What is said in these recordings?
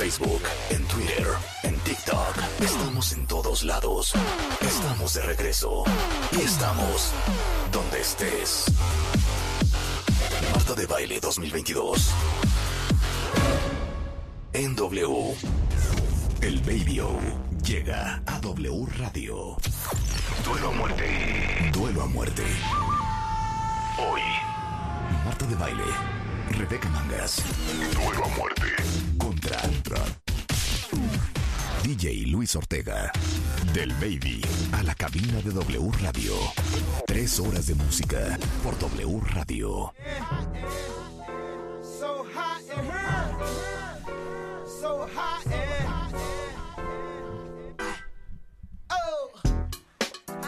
Facebook, en Twitter, en TikTok. Estamos en todos lados. Estamos de regreso. Y estamos donde estés. Marta de Baile 2022. En W. El Baby O llega a W Radio. Duelo a muerte. Duelo a muerte. Hoy. Marta de Baile. Rebeca Mangas. Duelo a muerte. DJ Luis Ortega. Del Baby a la cabina de W Radio. Tres horas de música por W Radio. Oh.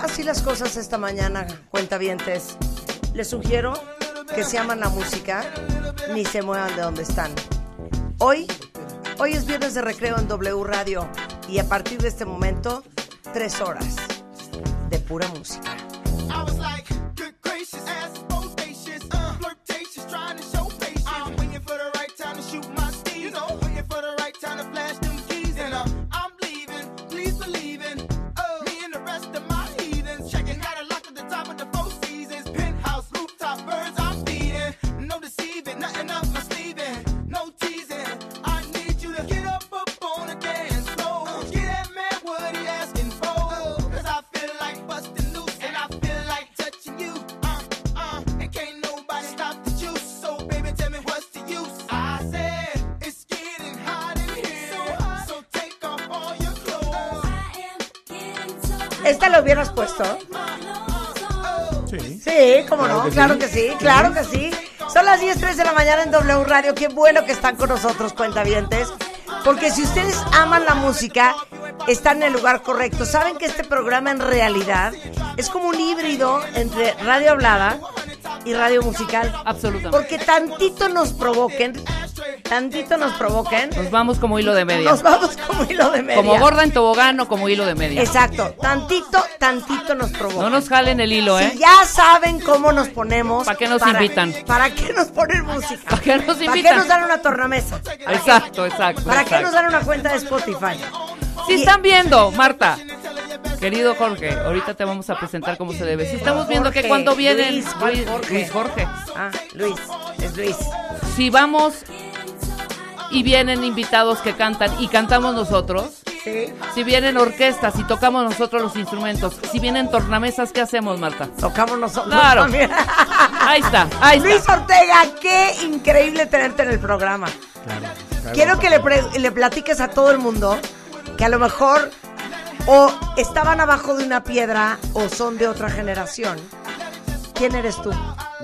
Así las cosas esta mañana, cuentavientes. Les sugiero que se aman la música, ni se muevan de donde están. Hoy, hoy es viernes de recreo en W Radio y a partir de este momento, tres horas de pura música. Cómo Claro no, que sí. claro que sí, claro que sí. Son las 10.03 de la mañana en W Radio. Qué bueno que están con nosotros, cuentavientes. Porque si ustedes aman la música, están en el lugar correcto. Saben que este programa en realidad es como un híbrido entre radio hablada y radio musical. Absolutamente. Porque tantito nos provoquen, tantito nos provoquen, Nos vamos como hilo de media. nos vamos como hilo de media. Como gorda en tobogán o como hilo de media. Exacto, tantito, tantito nos provocan. No nos jalen el hilo, ¿eh? Si ya saben cómo nos ponemos. ¿Para qué nos invitan? ¿Para qué nos ponen música? ¿Para qué nos ¿Para qué invitan? nos dan una tornamesa? Exacto, exacto. ¿Para qué nos dan una cuenta de Spotify? Si están viendo, Marta. Querido Jorge, ahorita te vamos a presentar cómo se debe. Si estamos viendo que cuando vienen Luis, ¿cuál Luis, Jorge? Luis Jorge. Ah, Luis, es Luis. Si vamos y vienen invitados que cantan y cantamos nosotros, Sí. si vienen orquestas y tocamos nosotros los instrumentos, si vienen tornamesas, ¿qué hacemos, Marta? Tocamos nosotros Claro. también. Ahí está, ahí Luis está. Ortega, qué increíble tenerte en el programa. Claro, claro. Quiero que le, pre- le platiques a todo el mundo que a lo mejor o estaban abajo de una piedra o son de otra generación. ¿Quién eres tú?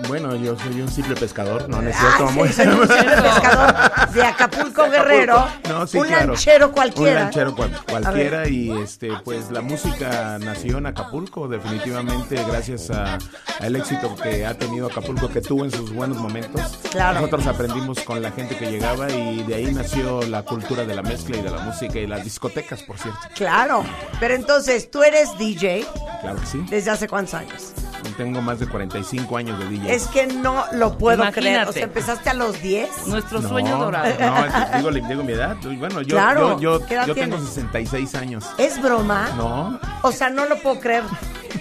Bueno, yo soy un simple pescador, no, es Ah, sí, soy un simple pescador de Acapulco Guerrero. No, sí, un claro. lanchero cualquiera. Un lanchero cual- cualquiera y este pues la música nació en Acapulco definitivamente gracias a, al éxito que ha tenido Acapulco que tuvo en sus buenos momentos. Claro. Nosotros aprendimos con la gente que llegaba y de ahí nació la cultura de la mezcla y de la música y las discotecas, por cierto. Claro. Pero entonces, tú eres DJ Claro que sí. desde hace cuántos años? Tengo más de 45 años de DJ. Es que no lo puedo Imagínate. creer. O sea, empezaste a los 10. Nuestro No, sueño dorado. No, es que digo, le- digo mi edad. Bueno, yo, Claro. yo, yo, ¿Qué edad yo tengo tienes? 66 años. ¿Es broma? No, O sea, no lo puedo creer.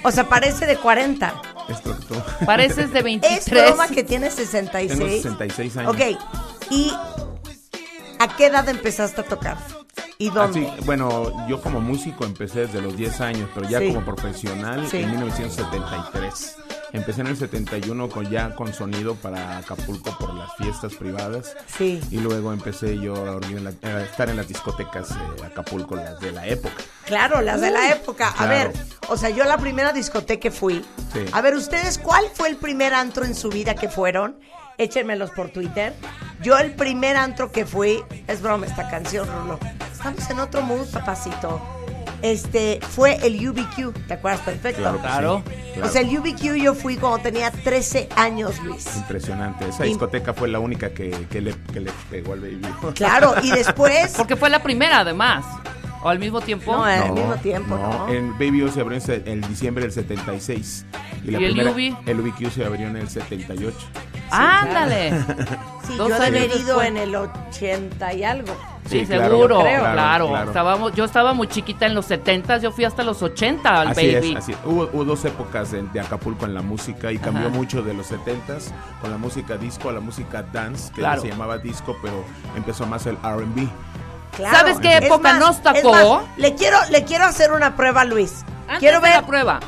O sea, parece de 40. esto tú. Pareces de ¿Es 23. broma que tienes 66? Tengo 66 años. Ok. ¿Y a qué edad empezaste a tocar? ¿Y dónde? Así, bueno, yo como músico empecé desde los 10 años, pero ya Sí. como profesional Sí. en 1973. Empecé en el 71 con ya con sonido para Acapulco por las fiestas privadas. Sí. Y luego empecé yo a, a estar en las discotecas de Acapulco, las de la época. Claro, las de la época. A claro. ver, o sea, yo la primera discoteca que fui. Sí. A ver, ¿ustedes cuál fue el primer antro en su vida que fueron? Échenmelos por Twitter. Yo el primer antro que fui, es broma esta canción, Rulo. Estamos en otro mood, papacito. Este, fue el UBQ, ¿te acuerdas perfecto? Claro, Claro. sí, O sea, el UBQ yo fui cuando tenía 13 años, Luis. Impresionante. Esa Y- discoteca fue la única que, que le, que le pegó al baby. Claro, y después... Porque fue la primera, además. O al mismo tiempo. No, al mismo tiempo, ¿no? El Baby O se abrió en, en diciembre del 76. Y, la ¿Y el primera, UB? El UBQ se abrió en el 78. Ándale. Sí, Dos yo he de haber años ido después. en el 80 y algo. Sí, Sí, claro, seguro. creo. claro, Claro, claro. Estábamos, yo estaba muy chiquita en los 70, yo fui hasta los 80 al Así baby. es, así es. Hubo, hubo dos épocas de, de Acapulco en la música y cambió Ajá. mucho de los 70s con la música disco a la música dance, que Claro. se llamaba disco, pero empezó más el R&B. Claro. ¿Sabes qué Es época más, nos es tocó? más, le quiero, le quiero hacer una prueba, Luis. Antes quiero de ver. la prueba.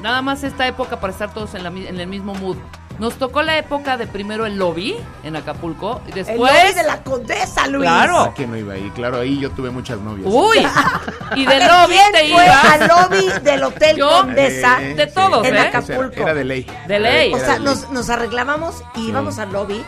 Nada más esta época para estar todos en, la mi- en el mismo mood. Nos tocó la época de primero el lobby en Acapulco y El después lobby de la condesa, Luis. Claro. ¿A quién no iba ahí? Claro, ahí yo tuve muchas novias. Uy, y del lobby ¿quién te fue ibas. al lobby del Hotel Yo. Condesa? Eh, de todos, en ¿eh? Acapulco. Era, era de ley. De ley. O sea, ley. nos, nos arreglábamos y íbamos al lobby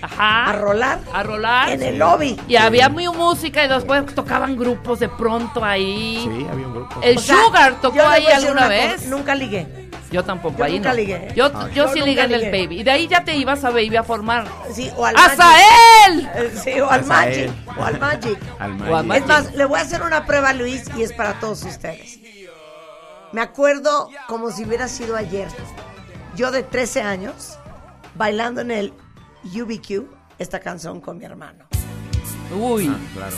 Ajá. a rolar A rolar. en el lobby. Y había muy música y después tocaban grupos de pronto ahí. Sí, había un grupo. El O sea, Sugar tocó ahí alguna una cosa, vez. Nunca ligué. Yo tampoco, Yo ahí nunca no. ligué. Yo, Ah, yo yo sí ligué en el baby. Y de ahí ya te ibas a baby a formar. Sí, o al. ¡Azael! Eh, Sí, o al Azael. Magic. O al Magic. Al O Magic. Es más, le voy a hacer una prueba a Luis y es para todos ustedes. Me acuerdo como si hubiera sido ayer. Yo de 13 años, bailando en el UBQ esta canción con mi hermano. Uy. Ah, claro.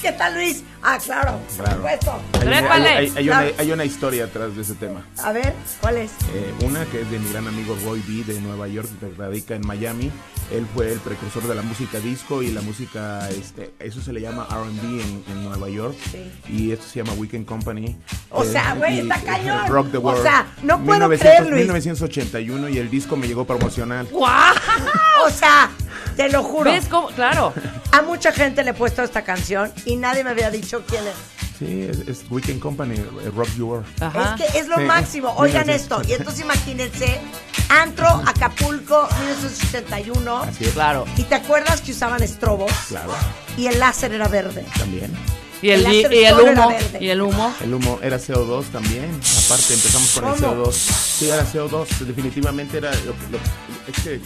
¿Qué tal Luis? Ah, claro, por Claro. supuesto. Hay, hay- hay- hay una, hay una historia atrás de ese tema. A ver, ¿cuál es? Eh, una que es de mi gran amigo Roy B de Nueva York, que radica en Miami. Él fue el precursor de la música disco y la música, este, eso se le llama R&B en, en Nueva York. Sí. Y esto se llama Weekend Company. O Eh, sea, güey, está cañón. Rock the O World. sea, no puedo creer, Luis. 1981 y el disco me llegó promocional. ¡Guau! O sea, te lo juro. ¿Ves cómo? Claro. A mucha gente le he puesto esta canción y nadie me había dicho quién es. Sí, es, es Weekend Company, eh, Rock Your. Es que es lo Sí. máximo. Oigan Sí, sí. esto. Y entonces imagínense, Antro, Acapulco, 1981. Así es. Claro. ¿Y te acuerdas que usaban estrobos? Claro, Y el láser era verde. también. Y el, El y, y el humo. verde. Y el humo. El humo era CO2 también. Aparte empezamos con el ¿Cómo? CO2. Sí, era CO2. Definitivamente era lo, lo- es que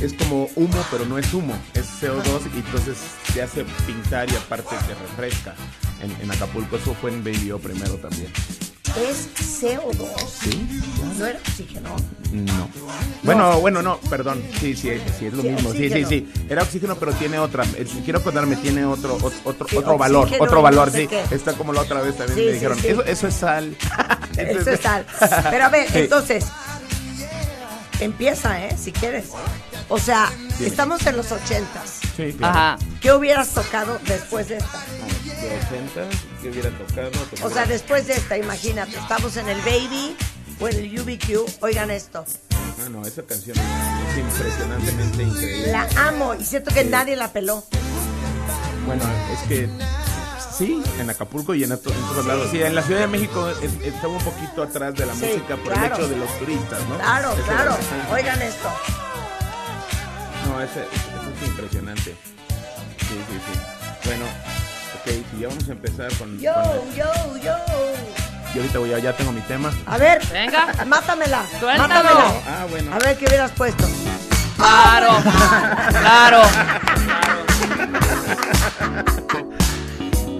es como humo, pero no es humo, es CO2 y entonces te hace pintar y aparte te refresca. En, en Acapulco eso fue en Baby O primero también. Es CO2. Sí, No era oxígeno. no. Bueno, bueno, no, perdón. Sí, sí, sí es lo Sí, mismo. Sí, sí, sí. Era oxígeno, pero tiene otra. Quiero contarme, tiene otro, ot- otro, Sí, otro valor, otro no valor. sé sí, qué. está como la otra vez también me dijeron. Eso, eso es sal. Eso es tal. Pero a ver, entonces, empieza, ¿eh? Si quieres. O sea, Dime. estamos en los ochentas. Sí, claro. Ajá. ¿Qué hubieras tocado después de esta? de 80 que hubiera tocado. O sea, después de esta, imagínate, estamos en el Baby o en el UBQ. Oigan esto. Ah, no, esa canción es impresionantemente increíble. La amo y siento que nadie la peló. Bueno, es que sí, en Acapulco y en, otro- en todos lados. Sí, en la Ciudad de México es- estaba un poquito atrás de la Sí, música por claro. el hecho de los turistas, ¿no? Claro, claro. Oigan esto. No, ese, ese es impresionante. Sí, sí, sí. Bueno, ok, si ya vamos a empezar con... Yo, con- yo, yo. yo ahorita voy a, ya tengo mi tema. A ver. Venga. Mátamela. Suéltalo. Mátamela. Ah, bueno. A ver qué hubieras puesto. Claro. Claro.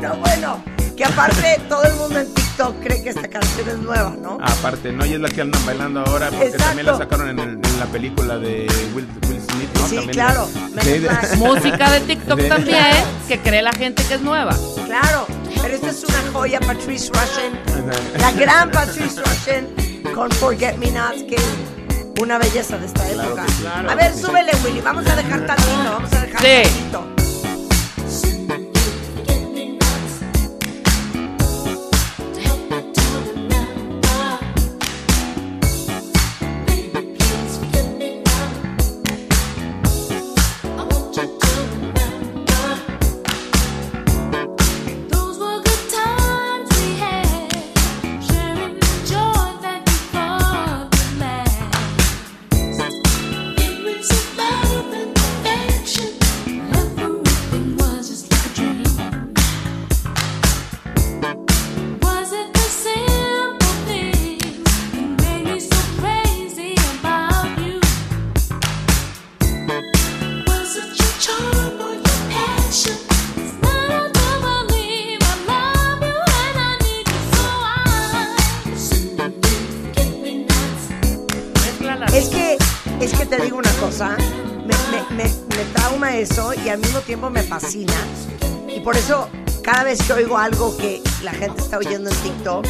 No, bueno. Que aparte todo el mundo en TikTok cree que esta canción es nueva, ¿no? Aparte, no, y es la que andan bailando ahora porque Exacto. también la sacaron en, el- en la película de Will, Will Smith, ¿no? Sí, También claro. la- Sí, de- Menos mal. Música de TikTok también, que cree la gente que es nueva. Claro. Pero esta es una joya, Patrice Rushen. La gran Patrice Rushen con Forget Me Not, que es una belleza de esta Claro época. que sí, claro a ver, súbele, Willy. Vamos a dejar tantito, vamos a dejar Sí. tantito. Algo que la gente está oyendo en TikTok,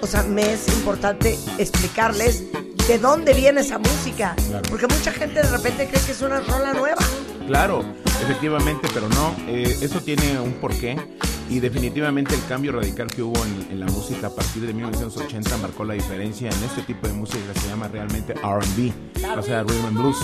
o sea, me es importante explicarles de dónde viene esa música. Claro. Porque mucha gente de repente cree que es una rola nueva. Claro, efectivamente, pero no. eh, eso tiene un porqué y definitivamente el cambio radical que hubo en, en la música a partir de 1980 marcó la diferencia en este tipo de música que se llama realmente R&B, o sea, rhythm and blues.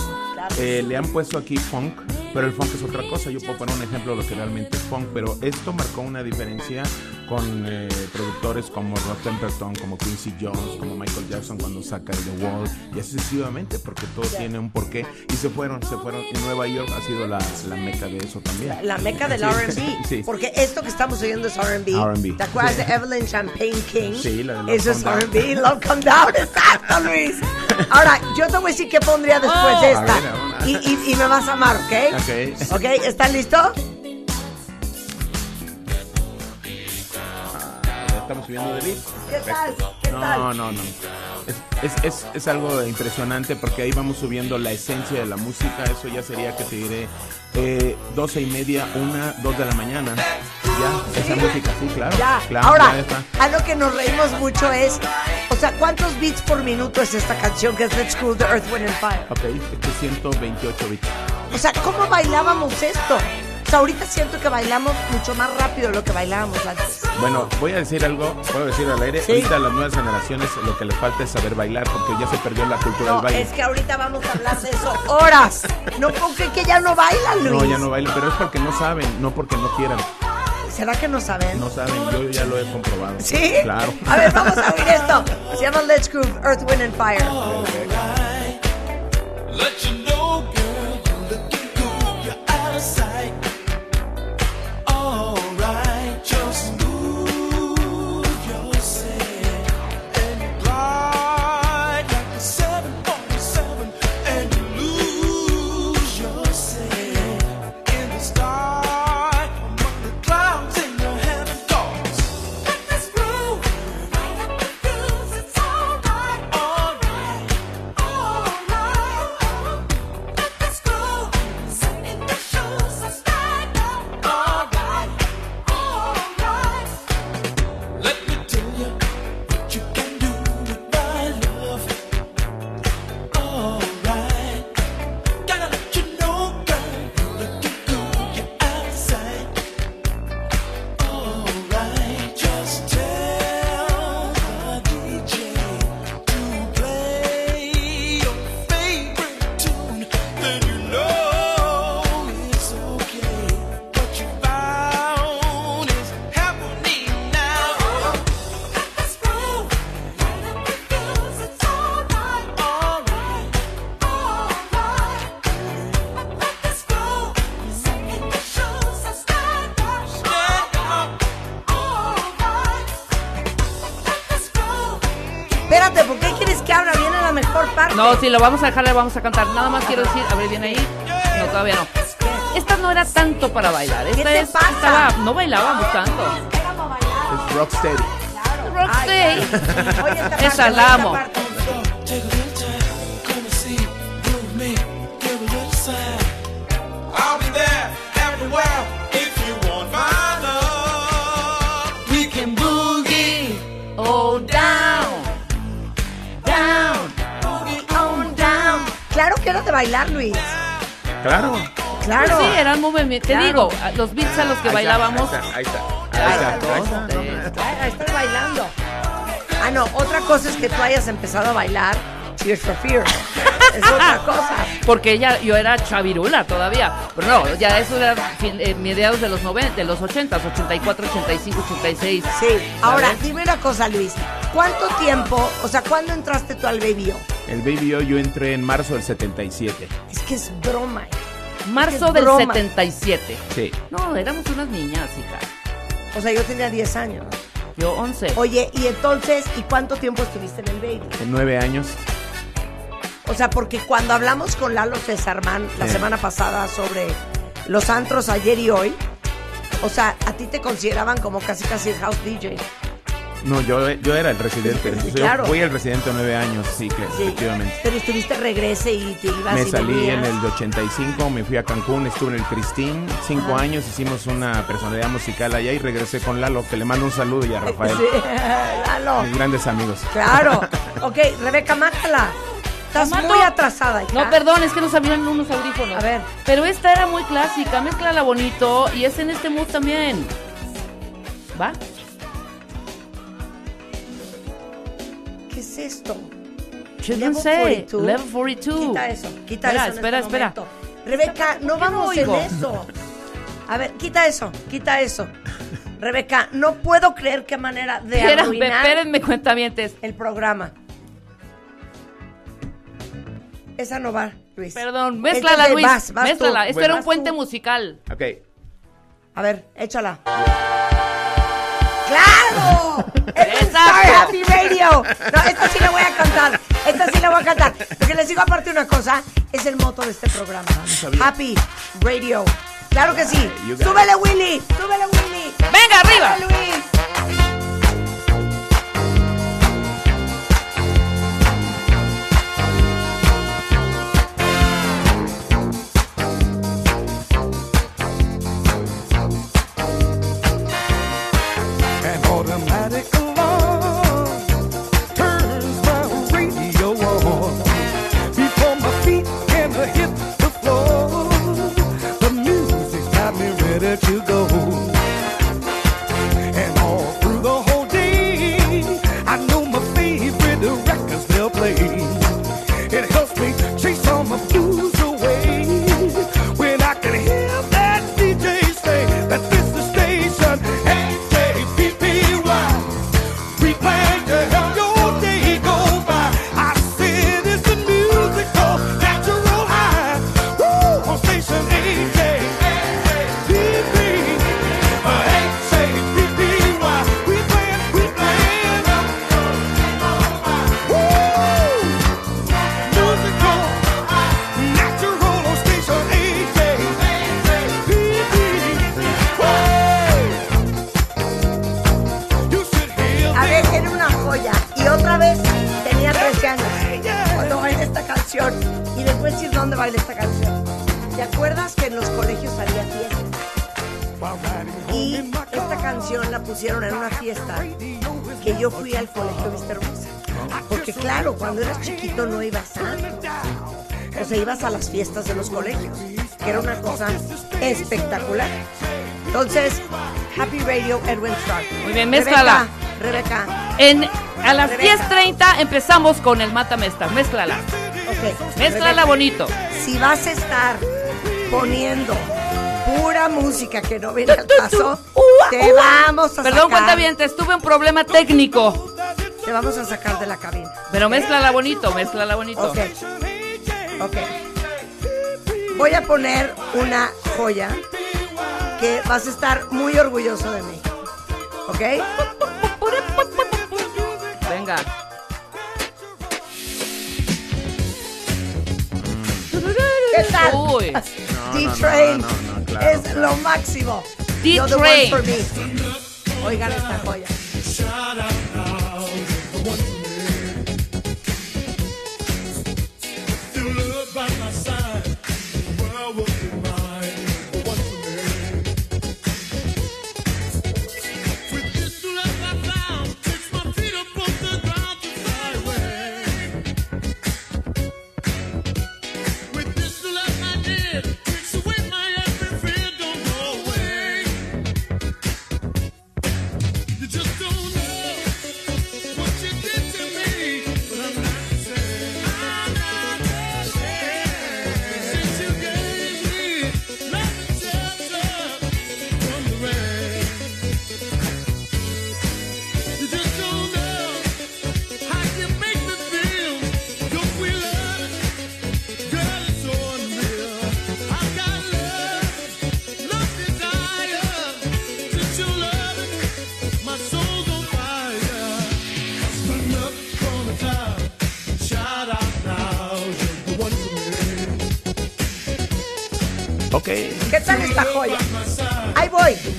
Eh, le han puesto aquí funk, pero el funk es otra cosa. Yo puedo poner un ejemplo de lo que realmente es funk, pero esto marcó una diferencia con eh, productores como Rod Temperton, como Quincy Jones, como Michael Jackson cuando saca The Wall y así sucesivamente, porque todo tiene un porqué y se fueron, se fueron. Y Nueva York ha sido la, la meca de eso también. La meca del Sí, R&B. sí. Porque esto que estamos oyendo es R&B. R&B. ¿Te acuerdas Sí. de Evelyn Champagne King? Sí, la de Love Eso es. R&B. Love Come Down. Exacto, Luis. Ahora, yo te voy a decir qué pondría después Oh. de esta. ver. Y, y- y me vas a amar, ¿ok? Ok. ¿Ok? ¿Están listos? Estamos subiendo de beat. ¿Qué tal? ¿Qué No, tal? no, no. Es, es, es, es algo impresionante porque ahí vamos subiendo la esencia de la música. Eso ya sería que te diré eh, doce y media, una, dos de la mañana. Ya, esa música, sí, claro. Ya. claro, Ahora, ya está. a lo que nos reímos mucho es, o sea, ¿cuántos beats por minuto es esta canción que es Let's Cool the Earth, Wind and Fire? Ok, este es 128 bits. O sea, ¿cómo bailábamos esto? O sea, ahorita siento que bailamos mucho más rápido de lo que bailábamos antes. Bueno, voy a decir algo, puedo decir al aire. Sí. Ahorita a las nuevas generaciones lo que les falta es saber bailar porque ya se perdió la cultura No, del baile. es que ahorita vamos a hablar de eso horas. No porque que ya no bailan, Luis. No, ya no bailan, pero es porque no saben, no porque no quieran. ¿Será que no saben? No saben, yo ya lo he comprobado. ¿Sí? Claro. A ver, vamos a oír esto. Se llama Let's Groove, Earth, Wind and Fire. No, sí, lo vamos a dejar, le vamos a cantar. Nada más quiero decir, a ver, viene ahí. No, todavía no. Esta no era tanto para bailar. Esta te es, pasa? estaba- no bailábamos tanto. Es Rocksteady. Rocksteady. Oye, esta parte, Esa la amo. parte. Luis. Claro. Claro. Pues sí, eran movimientos. Te Claro. digo, a- los beats a los que Ahí está, bailábamos. Ahí está, ahí está. Ahí Ahí está, está, ahí está. tres. Ay, ay, estás bailando. Ah, no, otra cosa es que tú hayas empezado a bailar Tears for Fears. Es otra cosa. Porque ella, yo era chavirula todavía. Pero no, ya eso era fin- eh, mediados de los 90, de los 80, 84, 85, 86. Sí. Ahora, ¿sabes? dime una cosa, Luis. ¿Cuánto tiempo, o sea, cuándo entraste tú al Baby O? El Baby O yo entré en marzo del 77. Es que es broma. Marzo del broma. 77. Sí. No, éramos unas niñas, hija. O sea, yo tenía 10 años. Yo 11. Oye, y entonces, ¿y cuánto tiempo estuviste en el Baby? En nueve años. O sea, porque cuando hablamos con Lalo Cesarman la Sí. semana pasada sobre los antros ayer y hoy, o sea, a ti te consideraban como casi casi el house DJ. No, yo, yo era el residente. Sí, Yo claro. fui el residente nueve años, sí, que Sí. efectivamente. Pero estuviste regrese y te ibas Me y salí en el de 85, me fui a Cancún, estuve en el Cristín, cinco años, hicimos una personalidad musical allá y regresé con Lalo, que le mando un saludo y a Rafael, Sí, Lalo. mis grandes amigos. Claro. Ok, Rebeca, mátala. Estás muy atrasada. hija. No, perdón, es que nos abrieron unos audífonos. A ver. Pero esta era muy clásica, mezclala bonito y es en este mood también. ¿Va? Esto? Yo Level no sé. 42. Level 42. Quita eso, quita Espera, eso. en espera, este espera. momento. Rebeca, no ¿Por qué no vamos en eso. A ver, quita eso, quita eso. Rebeca, no puedo creer qué manera de Espérenme, arruinar espérenme, cuentavientes. el programa. Esa no va, Luis. Perdón, mézclala, Luis. vas, vas tú. mézclala. Esto Bueno. era un puente tú. musical. Ok, A ver, échala. ¡Claro! ¡Es Exacto. Star Happy Radio! No, esta sí la voy a cantar. Esta sí la voy a cantar. Porque les digo aparte una cosa, es el moto de este programa. Happy Radio. Claro que sí. ¡Súbele, Willy! ¡Súbele, Willy! ¡Venga, arriba! ¡Súbele, Luis! Fiestas de los colegios, que era una cosa espectacular. Entonces, Happy Radio, Edwin Stark. Muy bien, mézclala. Rebeca, En, a las Rebeca. 10.30 empezamos con el Mata Mesta. Mézclala. Rebeca, ok. Mézclala Rebeca, bonito. Si vas a estar poniendo pura música que no viene al caso, te vamos a Perdón, sacar. cuentavientes, tuve un problema técnico. Te vamos a sacar de la cabina. Pero mézclala bonito, mézclala bonito. Ok. Ok. Voy a poner una joya que vas a estar muy orgulloso de mí. ¿Ok? Venga. ¿Qué tal? Uy. D-Train no, no, no, claro, es lo máximo. D-Train. You're the one for me. Oigan esta joya.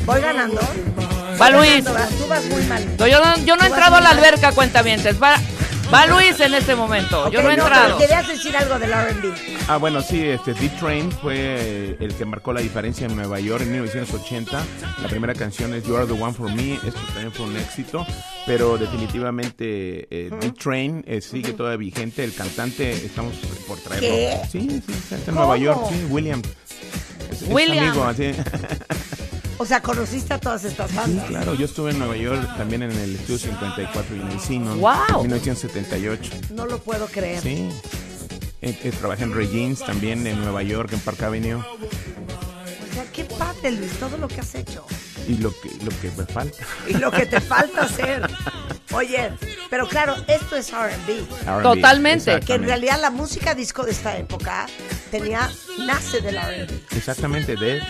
Voy, ganando. Va Luis. Tú vas muy mal. No, yo no, yo no he entrado a la alberca, cuentavientes. Va, va Luis en este momento. yo no he pero entrado. Querías decir algo del R&B. Ah, bueno, sí, este D-Train fue el que marcó la diferencia en Nueva York en 1980. La primera canción es You Are the One for Me. Esto también fue un éxito, pero definitivamente eh, D-Train eh, sigue todavía vigente. El cantante, estamos por traerlo. ¿Qué? Sí, sí, está en ¿Cómo? Nueva York, sí, William. Es- es William. amigo, así. O sea, conociste a todas estas Sí, bandas. claro, yo estuve en Nueva York también en el estudio 54 y en el. ¡Wow! En 1978. No lo puedo creer. Sí. Eh, eh, trabajé en Regines también en Nueva York, en Park Avenue. O sea, qué padre, Luis, todo lo que has hecho. Y lo que, lo que me falta. Y lo que te falta hacer. Oye, pero claro, esto es R&B. Totalmente. Que en realidad la música disco de esta época tenía, nace del R&B. Exactamente, de, de-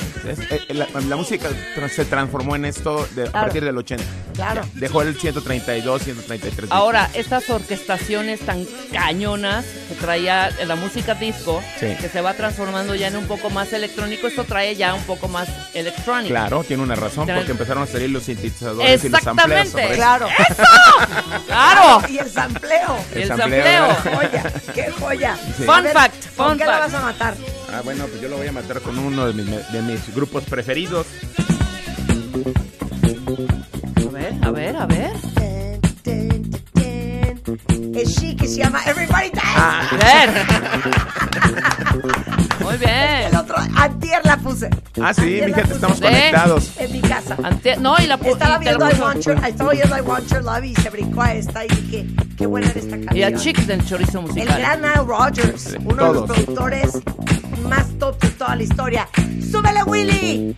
eh, la, la música tra- se transformó en esto de- a Claro. partir del 80. Claro. Dejó el 132, 133. Ahora, estas orquestaciones tan cañonas que traía la música disco, Sí. que se va transformando ya en un poco más electrónico, esto trae ya un poco más electrónico. Claro, tiene una razón, porque empezaron a salir los sintetizadores y los Exactamente. sampleos. sobre- Claro. ¡Claro! Y el sampleo. El sampleo. sampleo. Joya, qué joya. Sí. Fun ver, fact, ¿Con fun qué la fact. vas a matar? Ah, bueno, pues yo lo voy a matar con uno de mis, de mis grupos preferidos. A ver, a ver, a ver. Es she que se llama Everybody Dance. A ver. Muy El bien. otro, antier la puse. Ah, sí, Antier mi la gente, puse. estamos Sí. conectados. En mi casa. Ante- no, y la pu- Estaba viendo I. Want Your, estaba viendo I Want Your Love y se brincó a esta y dije, qué buena era esta canción. Y a Chick del chorizo El musical. gran Nile Rodgers, uno de Todos. los productores más top de toda la historia. ¡Súbele, Willy!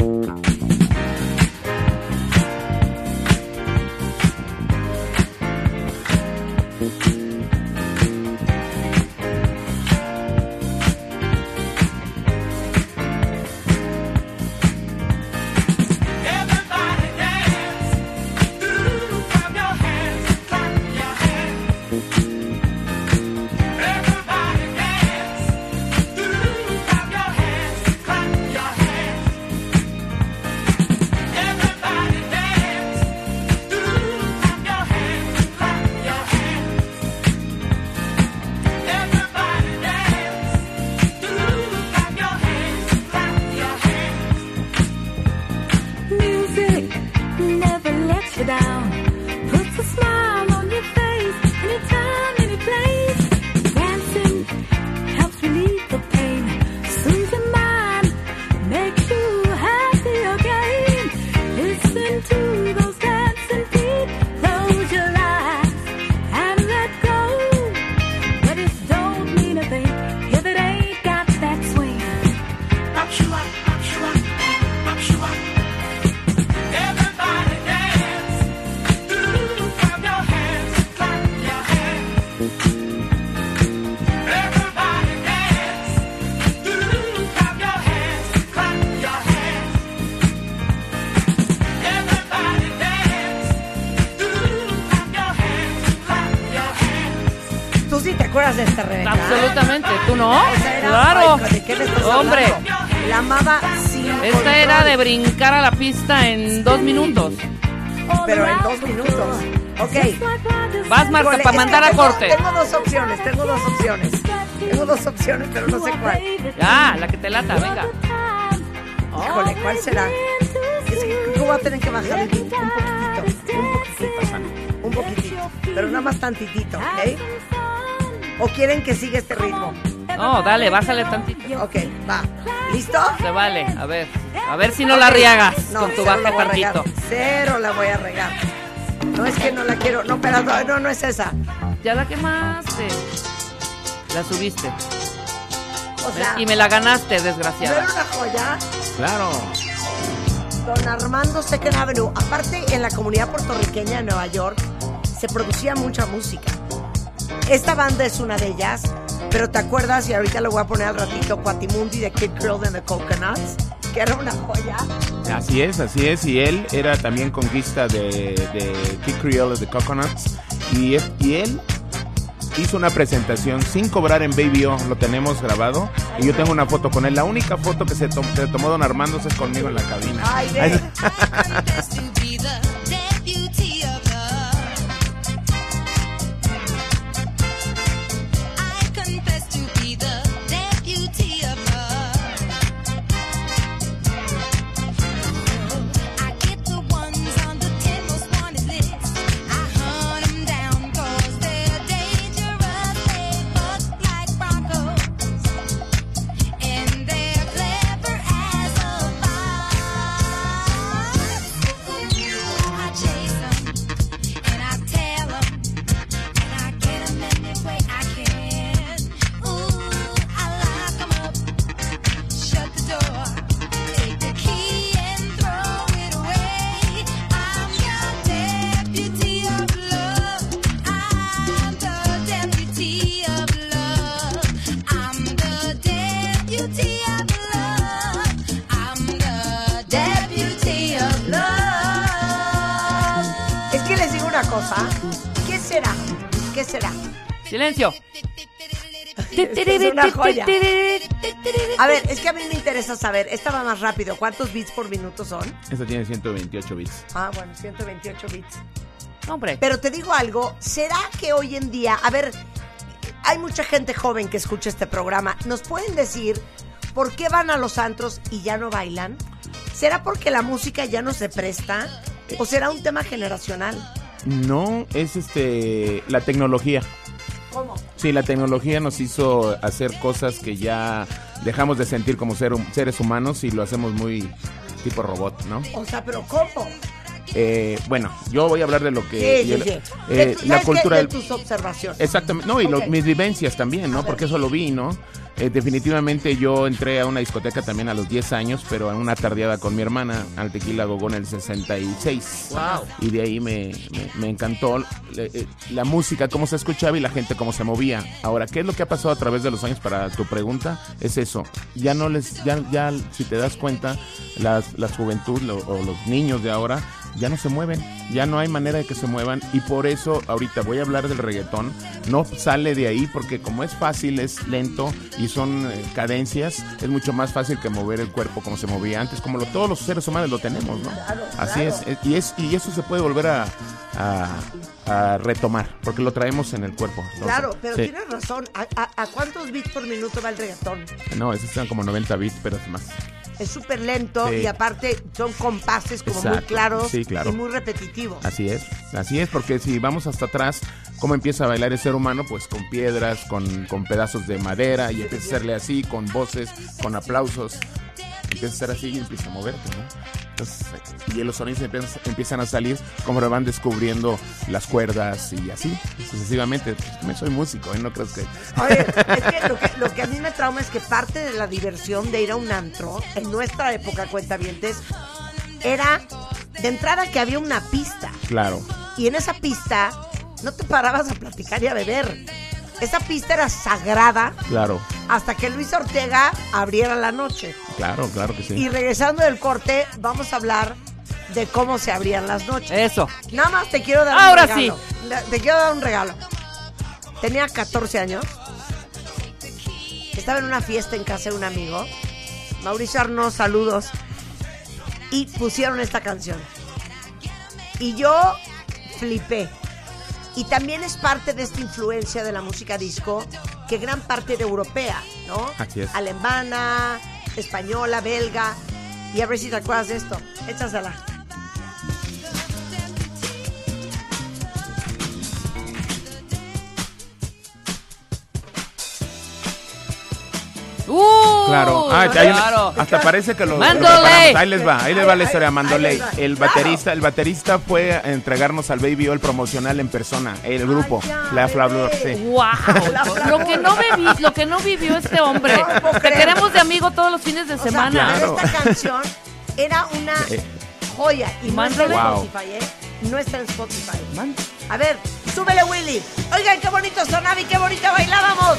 Hombre, hablando? La amaba sin esta control, era de brincar a la pista en dos minutos. Pero en dos minutos. Ok. Vas, Marta, para mandar a tengo- corte. Tengo dos opciones, tengo dos opciones. Tengo dos opciones, pero no sé cuál. Ya, la que te lata, venga. Híjole, ¿cuál será? Es que voy a tener que bajar el un poquitito. Un poquitito. Un poquitito. Pero nada más tantitito, ¿ok? ¿O quieren que siga este ritmo? No, dale, bájale tantito. Ok, va. ¿Listo? Se vale, a ver. A ver si no la riegas No, con tu cero la baje voy a regar. tantito. Cero la voy a regar. No es que no la quiero. No, pero no, no, no es esa. Ya la quemaste. La subiste. O sea, Y me la ganaste, ¿no era desgraciada. una joya? Claro. Don Armando Second Avenue. Aparte, en la comunidad puertorriqueña de Nueva York se producía mucha música. Esta banda es una de ellas, pero ¿te acuerdas? Y ahorita lo voy a poner al ratito, Cuatimundi de Kid Curl and the Coconuts, que era una joya. Así es, así es. Y él era también conquista de, de Kid Creole de Coconuts. Y, y él hizo una presentación sin cobrar en Baby O, lo tenemos grabado y yo tengo una foto con él. La única foto que se tomó Don Armando es conmigo en la cabina. Ay, una joya. A ver, es que a mí me interesa saber, esta va más rápido, ¿cuántos bits por minuto son? Esta tiene 128 bits. Ah, bueno, 128 bits. Hombre. Pero te digo algo, ¿será que hoy en día, a ver, hay mucha gente joven que escucha este programa, ¿nos pueden decir por qué van a los antros y ya no bailan? ¿Será porque la música ya no se presta? ¿O será un tema generacional? No, es este la tecnología. ¿Cómo? Sí, la tecnología nos hizo hacer cosas que ya dejamos de sentir como ser, seres humanos y lo hacemos muy tipo robot, ¿no? O sea, pero ¿cómo? Eh, bueno, yo voy a hablar de lo que... Sí, sí, sí. eh, De la cultura de del... tus observaciones. Exactamente, no, y lo- mis vivencias también, ¿no? Porque eso lo vi, ¿no? Eh, definitivamente yo entré a una discoteca también a los 10 años, pero a una tardeada con mi hermana, al Tequila Gogón en el 66. Wow. Y de ahí me, me- me encantó eh, la música, cómo se escuchaba y la gente cómo se movía. Ahora, ¿qué es lo que ha pasado a través de los años para tu pregunta? Es eso. Ya no les, ya, ya si te das cuenta, las, la juventud lo- o los niños de ahora ya no se mueven, ya no hay manera de que se muevan y por eso ahorita voy a hablar del reggaetón, no sale de ahí porque como es fácil, es lento y son eh, cadencias, es mucho más fácil que mover el cuerpo como se movía antes, como lo, todos los seres humanos lo tenemos, ¿no? Así es, eh, y es y eso se puede volver a, a- a retomar porque lo traemos en el cuerpo. Entonces, Claro, pero sí. tienes razón. ¿A, a- a cuántos bits por minuto va el reggaetón? No, esos están como 90 bits, pero es más. Es súper lento Sí. y aparte son compases como muy claros Sí, claro. y muy repetitivos. Así es, así es, porque si vamos hasta atrás, ¿cómo empieza a bailar el ser humano? Pues con piedras, con, con pedazos de madera, y empieza a hacerle así, con voces, con aplausos. Empieza a ser así y empieza a moverte, ¿no? Entonces, y los sonidos empiezan, a salir como van descubriendo las cuerdas y así, sucesivamente. También soy músico, ¿eh? No crees que... Oye, es que lo, que lo que a mí me trauma es que parte de la diversión de ir a un antro, en nuestra época, cuentavientes, era de entrada que había una pista. Claro, Y en esa pista no te parabas a platicar y a beber. Esa pista era sagrada claro, hasta que Luis Ortega abriera la noche. claro, claro que sí. Y regresando del corte, vamos a hablar de cómo se abrían las noches. Eso. Nada más te quiero dar Ahora un regalo. Te quiero dar un regalo. Tenía 14 años. Estaba en una fiesta en casa de un amigo. Mauricio Arnaud, saludos. Y pusieron esta canción. Y yo flipé. Y también es parte de esta influencia de la música disco, que gran parte de europea, ¿no? Así es. Alemana, española, belga. Y a ver si te acuerdas de esto. Échasela. Claro, ah, hay una- claro. hasta parece que lo lo preparamos. Ahí les va, ahí les va la historia, va. El baterista, el baterista fue a entregarnos al Baby O el promocional en persona, el grupo, Ay, ya, la Flavor, sí. Wow, lo que no viví, lo que no vivió este hombre. No puedo Te creer. queremos de amigo todos los fines de O sea, semana. pero esta canción era una Eh. joya y no está en Wow. Spotify, ¿eh? No está en Spotify. Man- A ver, súbele Willy. Oigan, qué bonito sonaba y qué bonita bailábamos.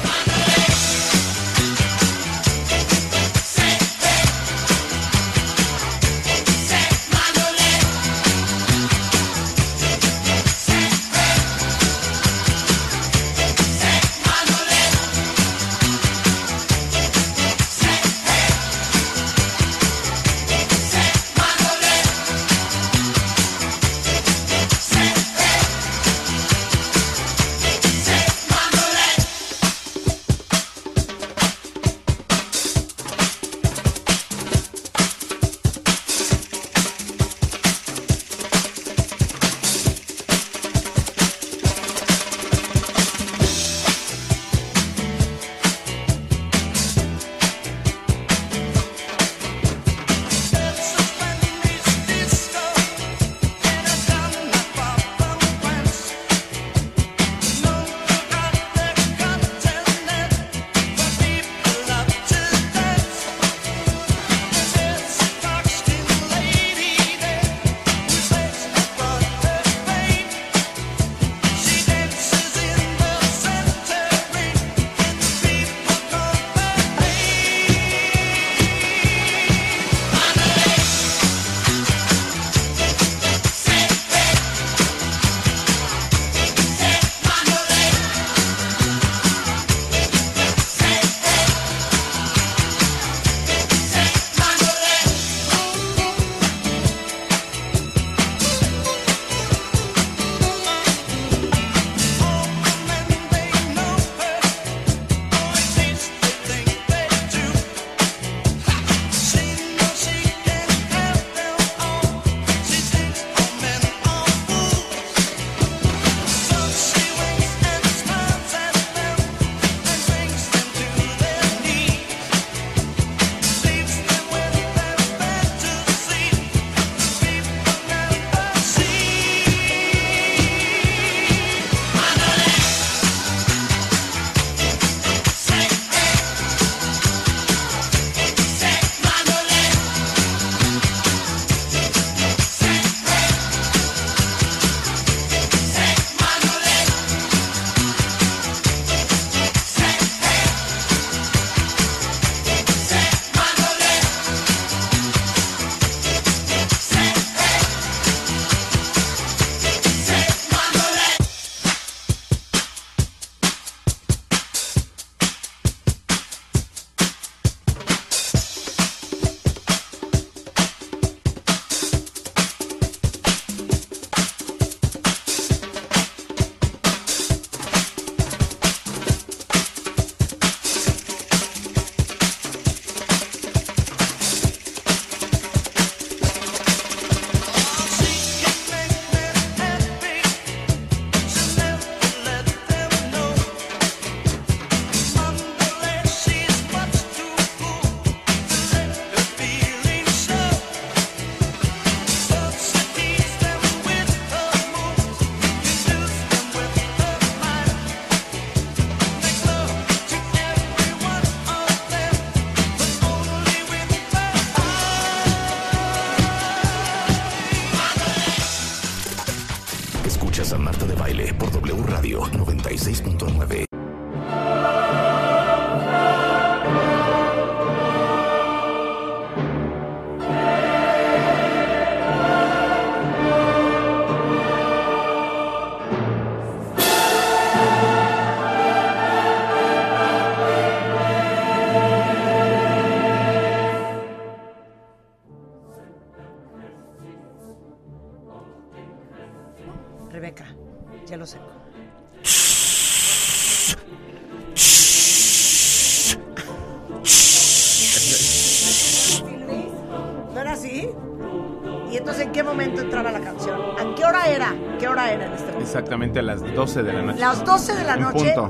96.9.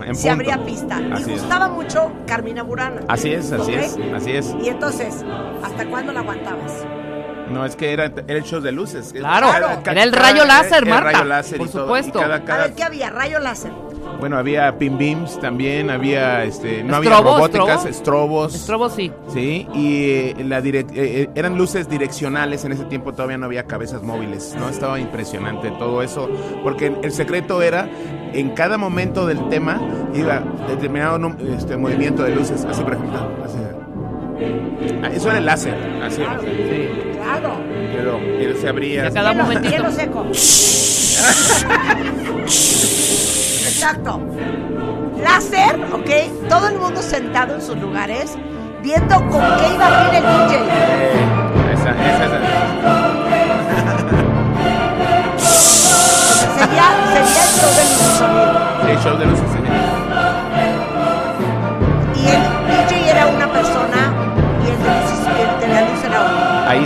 En punto, se abría pista. Así y es. gustaba mucho Carmina Burana. Así es, así es, así es. Y entonces, ¿hasta cuándo la aguantabas? No, es que era, era el show de luces. Claro, era el rayo láser, era Marta. rayo láser y por todo, y supuesto. cada- A cada- ver, ¿qué había? Rayo láser. bueno, había pin beams también, había este, no había Estrobos, robóticas, ¿estrobo? estrobos. Estrobo sí. Sí, y eh, la direc- eh, eh, eran luces direccionales, en ese tiempo todavía no había cabezas móviles, ¿no? Estaba impresionante todo eso, porque el secreto era, en cada momento del tema, iba determinado num- este, movimiento de luces, así por ejemplo, así. Ah, Eso era el láser, así. Sí, Claro. pero, pero se abría. Y a cada Hielo- momentito. hielo seco. Exacto. Láser, ¿ok? Todo el mundo sentado en sus lugares, viendo con qué iba a abrir el DJ. Eh, esa, esa, esa. Sería, sería el show del sonido. Sí, el show de luces. sí.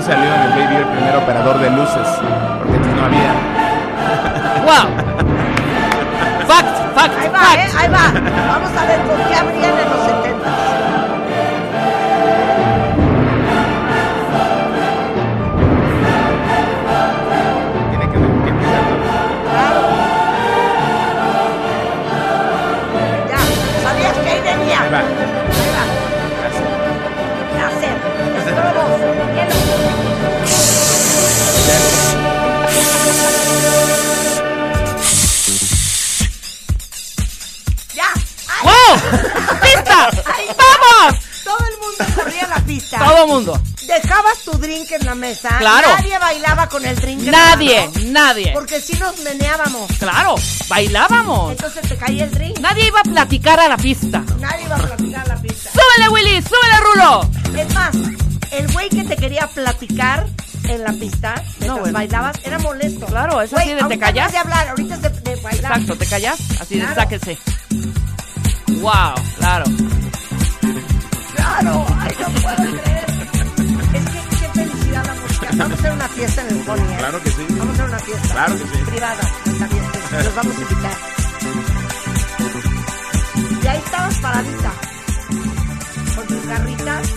Ahí salió en el baby el primer operador de luces, porque antes no había. ¡Wow! Fact, fact, Ahí va, fact. ¿eh? Ahí va. Vamos a ver con qué abrían en los 70. Mundo. Dejabas tu drink en la mesa. Claro. Nadie bailaba con el drink en Nadie, la mano. nadie. Porque si nos meneábamos. Claro, bailábamos. Entonces te caía el drink. Nadie iba a platicar a la pista. Nadie iba a platicar la pista. ¡Súbele, Willy! ¡Súbele, Rulo! Es más, el güey que te quería platicar en la pista, mientras bueno. bailabas, era molesto. Claro, es así de te no callas. de hablar, ahorita es de, de bailar. Exacto, ¿te callas? Así de Claro. sáquese. ¡Wow! Claro. Claro, ay, no puedo creer. Vamos a hacer una fiesta en el Pony, ¿eh? Claro que sí. Vamos a hacer una fiesta. Claro que sí. Privada, también. Los vamos a invitar. Y ahí estabas paradita. Con tus garritas.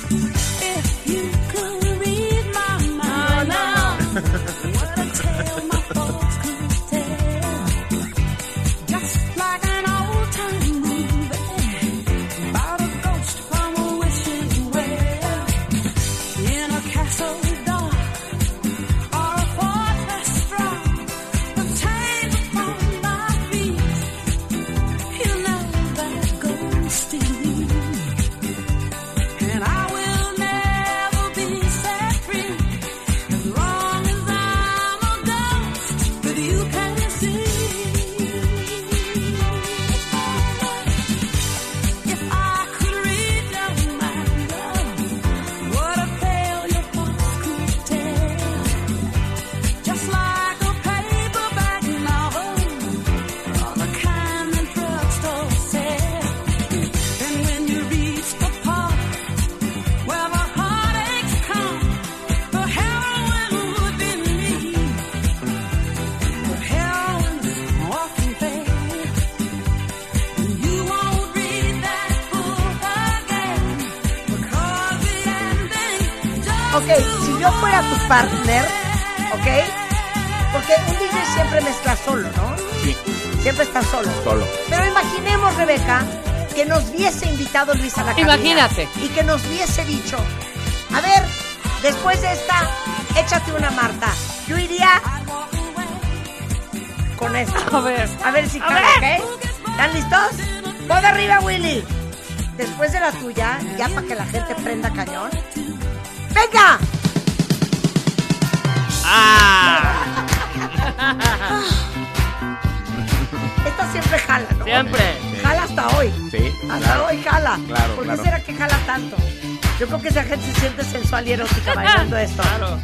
Invitado Luis a la cabina. Imagínate. Y que nos hubiese dicho, a ver, después de esta, échate una Marta. Yo iría con esta. A ver. A ver si ver. ¿ok? ¿Están listos? Todo arriba, Willy. Después de la tuya, ya para que la gente prenda cañón. ¡Venga! ¡Ah! Esta siempre jala, ¿no? Siempre. Hasta claro. hoy jala. Claro, ¿Por qué claro. será que jala tanto? Yo creo que esa gente se siente sensual y erótica bailando esto. Claro.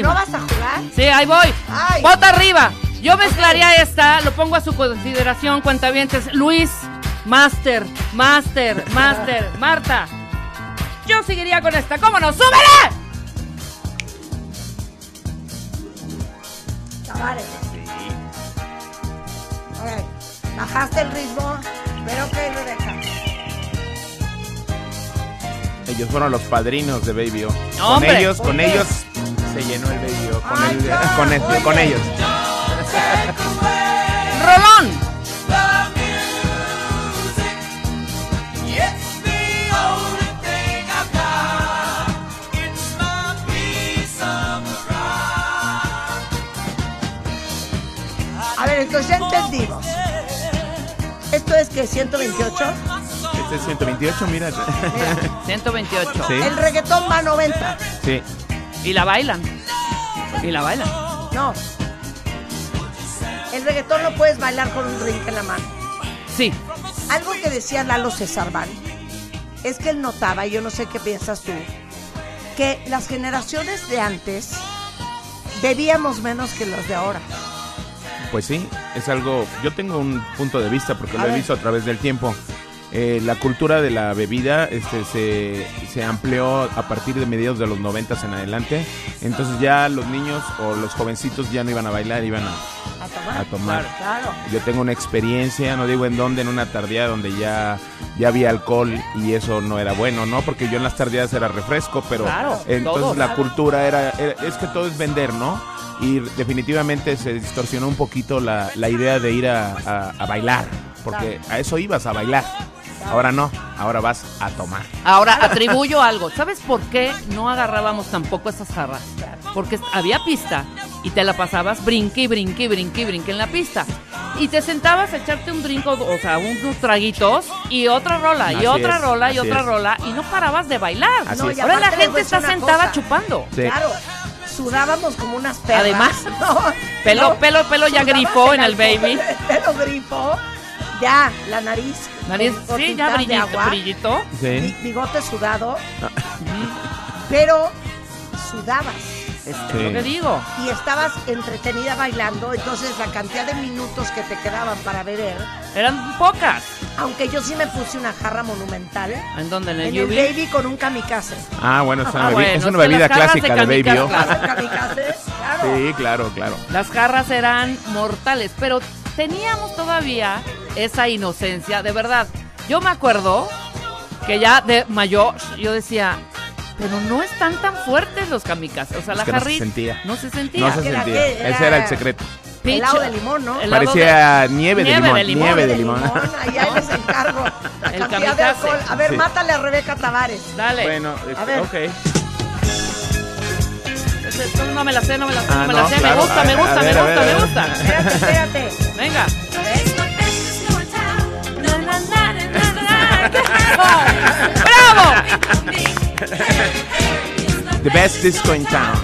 ¿No vas a jugar? Sí, ahí voy. Ay. Bota arriba. Yo mezclaría esta, lo pongo a su consideración, cuentavientes. Luis, Master, Master, Master, Marta. Yo seguiría con esta. ¿Cómo no? ¡Súbele! Tavares. Ok. Bajaste el ritmo, pero que Rebeca. Ellos fueron los padrinos de Baby O. Con ellos, con ellos se llenó el Baby O. Con, el- con, el- con ellos. ¡Rolón! A ver, entonces ya entendimos. Esto es que 128. Este es 128, mira. 128. Sí. El reggaetón va a 90. Sí. Y la bailan. Y la bailan. No. El reggaetón lo puedes bailar con un drink en la mano. Sí. Algo que decía Lalo Cesarban es que él notaba, y yo no sé qué piensas tú, que las generaciones de antes bebíamos menos que los de ahora. Pues sí, es algo. Yo tengo un punto de vista porque A lo he visto a través del tiempo. Eh, la cultura de la bebida este, se, se amplió a partir de mediados de los 90 en adelante. Entonces ya los niños o los jovencitos ya no iban a bailar, iban a, A tomar. a tomar. Claro. Yo tengo una experiencia, no digo en dónde, en una tardeada donde ya, ya había alcohol y eso no era bueno, ¿no? Porque yo en las tardeadas era refresco, pero Claro, entonces todo, la cultura era, era- es que todo es vender, ¿no? Y definitivamente se distorsionó un poquito la, la idea de ir a, a- a bailar, porque a eso ibas, a bailar. Ahora no, ahora vas a tomar. Ahora atribuyo algo. ¿Sabes por qué no agarrábamos tampoco esas jarras? Porque había pista y te la pasabas brinque y brinque y brinque y brinque en la pista. Y te sentabas a echarte un drink, o sea, unos traguitos y otra rola, y otra es, rola, y otra es. rola, y no parabas de bailar. No, Ahora la gente está sentada cosa. chupando. Sí. Claro. Sudábamos como unas perras. Además, ¿no? pelo- ¿No? pelo- pelo ya grifó en el baby. Pelo grifo. Ya, la nariz. Nariz, con sí, ya gotitas de brillito, agua, brillito. Sí. Bigote sudado. Pero sudabas. Es Sí. lo que digo. y estabas entretenida bailando, entonces la cantidad de minutos que te quedaban para beber, Eran pocas. aunque yo sí me puse una jarra monumental ¿En dónde? En el en el baby con un kamikaze. Ah, bueno, es una, Ah, bebi- bueno, es una bebida jarras de clásica de Baby O. kamikaze, ¿Un kamikaze? Claro. Sí, claro, claro. Las jarras eran mortales, pero teníamos todavía esa inocencia, de verdad. Yo me acuerdo que ya de mayor yo decía, pero no están tan fuertes los kamikazes. O sea, la que no se jarrita sentía. no se sentía. No se ¿Qué era sentía. Era- Ese era el secreto. Peach- Helado de limón, ¿no? helado Parecía nieve, de, nieve limón, de limón. Nieve de de limón. ahí, ahí les encargo. La El cantidad de alcohol. A ver, Sí. mátale a Rebeca Tavares. Dale. Bueno, este, ver. ok. No me la sé, no me la sé, Ah, no me la sé. claro. Me gusta, me gusta, me gusta, ver, me gusta. Espérate, espérate. Venga. ¡Bravo! The best disco in town.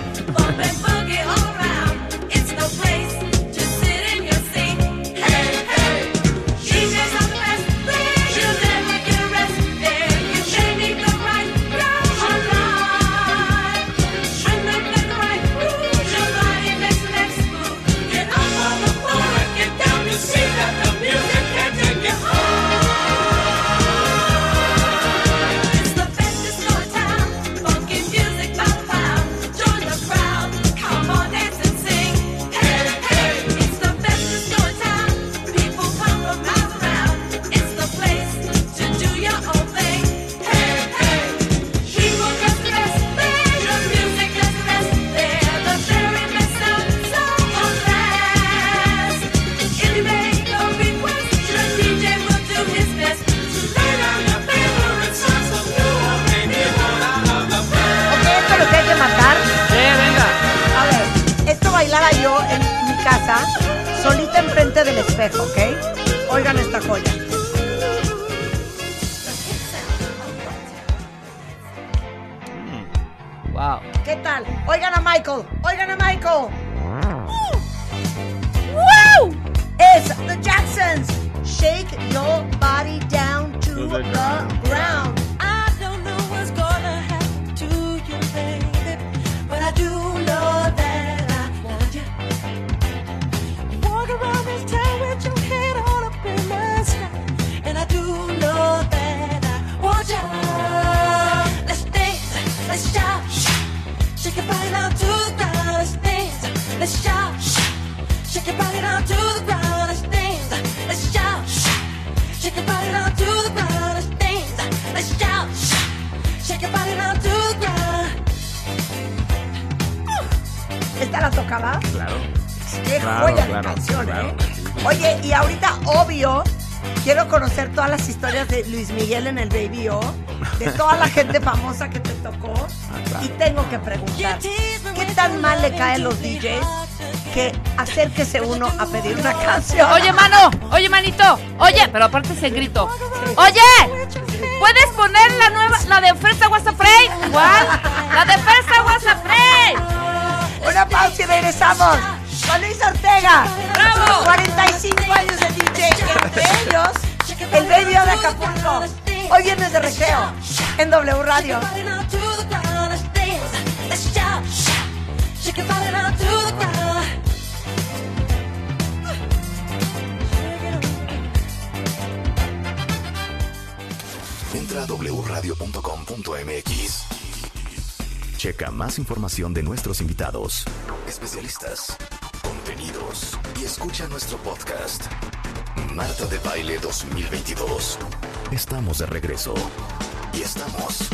enfrente del espejo, ¿ok? Oigan esta joya. Wow. ¿Qué tal? Oigan a Michael, oigan a Michael. ¡Wow! Es The Jacksons. Shake your body down to, To the the ground. ground. ¿Esta la tocaba? Claro. Qué Claro, joya de claro, canción, claro, ¿eh? sí. Oye, y ahorita, obvio, quiero conocer todas las historias de Luis Miguel en el Baby O, de toda la gente famosa que te tocó. Y tengo que preguntar, ¿qué tan mal le caen los DJs que acérquese uno a pedir una canción? Oye, mano, oye, manito, oye, pero aparte se grito. Oye, ¿puedes poner la nueva, la de Fresa WhatsApp Frey? ¿Cuál? La de Fresa WhatsApp Frey. Una pausa y regresamos. Con Luis Ortega. ¡Bravo! 45 años de DJ. Entre ellos, el Baby de Acapulco. Hoy viernes de recreo en W Radio. Entra a wradio.com.mx. Checa más información de nuestros invitados, especialistas, contenidos y escucha nuestro podcast. Marta de Baile 2022. Estamos de regreso. Y estamos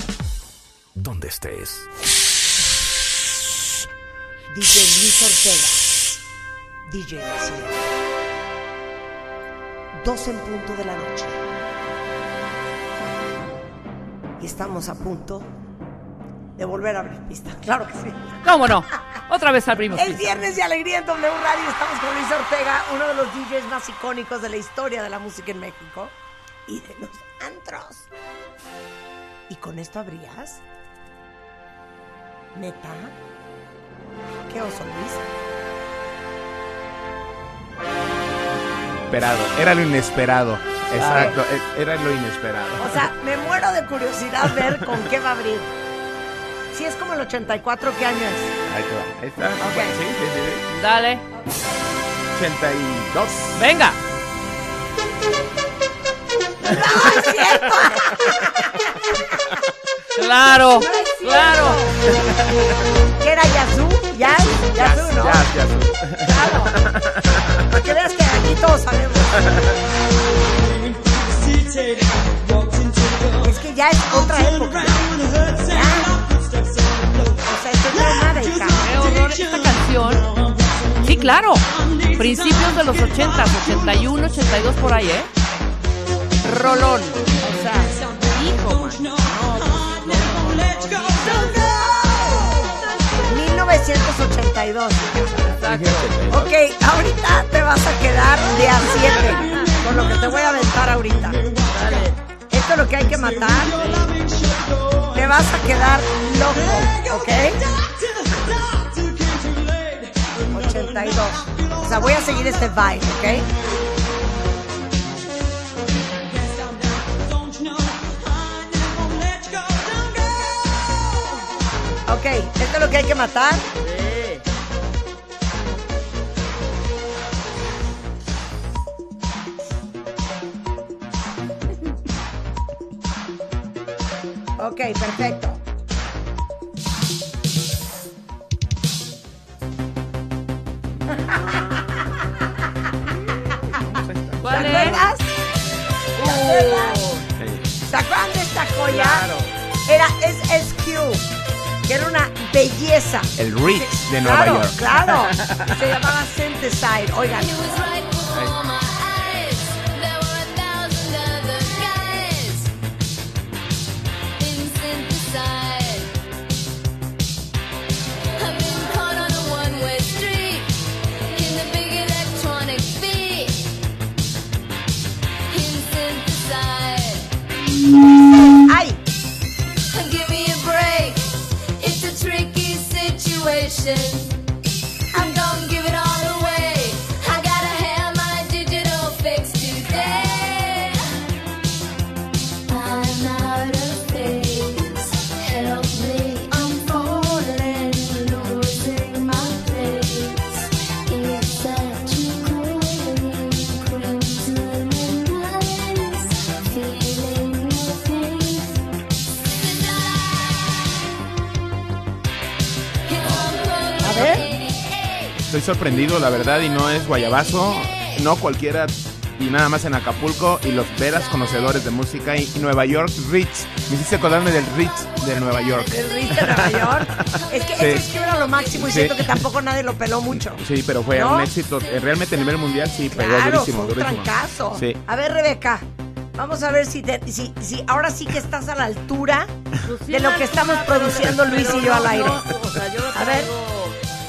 donde estés. DJ Luis Ortega. DJ ciudad. Dos en punto de la noche. Y estamos a punto de volver a abrir pista. Claro que sí. ¿Cómo no? Otra vez abrimos. El viernes de alegría en W Radio estamos con Luis Ortega, uno de los DJs más icónicos de la historia de la música en México y de los antros. ¿Y con esto abrías? ¿Neta? ¿Qué oso, Luis? Esperado. Era lo inesperado. Exacto. e- Era lo inesperado. O sea, me muero de curiosidad ver con qué va a abrir. Si es como el 84, ¿qué año es? Ahí te va. Ahí está. Ok. Sí, sí, sí. Dale. 82. Venga. ¡No es cierto! ¡Claro! No ¡Claro! ¿Qué era Yazú? ¿Yaz? Yazú, ¿no? Yaz, Yazú. Claro. Porque veas que aquí todos sabemos. Es que ya es otra época. O sea, es una década. ¡Qué esta canción! Sí, claro. Principios de los 80, 81, 82, por ahí, ¿eh? Rolón. O sea, hijo, man. No, pues, no, no, no. 1982. Ok, ahorita te vas a quedar de a 7 con lo que te voy a aventar ahorita. Esto es lo que hay que matar. Te vas a quedar loco, ¿ok? 82. O sea, voy a seguir este vibe, ¿ok? Ok, esto es lo que hay que matar. Ok, perfecto. ¿Cuál ¿Te acuerdas? ¿Te acuerdas? ¿Se acuerdan de esta joya? Era SSQ, que era una belleza. El Ritz de Nueva Claro, York. Claro, se llamaba Synthesize. Oigan, conversation. Sorprendido, la verdad, y no es guayabazo. No cualquiera y nada más en Acapulco y los veras conocedores de música y, y Nueva York Ritz. Me hiciste acordarme del Ritz de Nueva York. El Ritz de Nueva York. Es que Sí. SSQ era lo máximo y Sí. siento que tampoco nadie lo peló mucho. Sí, pero fue ¿No? un éxito. eh, Realmente a nivel mundial sí, pegó Claro, durísimo, fue un durísimo. trancazo. Sí. A ver, Rebeca, vamos a ver si, te- si, si ahora sí que estás a la altura de lo que estamos produciendo Luis y yo no, al aire. no, o sea, yo la A ver.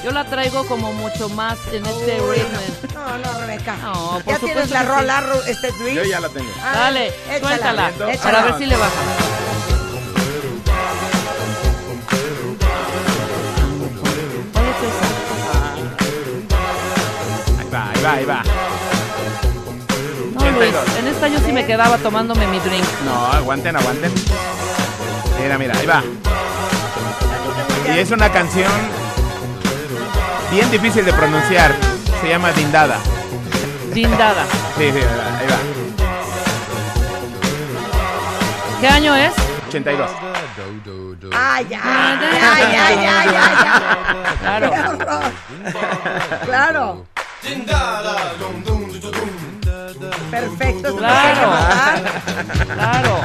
Yo la traigo como mucho más en este Uy, ritmo. No, no, Rebeca. No, por ya supuesto tienes la sí. rola, este Luis. Yo ya la tengo. Ah, Dale, échala, suéltala. échala. Para ver si le baja. ¿Cuál es esa? Ahí va, ahí va, ahí va. No, Luis, 82. en esta yo sí me quedaba tomándome mi drink. No, aguanten, aguanten. Mira, mira, ahí va. Y es una canción bien difícil de pronunciar. Se llama Dindada. Dindada. Sí, sí, ahí va. ahí va. ¿Qué año es? 82. Ah, ya, ya, ya, ya, ya, ya. Claro. Claro. Perfecto, Claro. Claro.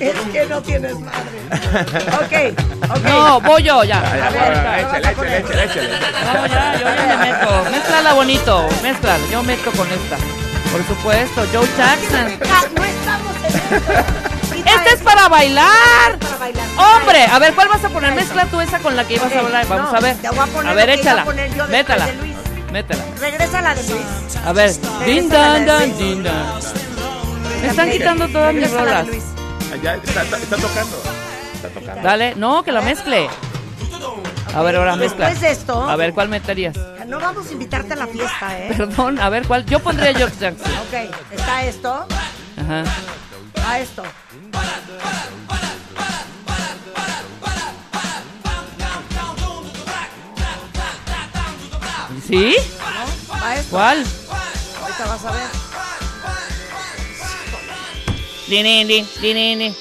Es que no tienes madre. Ok, ok. No, voy yo ya. A ver, va, ¿qué échale, échale, échale, échale. No, ya, yo ya me meto. Mézclala bonito, mézclala. Yo meto con esta. Por supuesto, Joe Jackson. No estamos en esto. Quita Este es para bailar. Hombre, a ver, ¿cuál vas a poner? Mezcla tú esa con la que ibas a hablar. Vamos a ver. a ver, échala. Luis. Métela. Regresa la de Luis. A ver. Din dan dan din dan. Me están quitando todas mis Regresa la de rolas. Ah, está, está, está tocando. Está tocando. Dale, no, que la mezcle. A ver, ahora mezcla. Después de esto, A ver, ¿cuál meterías? no vamos a invitarte a la fiesta, ¿eh? Perdón, a ver, ¿cuál? Yo pondría George Jackson. Ok, está esto, Ajá. a esto. ¿Sí? A esto. ¿Cuál? Ahorita vas a ver. Dinini, dinini.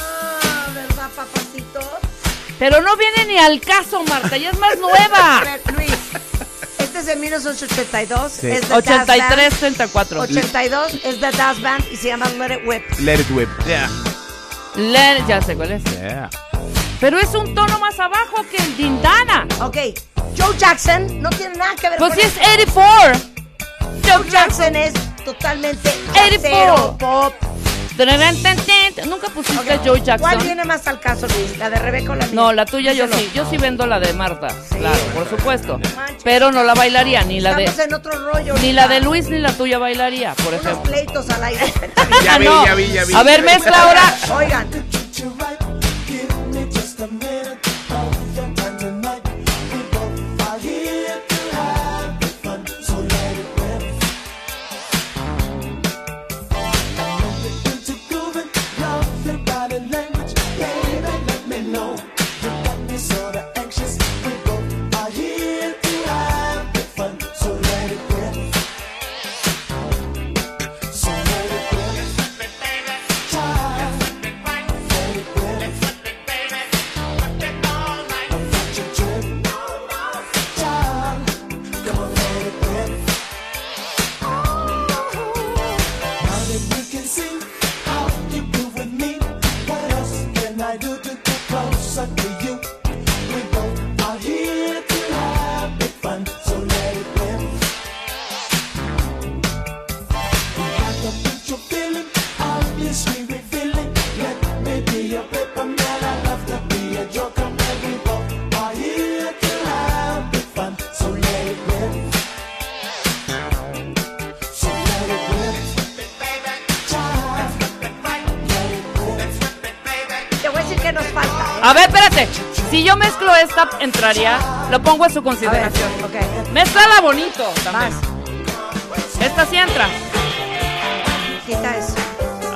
Ah, ¿verdad, papacito? Pero no viene ni al caso, Marta, ya es más A nueva. ver, Luis. Este es de 1982. Sí. Es de Das 83, Band. 34. 82 es de Das Band y se llama Let It Whip. Let it whip. Yeah. Le- ya sé cuál es. Yeah. Pero es un tono más abajo que el Dindana. Ok, Joe Jackson no tiene nada que ver Pues con sí es eso. 84. Joe Jackson es totalmente 84. jazzero, pop. Nunca pusiste a Joe ¿Cuál Jackson. viene más al caso, Luis? ¿La de Rebeca o la mía? No, la tuya yo sí. Yo sí vendo la de Marta. Claro, por supuesto. Manches. Pero no la bailaría, ni la de. Estamos en otro rollo. Ni la de Luis ni la tuya bailaría, por Unos ejemplo. pleitos al aire. Ya vi, ya vi, ya vi. A ver, mezcla ahora. Oigan, entraría. Lo pongo a su A ver, consideración. ok. Mézclala bonito también. Vas, Esta sí entra. quita eso.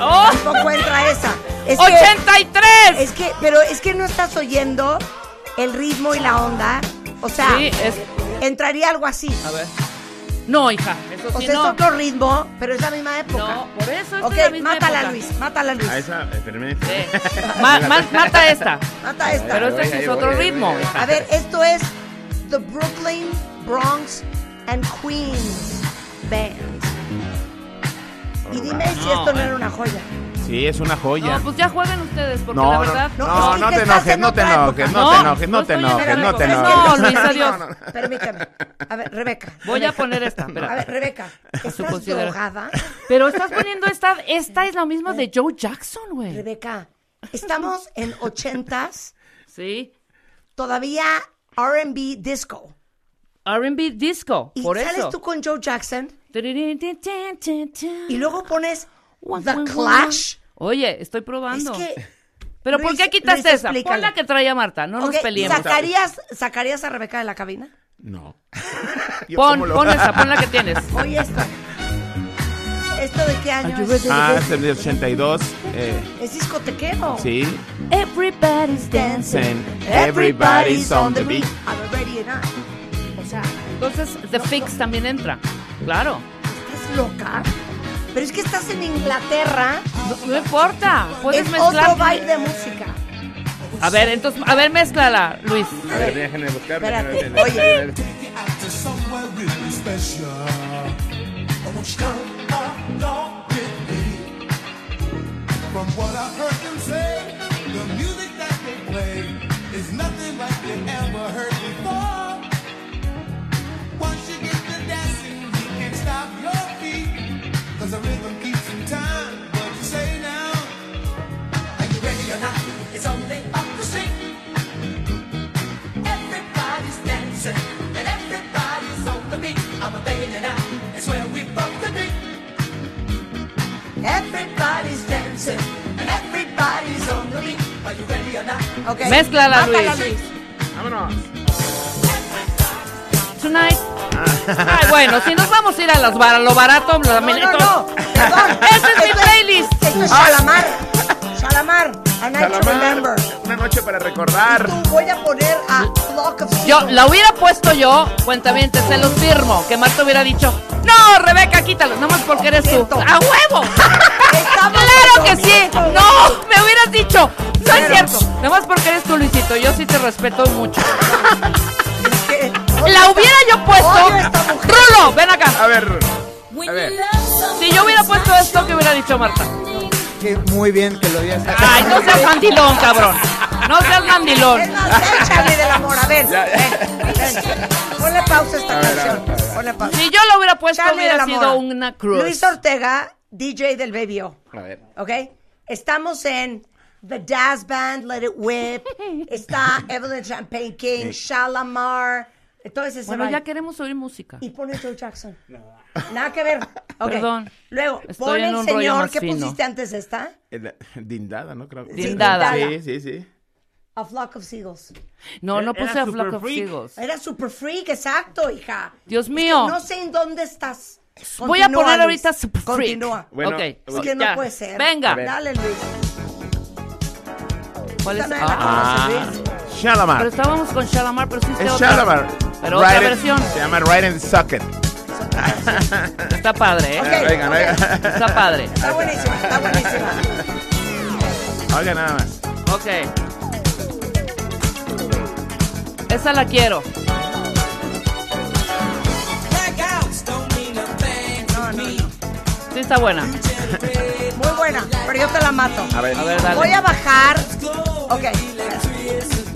¡Oh! Tampoco entra esa. Es que, ¡83! es que, pero es que no estás oyendo el ritmo y la onda. O sea, Sí, es. entraría algo así. A ver. No, hija, eso O sí sea, no. es otro ritmo, pero es la misma época. No, por eso es ok, la misma mátala, época. Luis. Mátala, Luis. A esa, espérame. Sí. Ma- ma- mata esta. Mata esta. Pero este sí es otro ritmo. A ver, esto es The Brooklyn, Bronx and Queens Band. Y dime si esto no eh. era una joya. Sí, es una joya. No, pues ya jueguen ustedes, porque No, la verdad. No, no, te enojes, en no te enojes, no te No, enojes, no te enojes, no te enojes. No, Luis, adiós. No, no, no. Permíteme. A ver, Rebeca. Voy a poner esta. espera. A ver, Rebeca. ¿Estás drogada? Pero estás poniendo esta. Esta es lo mismo de Joe Jackson, güey. Rebeca, estamos en ochentas, Sí. todavía R&B disco. RB disco. Y por sales eso. tú con Joe Jackson y luego pones The. Clash. Oye, estoy probando. Es que... Pero ¿por qué quitaste Luis, esa? Pon la que traía Marta, no nos peleemos. ¿sacarías, ¿Sacarías a Rebeca de la cabina? No. Pon, lo- pon esa, pon la que tienes. Oye, esto. ¿Esto de qué año es? Ah, es de 82. Eh, Es discotequero. sí. Everybody's Dancing. Everybody's on the beat. I'm ready enough. O sea, Entonces, The Fix también entra. Claro. ¿estás loca? Pero es que estás en Inglaterra. No, no importa. Puedes es mezclar. otro vibe de música. A ver, entonces, a ver, mézclala, Luis. A ver, déjenme buscar. Déjenme- oye. From what I heard them say, the music not? Ok. Mézclala, Mátala, Luis. Vámonos. Tonight. Ay, bueno, si nos vamos a ir a las bar- a lo barato, lo No, no, no. Perdón. Ese es mi playlist. Esto es Shalamar. Shalamar. A night to Salamar, remember. Una noche para recordar. Tú voy a poner a Flock of Yo la hubiera puesto yo, cuentamiento, se los firmo. Que Marta hubiera dicho, no, Rebeca, quítalo, nada más porque eres tú. ¡A huevo! ¡Claro que sí! ¡No! ¡Me hubieras dicho! No es cierto. Nada más porque eres tú, Luisito. Yo sí te respeto mucho. La hubiera yo puesto. Rulo, ven acá. A ver. A ver. Si yo hubiera puesto esto, ¿qué hubiera dicho Marta? que muy bien que lo digas. Ay, no seas mandilón, cabrón. No seas mandilón. Es más, ven, Charlie del amor, a ver. Ponle pausa a esta A ver, a canción. ver, a ver. Ponle pausa. Si yo lo hubiera puesto, Charlie hubiera sido una cruz. Luis Ortega, DJ del Baby O. A ver. ¿Ok? Estamos en The Jazz Band, Let It Whip. Está Evelyn Champagne King, Shalamar. Entonces ese Bueno, ya queremos oír música. Y pone Joe Jackson. Nada que ver. Perdón. Luego, Estoy pon en el señor fino. pusiste antes esta. El- Dindada, ¿no? Creo. Dindada. Sí, sí, sí. A Flock of Seagulls. No, no Era puse a Flock of Freak. Seagulls. Era super freak, exacto, hija. Dios Es que mío. no sé en dónde estás. Voy a poner Luis. ahorita Super Freak. Continúa. Bueno, ok. Es que no ya. puede ser. Venga. Dale, Luis. ¿Cuál es? La Ah, conoce, Luis. Shalamar. pero estábamos con Shalamar, pero sí Es otra. Shalamar. Pero otra Right versión. Se llama Right in the Socket. Está padre, ¿eh? Venga, venga. Está padre. Está buenísima, está buenísima. Oiga, nada más. Ok. Esa la quiero. No, no, no. Sí está buena. Muy buena, pero yo te la mato. A ver. A ver, dale. Voy a bajar. Ok.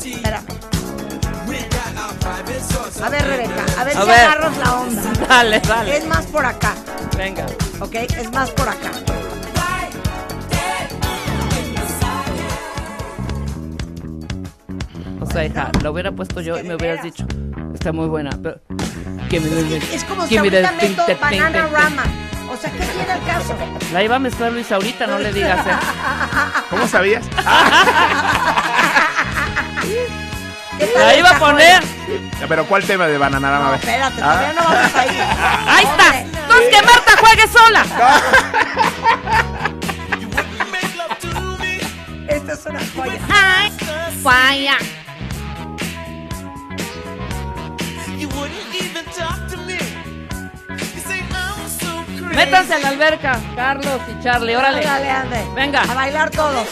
Espérame. A ver, Rebeca, a ver A si ver. agarras la onda. Dale, dale. Es más por acá, Venga. ¿ok? Es más por acá. Sea, hija, lo hubiera puesto yo y me hubieras dicho. Está muy buena. Pero... Me Es como si ahorita meto Banana. Rama. O sea, ¿qué tiene el caso? La iba a mezclar Luis ahorita, no le digas, ¿eh? ¿Cómo sabías? ¿Qué tal La iba a poner. Pero ¿cuál tema de Bananarama? No, espérate, todavía no vamos ahí. Ahí está. Hombre, No es que Marta juegue sola. Esta es una joya. Ay, falla. Métanse a la alberca, Carlos y Charlie, órale. Dale, ande. Venga. A bailar todos.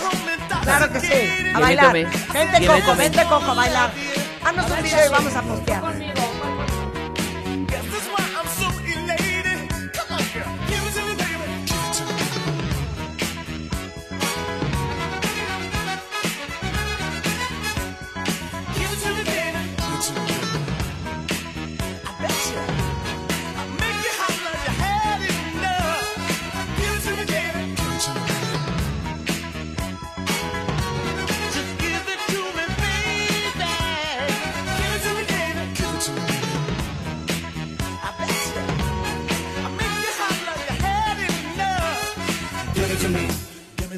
Claro que sí. A bailar. Vente, me. vente, Coco, a bailar. Haznos un video y vamos a postear.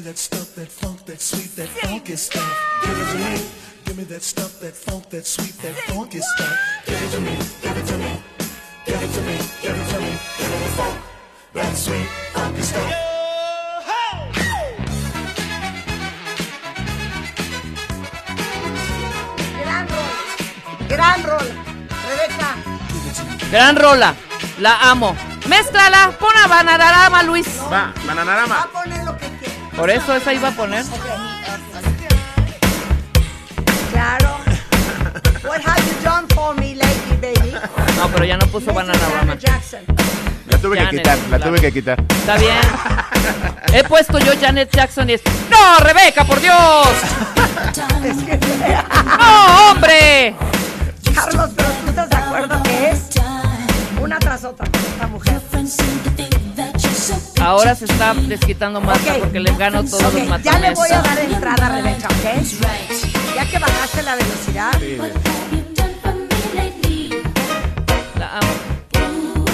That stuff, that funk, that sweet, that funky stuff. Give it to me. Give me that stuff, that funk, that sweet, that funky stuff. Give it to me. Give it to me. Give it to me. Give it to me. Give me the funk, that sweet, funky stuff. Gran rol. Gran rol. Rebeca. Gran rola. La amo. Mézclala. Pon a Bananarama, Luis. Va, Va Bananarama. a poner. Por eso esa iba a poner. Claro. What have you done for me lately, baby? No, pero ya no puso Bananarama. Janet Jackson. La tuve que quitar, la tuve que quitar. Está bien. He puesto yo Janet Jackson y es. ¡No, Rebeca, por Dios! ¡No, hombre! Carlos, pero tú estás de acuerdo que es una tras otra con esta mujer. Ahora se está desquitando más Ok. porque le gano todos Ok, los ya matones. le voy a dar entrada a Rebeca, ¿ok? Ya que bajaste la velocidad, La amo.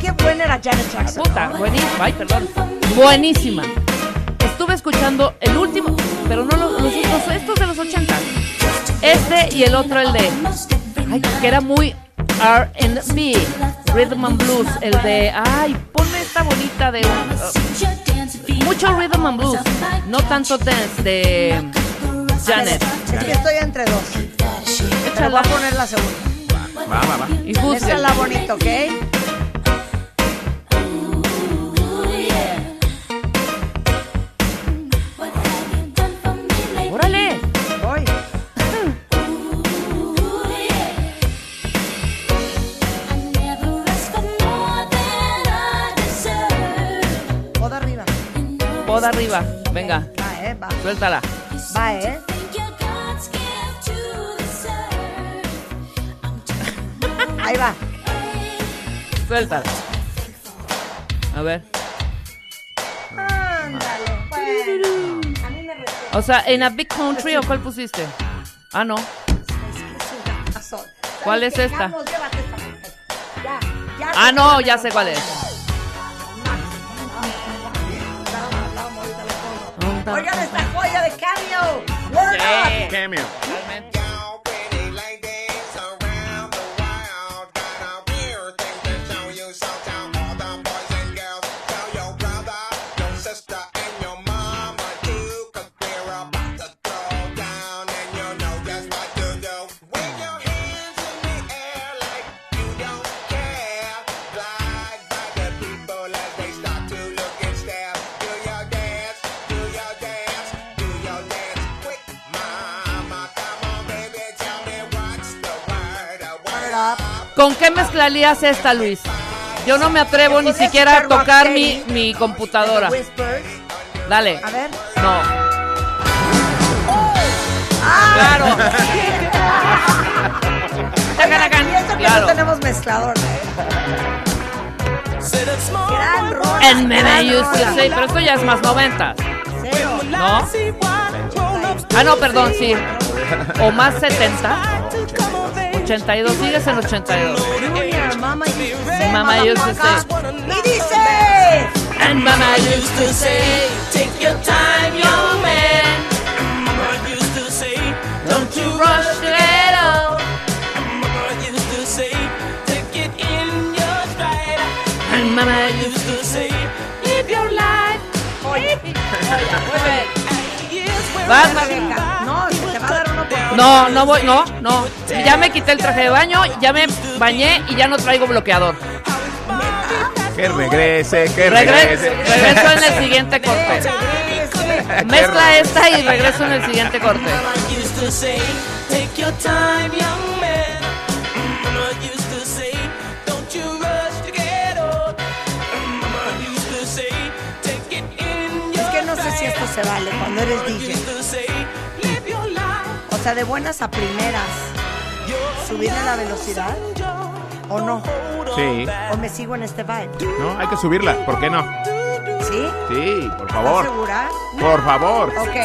Qué buena era Janet Jackson. Puta, buenísima. Ay, perdón. Buenísima. Estuve escuchando el último, pero no los, los estos de los 80. Este y el otro, el de. Ay, que era muy RB, Rhythm and Blues. El de. Ay, ponme esta bonita de. uh, mucho Rhythm and Blues. No tanto dance de Janet. Es que estoy entre dos. Pero voy a poner la segunda. Va, va, va. Y Esa juzguen. es la bonita, ¿ok? Arriba. Venga, Va, eh, va. suéltala. Va, eh. Ahí va. Suéltala. A ver. Ándale, bueno. A mí me respeto. O sea, ¿en a Big Country o cuál pusiste? Ah, no. Es que es un gatazón. ¿Sabes ¿Cuál es esta? Carlos, llévate esta. Ya, ya. Ah, no, ya sé cuál es. Oigan esta joya de Cameo. Word up. Cameo. ¿Con qué mezclarías esta, Luis? Yo no me atrevo ni siquiera a tocar mi, mi computadora. Dale. A ver. No. Ah. Claro. Y eso que Claro. no tenemos mezclador. Gran rola. En me gran rola. say, pero esto ya es más 90. Cero. ¿No? Ah, no, perdón, sí. O más 70. 82, sigues en 82. Junior, mama used to say, Mama used to say. motherfucker. Y dice. And mama used to say, take your time, young man. Don't you rush to get old. And mama used to say, live your life. Oye, se te No, no voy, no, no. Ya me quité el traje de baño, ya me bañé y ya no traigo bloqueador. Que regrese, que Regre- regrese. regreso en el siguiente corte. Mezcla esta y regreso en el siguiente corte. Es que no sé si esto se vale cuando eres DJ. O sea, de buenas a primeras, subirle la velocidad o no. Sí. O me sigo en este vibe. No, hay que subirla. ¿Por qué no? ¿Sí? Sí, por ¿Estás favor. segura? Por favor. Ok.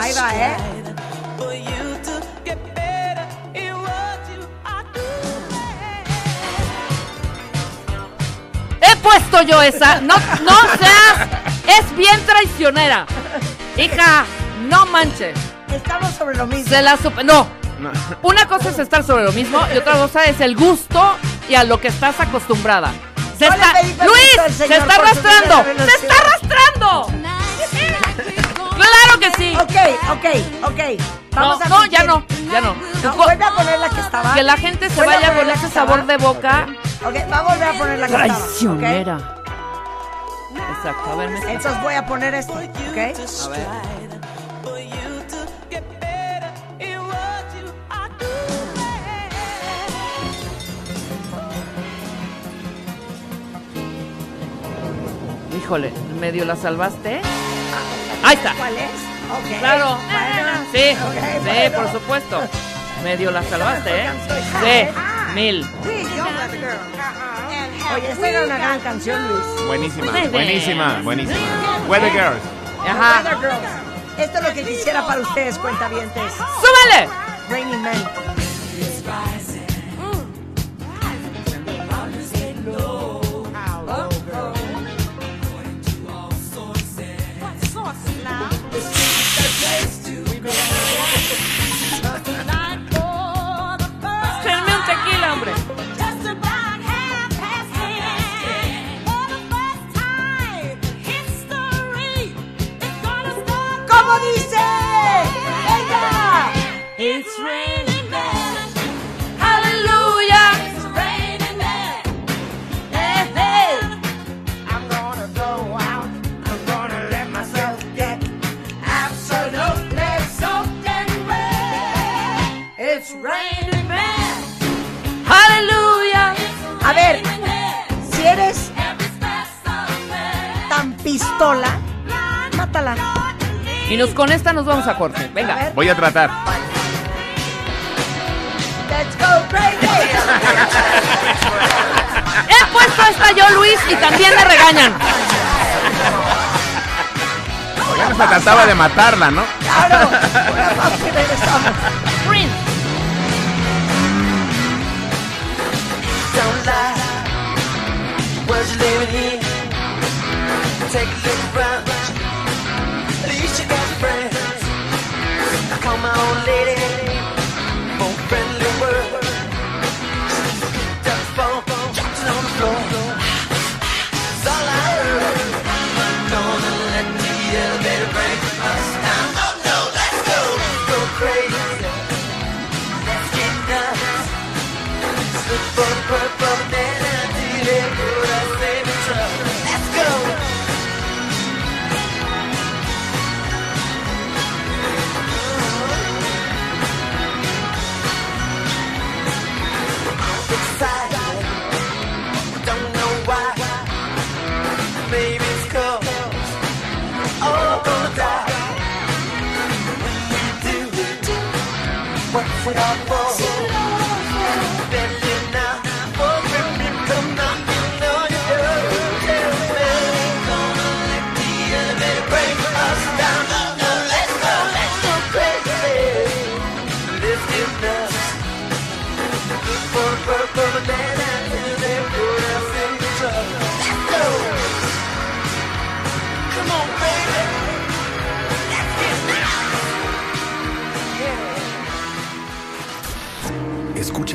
Ahí va, ¿eh? He puesto yo esa. No, no seas. Es bien traicionera. Hija, no manches. Estamos sobre lo mismo. Se la supe. No. No. Una cosa es estar sobre lo mismo y otra cosa es el gusto y a lo que estás acostumbrada. Se No está, Luis, se está arrastrando. Se está arrastrando. Claro que sí. Ok, ok, ok. No, Vamos a no, ya no, ya no. No, vuelve a poner la que estaba. Que la gente se Vuelve a vaya poner con ese estaba. sabor de boca Ok, va a volver a poner la que estaba. ¿ok? traicionera. Exacto, a ver. Entonces voy a poner esto, ¿ok? A ver. Híjole, medio la salvaste. Ahí está. ¿Cuál es? Claro. Bueno. Sí, sí, bueno. por supuesto. Medio la salvaste, ¿eh? Sí, mil. Sí, yo, Weather Girl. Oye, esta era una gran canción, Luis. Buenísima, buenísima, buenísima. Weather Girls. Ajá. Weather Girls. Esto es lo que quisiera para ustedes, cuentavientes. ¡Súbele! Raining Men. Pistola, mátala. Y nos con esta nos vamos a corte. A Venga. ver. Voy a tratar. Let's go crazy. He puesto esta yo, Luis, y también me regañan. Ya se trataba de matarla, ¿no? Claro. Y regresamos. Prince. Don't lie. Was you living here? Take a look around. At least you got friends. I call my old lady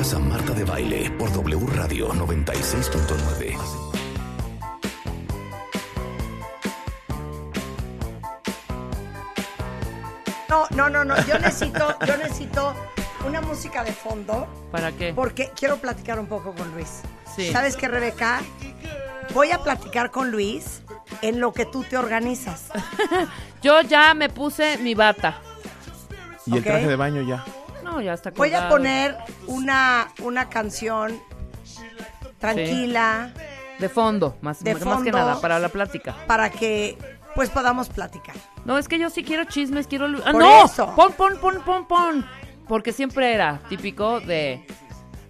Escuchas a Marta de Baile por W Radio 96.9. No, no, no, no. Yo necesito, yo necesito una música de fondo ¿Para qué? porque quiero platicar un poco con Luis. Sí. ¿Sabes qué, Rebeca? Voy a platicar con Luis en lo que tú te organizas. Yo ya me puse mi bata. Y el traje de baño ya. No, ya está Voy a colgado. poner una, una canción tranquila De fondo, más, De más fondo. que nada, para la plática. para que pues podamos platicar. No, es que yo sí quiero chismes, quiero... lu- ¡Ah, Por no! eso. Pon, pon, pon, pon, pon. Porque siempre era típico de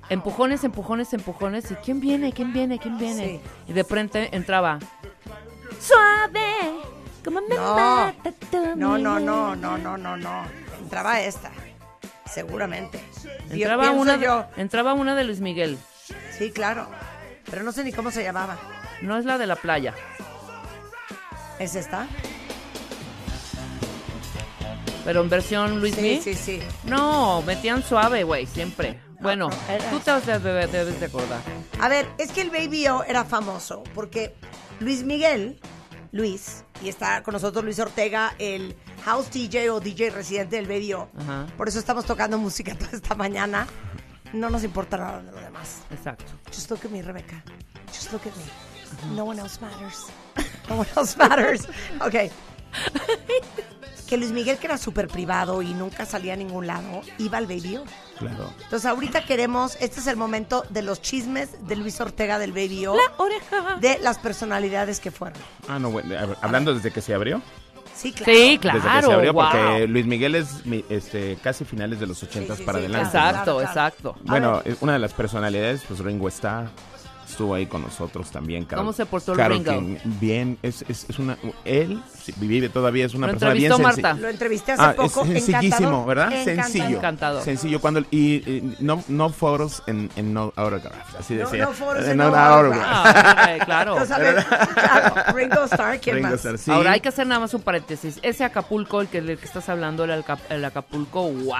empujones, empujones, empujones. ¿Y quién viene? ¿Quién viene? ¿Quién viene? Sí. Y de frente entraba... Suave, como me No. mata tu No, no, miel". no, no, no, no, no. Entraba esta, seguramente. Entraba una, yo. entraba una de Luis Miguel. Sí, claro. Pero no sé ni cómo se llamaba. No es la de la playa. ¿Es esta? Pero en versión Luis Sí, Miguel. sí, sí. No, metían suave, güey, siempre. Bueno, no, era- tú te debes de acordar. A ver, es que el Baby O era famoso porque Luis Miguel, Luis, y está con nosotros Luis Ortega, el house DJ o DJ residente del Baby O. Ajá. Por eso estamos tocando música toda esta mañana. No nos importa nada de lo demás. Exacto. Just look at me, Rebecca. Just look at me. No one else matters. No one else matters. Ok. Que Luis Miguel, que era súper privado y nunca salía a ningún lado, iba al Baby O. Claro. Entonces ahorita queremos, este es el momento de los chismes de Luis Ortega del Baby O, Oreja. de las personalidades que fueron. Ah, no, bueno, hablando desde que se abrió. Sí, claro. Sí, Desde que claro. se abrió, wow. porque Luis Miguel es mi- este, casi finales de los 80 Sí, sí, para sí, adelante. claro. Exacto, exacto. Bueno, es una de las personalidades, pues Ringo está estuvo ahí con nosotros también. Carol- ¿Cómo se portó el Carol Ringo? King. Bien, es, es, es una, él vive todavía, es una Lo persona bien. Marta. Lo entrevisté hace Ah, es poco. sencillísimo, encantador, ¿verdad? encantador. Sencillo. Encantador. Sencillo. Cuando, y, y no, no foros en, en no autograph, así No, decía. no foros Eh, en no no autograph. Ah, claro. Entonces, a ver, claro, Ringo Starr, ¿quién Ringo más? Starr, sí. Ahora hay que hacer nada más un paréntesis. Ese Acapulco, el que, del que estás hablando, el, el Acapulco, wow,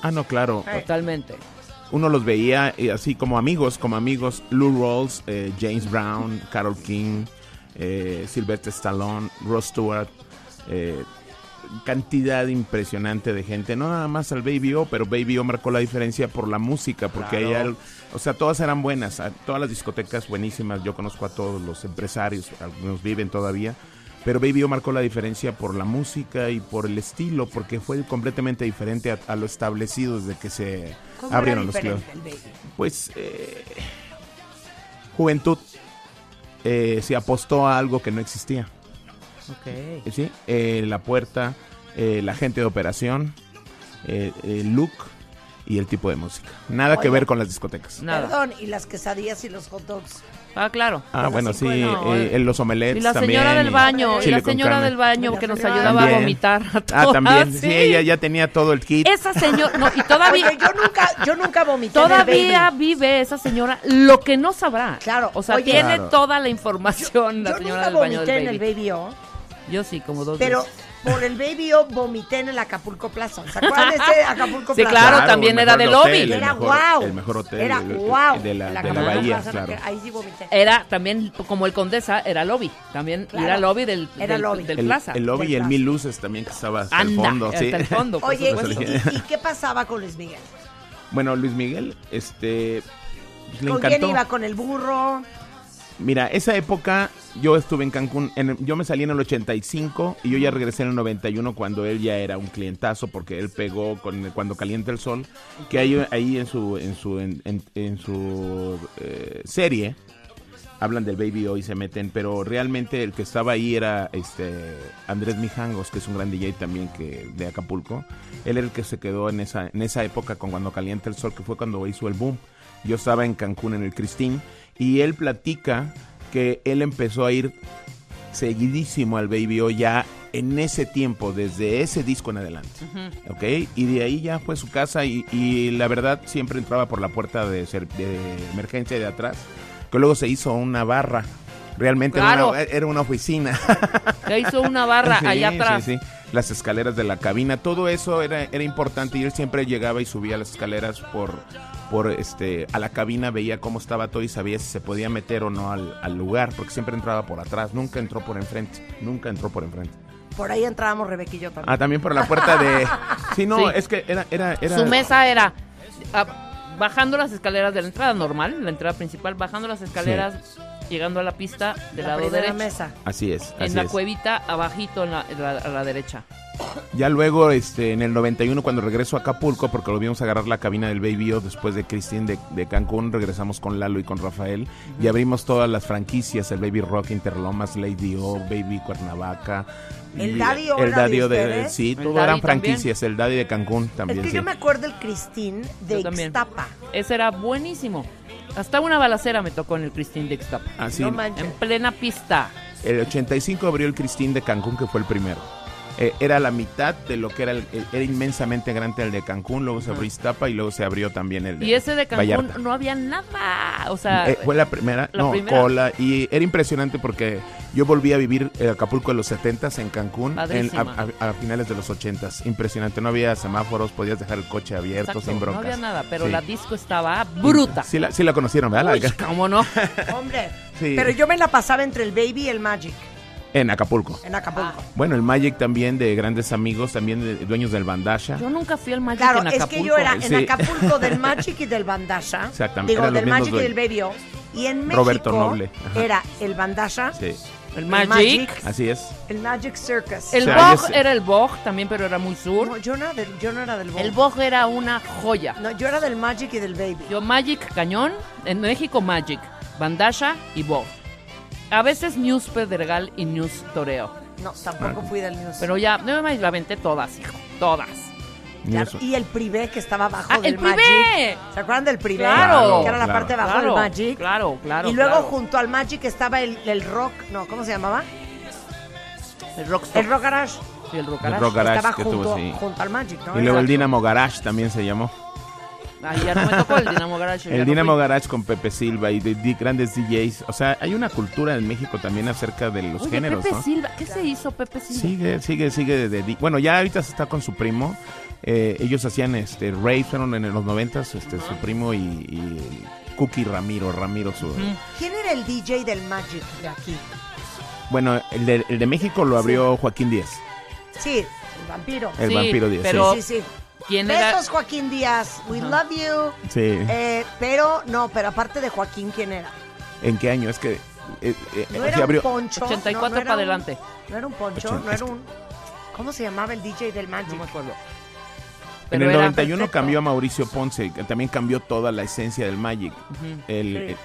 Ah, no, claro. totalmente. Uno los veía eh, así como amigos, como amigos. Lou Rawls, eh, James Brown, Carol King, eh, Sylvester Stallone, Ross Stewart. eh, cantidad impresionante de gente. No nada más al Baby O, pero Baby O marcó la diferencia por la música, porque Claro. ella, el- o sea, todas eran buenas. Todas las discotecas buenísimas. Yo conozco a todos los empresarios, algunos viven todavía. Pero Baby O marcó la diferencia por la música y por el estilo, porque fue completamente diferente a, a lo establecido desde que se ¿Cómo era abrieron los Baby? Pues eh, juventud eh, se apostó a algo que no existía. Eh, Sí, eh, la puerta, eh, la gente de operación, eh, el look y el tipo de música. Nada que ver con las discotecas. Nada. Perdón, y las quesadillas y los hot dogs. Ah, claro. Ah, bueno, sí, No, eh, los omelets Y la también. señora del baño, y la señora del baño que nos ayudaba También. a vomitar. a Ah, todas, también. Sí, ella ya tenía todo el kit. Esa señora, no, y todavía, Oye, yo nunca, yo nunca vomité en el todavía baby. vive esa señora lo que no sabrá. Claro, O sea, oye. tiene Claro. toda la información la Yo señora nunca del baño vomité del en el baby. Baby O, Yo sí, como dos pero veces. Por el Baby O vomité en el Acapulco Plaza. ¿Se acuerdan de ese Acapulco Sí, Plaza? claro, también era de hotel, lobby. Era mejor- guau. El mejor hotel. Era guau. De la, El de la Acapulco bahía, Plaza, claro. Ahí sí vomité. Era también, como el Condesa, era lobby. También Claro. era lobby del, Era del, lobby. del El, plaza. el lobby Del y el plaza. mil luces también que estaba hasta el fondo. hasta sí. el fondo. Oye, supuesto. ¿y, y qué pasaba con Luis Miguel? Bueno, Luis Miguel, este, pues, le ¿Con encantó. quién iba? ¿Con el burro? Mira, esa época yo estuve en Cancún, en yo me salí en el 85 y yo ya regresé en el 91 cuando él ya era un clientazo porque él pegó con cuando calienta el sol, que ahí, ahí en su en su en, su eh, serie hablan del Baby hoy se meten, pero realmente el que estaba ahí era este Andrés Mijangos, que es un gran DJ también que de Acapulco. Él era el que se quedó en esa en esa época con cuando calienta el sol, que fue cuando hizo el boom. Yo estaba en Cancún en el Christine y él platica que él empezó a ir seguidísimo al Baby O ya en ese tiempo, desde ese disco en adelante. ¿Ok? Y de ahí ya fue su casa y, y la verdad siempre entraba por la puerta de, ser- de emergencia de atrás, que luego se hizo una barra. Realmente era una- era una oficina. Que hizo una barra Sí, allá atrás. sí, sí. Las escaleras de la cabina, todo eso era, era importante y él siempre llegaba y subía las escaleras por, por este, a la cabina, veía cómo estaba todo y sabía si se podía meter o no al, al lugar, porque siempre entraba por atrás, nunca entró por enfrente, nunca entró por enfrente. Por ahí entrábamos Rebeca y yo también. Ah, también por la puerta de... Sí, no, Sí. es que era... era, era... Su mesa era ah, bajando las escaleras de la entrada normal, la entrada principal, bajando las escaleras, llegando a la pista del la lado derecho. mesa. Así es, En así la es. cuevita, abajito en la- en la- a la derecha. Ya luego, este, en el 91, cuando regreso a Acapulco, porque lo vimos agarrar la cabina del Baby O después de Christine de, de Cancún, regresamos con Lalo y con Rafael y abrimos todas las franquicias, el Baby Rock, Interlomas, Lady O, Baby Cuernavaca. ¿El Daddy O el era de Daddy O ustedes? Sí, ¿El todo Daddy eran también? franquicias, el Daddy de Cancún también. Es que sí. yo me acuerdo el Cristín de también. Ixtapa. Ese era buenísimo. Hasta una balacera me tocó en el Christine de Ixtapa. Así, No manches. En plena pista. el 85 abrió el Christine de Cancún, que fue el primero. Eh, era la mitad de lo que era, el, el- era inmensamente grande el de Cancún, luego se abrió Iztapa y luego se abrió también el de Y ese de Cancún Vallarta. no había nada. O sea, Eh, fue la primera, la no, primera. cola, y era impresionante porque yo volví a vivir eh, Acapulco de los 70s en Cancún, en- a, a- a finales de los 80s, impresionante, no había semáforos, podías dejar el coche abierto exacto, sin no broncas. había nada. Pero Sí. la disco estaba bruta. Sí la, sí la conocieron, ¿verdad? Uy, ¿Cómo no? Hombre. Sí. Pero yo me la pasaba entre el Baby y el Magic En Acapulco. en Acapulco. Bueno, el Magic también de grandes amigos, también de dueños del Bandasha. Yo nunca fui al Magic Claro, en es Acapulco. que yo era en. Acapulco del Magic y del Bandasha. Exactamente, Digo, eran del Magic y del Baby O. Y en México Roberto Noble, ajá. era el Bandasha, Sí, El el Magic. así es. el Magic Circus. El O sea, Bog era el Bog también, pero era muy sur. No, yo, no era del, yo no era del Bog. El Bog era una joya. No, yo era del Magic y del Baby. Yo Magic Cañón, en México Magic, Bandasha y Bog. A veces News Pedregal y News Toreo. No, tampoco fui del News. Pero ya, no me la aventé todas, hijo. Todas. Claro, y el privé que estaba abajo ¡Ah, del el Magic. ¿Se acuerdan del privé? Claro, Que era la claro. parte de abajo Claro, del Magic. claro, claro, Y luego claro. junto al Magic estaba el, el rock, no, ¿cómo se llamaba? El Rockstop. El Rock Garage. y el Rock El Garage. Rock Garage estaba que junto, tuvo, sí. junto al Magic, ¿no? Y luego el. Dynamo Garage también se llamó. Ahí ya no me tocó el Dinamo Garage. no con Pepe Silva y de, de grandes DJs. O sea, hay una cultura en México también acerca de los Oye, géneros, Pepe ¿no? Silva. ¿Qué se hizo Pepe Silva? Sigue, sigue, sigue. De, de- bueno, ya ahorita está con su primo. Eh, ellos hacían este rave, fueron en los noventas, este, su primo y, y Cookie Ramiro, Ramiro su... ¿Quién era el DJ del Magic de aquí? Bueno, el de, el de México lo abrió Joaquín Díaz, Sí, el vampiro. el Sí, vampiro Díaz. pero- sí, sí. ¿Quién era? Besos, Joaquín Díaz. We love you. sí. Eh, pero, no, pero aparte de Joaquín, ¿quién era? ¿En qué año? Es que... eh, eh, No se era abrió... un poncho. 84 no, no era para un- adelante. No era un poncho, Ochenta- no era un... ¿Cómo se llamaba el DJ del Magic? No me acuerdo. En Pero el era 91 perfecto. cambió a Mauricio Ponce, que también cambió toda la esencia del Magic. El- Sí.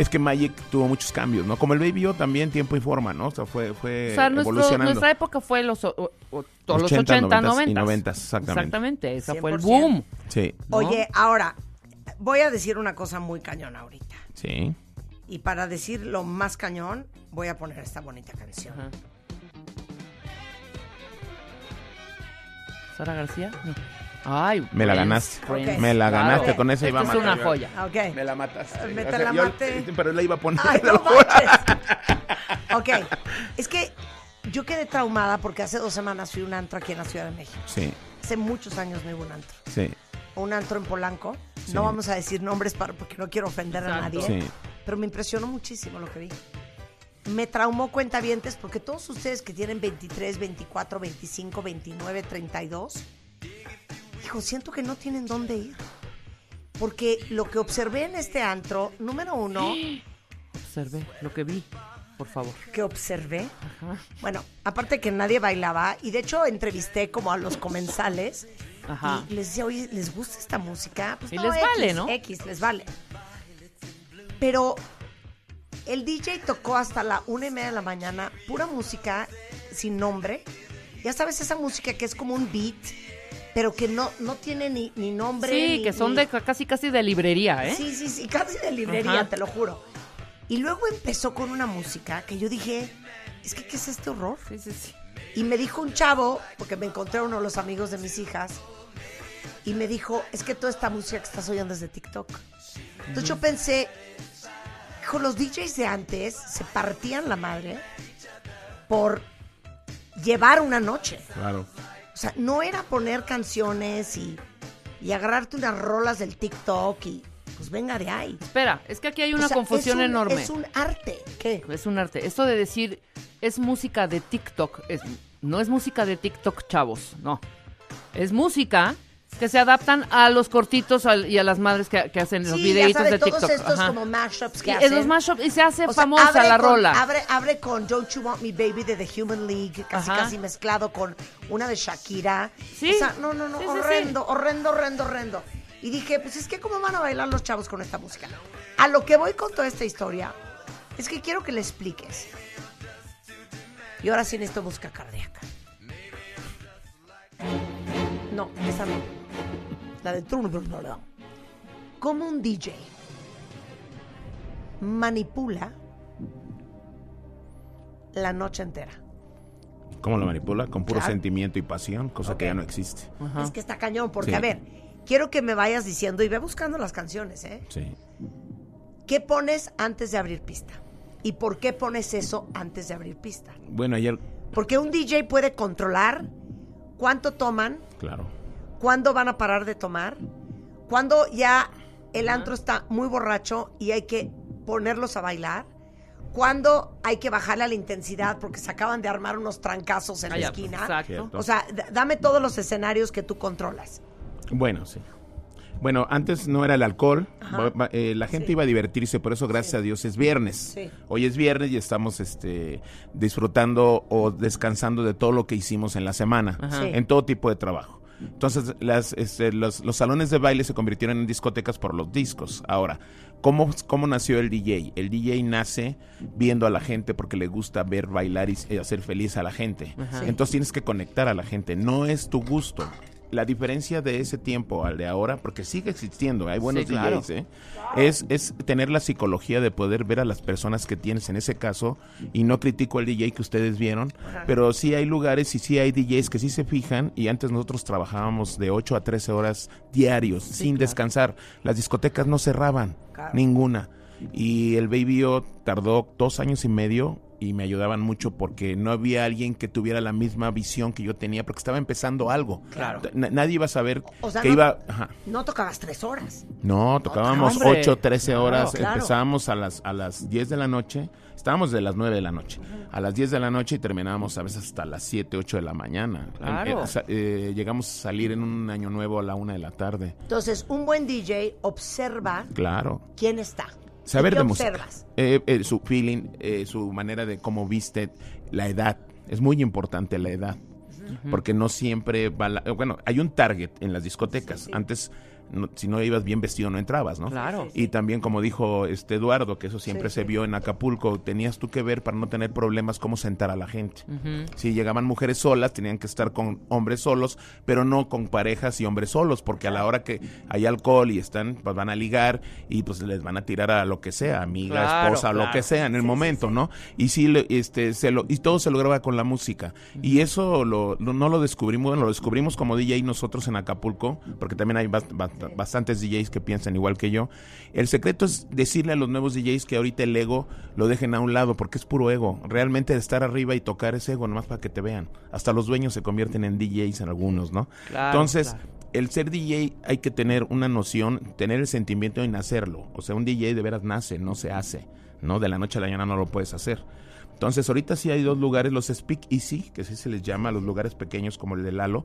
Es que Magic tuvo muchos cambios, ¿no? Como el Baby O también, tiempo y forma, ¿no? O sea, fue, fue O sea, nuestro- evolucionando. nuestra época fue los, o- o- los 80, 80, 90 90. y 90, exactamente. Exactamente, ese fue el 100%. boom. Sí, ¿no? Oye, ahora, voy a decir una cosa muy cañona ahorita. sí. Y para decir lo más cañón, voy a poner esta bonita canción. Ajá. ¿Sara García? No. Ay, Me la Prince, ganaste. Me la claro. ganaste, con esa iba a Esta es matar una yo. joya. Ok. Me la mataste. Me O te sea, la yo- maté. pero la iba a poner. Ay, no. Ok, es que yo quedé traumada porque hace dos semanas fui a un antro aquí en la Ciudad de México. Sí, Hace muchos años no iba a un antro. sí, Un antro en Polanco. Sí. No vamos a decir nombres para, porque no quiero ofender a nadie. sí. Pero me impresionó muchísimo lo que vi. Me traumó cuentavientes porque todos ustedes que tienen 23, 24, 25, 29, 32, hijo, siento que no tienen dónde ir. Porque lo que observé en este antro, número uno, Observé lo que vi, por favor. que observé, bueno, aparte que nadie bailaba, y de hecho entrevisté como a los comensales, Ajá. y les decía, oye, ¿les gusta esta música? Pues Y no, les X, vale, ¿no? X, les vale. Pero el DJ tocó hasta la una y media de la mañana, pura música sin nombre. Ya sabes, esa música que es como un beat, pero que no, no tiene ni, ni nombre. Sí, ni- que son ni- de ca- casi casi de librería, ¿eh? Sí, sí, sí, casi de librería, Ajá. te lo juro. Y luego empezó con una música que yo dije, es que, ¿qué es este horror? Sí, sí, sí. Y me dijo un chavo, porque me encontré a uno de los amigos de mis hijas, y me dijo, es que toda esta música que estás oyendo es de TikTok. Entonces yo pensé, hijo, los DJs de antes se partían la madre por llevar una noche. Claro. O sea, no era poner canciones y, y agarrarte unas rolas del TikTok y pues venga de ahí. Espera, es que aquí hay O una sea, confusión es un- enorme. Es un arte. ¿Qué? Es un arte. Esto de decir es música de TikTok, es, no es música de TikTok, chavos, no. Es música que se adaptan a los cortitos al- y a las madres que, que hacen los Sí, videitos de todos TikTok. estos Ajá. como mashups que hacen. los mashups y se hace O sea, famosa la con- rola. Abre, abre con Don't You Want Me Baby de The Human League, casi Ajá. casi mezclado con una de Shakira. Sí. O sea, no, no, no, Sí, sí, sí. horrendo, horrendo, horrendo, horrendo. Y dije, pues es que cómo van a bailar los chavos con esta música. A lo que voy con toda esta historia es que quiero que le expliques. Y ahora sí necesito música cardíaca. No, esa no. La de turno. Como un DJ manipula la noche entera. ¿Cómo lo manipula? Con puro Claro. sentimiento y pasión, cosa que ya no existe. Ajá. Es que está cañón, porque Sí. a ver, quiero que me vayas diciendo y ve buscando las canciones, ¿eh? Sí. ¿Qué pones antes de abrir pista? ¿Y por qué pones eso antes de abrir pista? Bueno, ayer, Porque un DJ puede controlar cuánto toman, claro. Cuándo van a parar de tomar, cuándo ya el antro está muy borracho y hay que ponerlos a bailar, cuándo hay que bajarle a la intensidad porque se acaban de armar unos trancazos en Ah, la ya, esquina. exacto. O sea, dame todos los escenarios que tú controlas. Bueno, sí. Bueno, antes no era el alcohol, Ajá. va- va- eh, la gente Sí. iba a divertirse, por eso gracias a Dios es viernes. Sí. Hoy es viernes y estamos este, disfrutando o descansando de todo lo que hicimos en la semana, en todo tipo de trabajo. Entonces, las, este, los, los salones de baile se convirtieron en discotecas por los discos. Ahora, ¿cómo, ¿cómo nació el DJ? El DJ nace viendo a la gente porque le gusta ver bailar y eh, hacer feliz a la gente. Ajá. Entonces tienes que conectar a la gente, no es tu gusto. La diferencia de ese tiempo al de ahora, porque sigue existiendo, hay buenos Sí, claro. DJs, ¿eh? es, es tener la psicología de poder ver a las personas que tienes en ese caso, y no critico al DJ que ustedes vieron, pero sí hay lugares y sí hay DJs que sí se fijan, y antes nosotros trabajábamos de 8 a 13 horas diarios, sin claro. descansar. Las discotecas no cerraban, Claro. ninguna. Y el Baby O tardó dos años y medio y me ayudaban mucho porque no había alguien que tuviera la misma visión que yo tenía porque estaba empezando algo. Claro. Na- nadie iba a saber O sea, que no- iba... ajá. No tocabas tres horas. No, tocábamos. 8, 13 horas, Claro. empezábamos a las, a las 10 de la noche, estábamos de las 9 de la noche, a las 10 de la noche y terminábamos a veces hasta las 7, 8 de la mañana. Claro. Eh, eh, llegamos a salir en un año nuevo a la 1 de la tarde. Entonces, un buen DJ observa Claro. quién está. Saber ¿Y qué de música. Eh, eh, su feeling, eh, su manera de cómo viste, la edad. Es muy importante la edad. Porque no siempre va la- Bueno, hay un target en las discotecas. Antes no- si no ibas bien vestido no entrabas, ¿no? Claro. Y también, como dijo este Eduardo, que eso siempre Sí, se sí. vio en Acapulco, tenías tú que ver para no tener problemas cómo sentar a la gente. Si llegaban mujeres solas, tenían que estar con hombres solos, pero no con parejas y hombres solos, porque a la hora que hay alcohol y están, pues van a ligar y pues les van a tirar a lo que sea, amiga, Claro, esposa, lo que sea en el momento, ¿no? Y sí, este, se lo, y todo se lograba con la música. Y eso lo, lo- no lo descubrimos, bueno, lo descubrimos como DJ nosotros en Acapulco, porque también hay bast- bast- bastantes DJs que piensan igual que yo. El secreto es decirle a los nuevos DJs que ahorita el ego lo dejen a un lado, porque es puro ego. Realmente estar arriba y tocar es ego, nomás para que te vean. Hasta los dueños se convierten en DJs en algunos, ¿no? Claro, Entonces, claro. el ser DJ hay que tener una noción, tener el sentimiento de nacerlo. O sea, un DJ de veras nace, no se hace. ¿no? De la noche a la mañana no lo puedes hacer. Entonces, ahorita sí hay dos lugares, los Speak Easy, que así se les llama, los lugares pequeños como el de Lalo,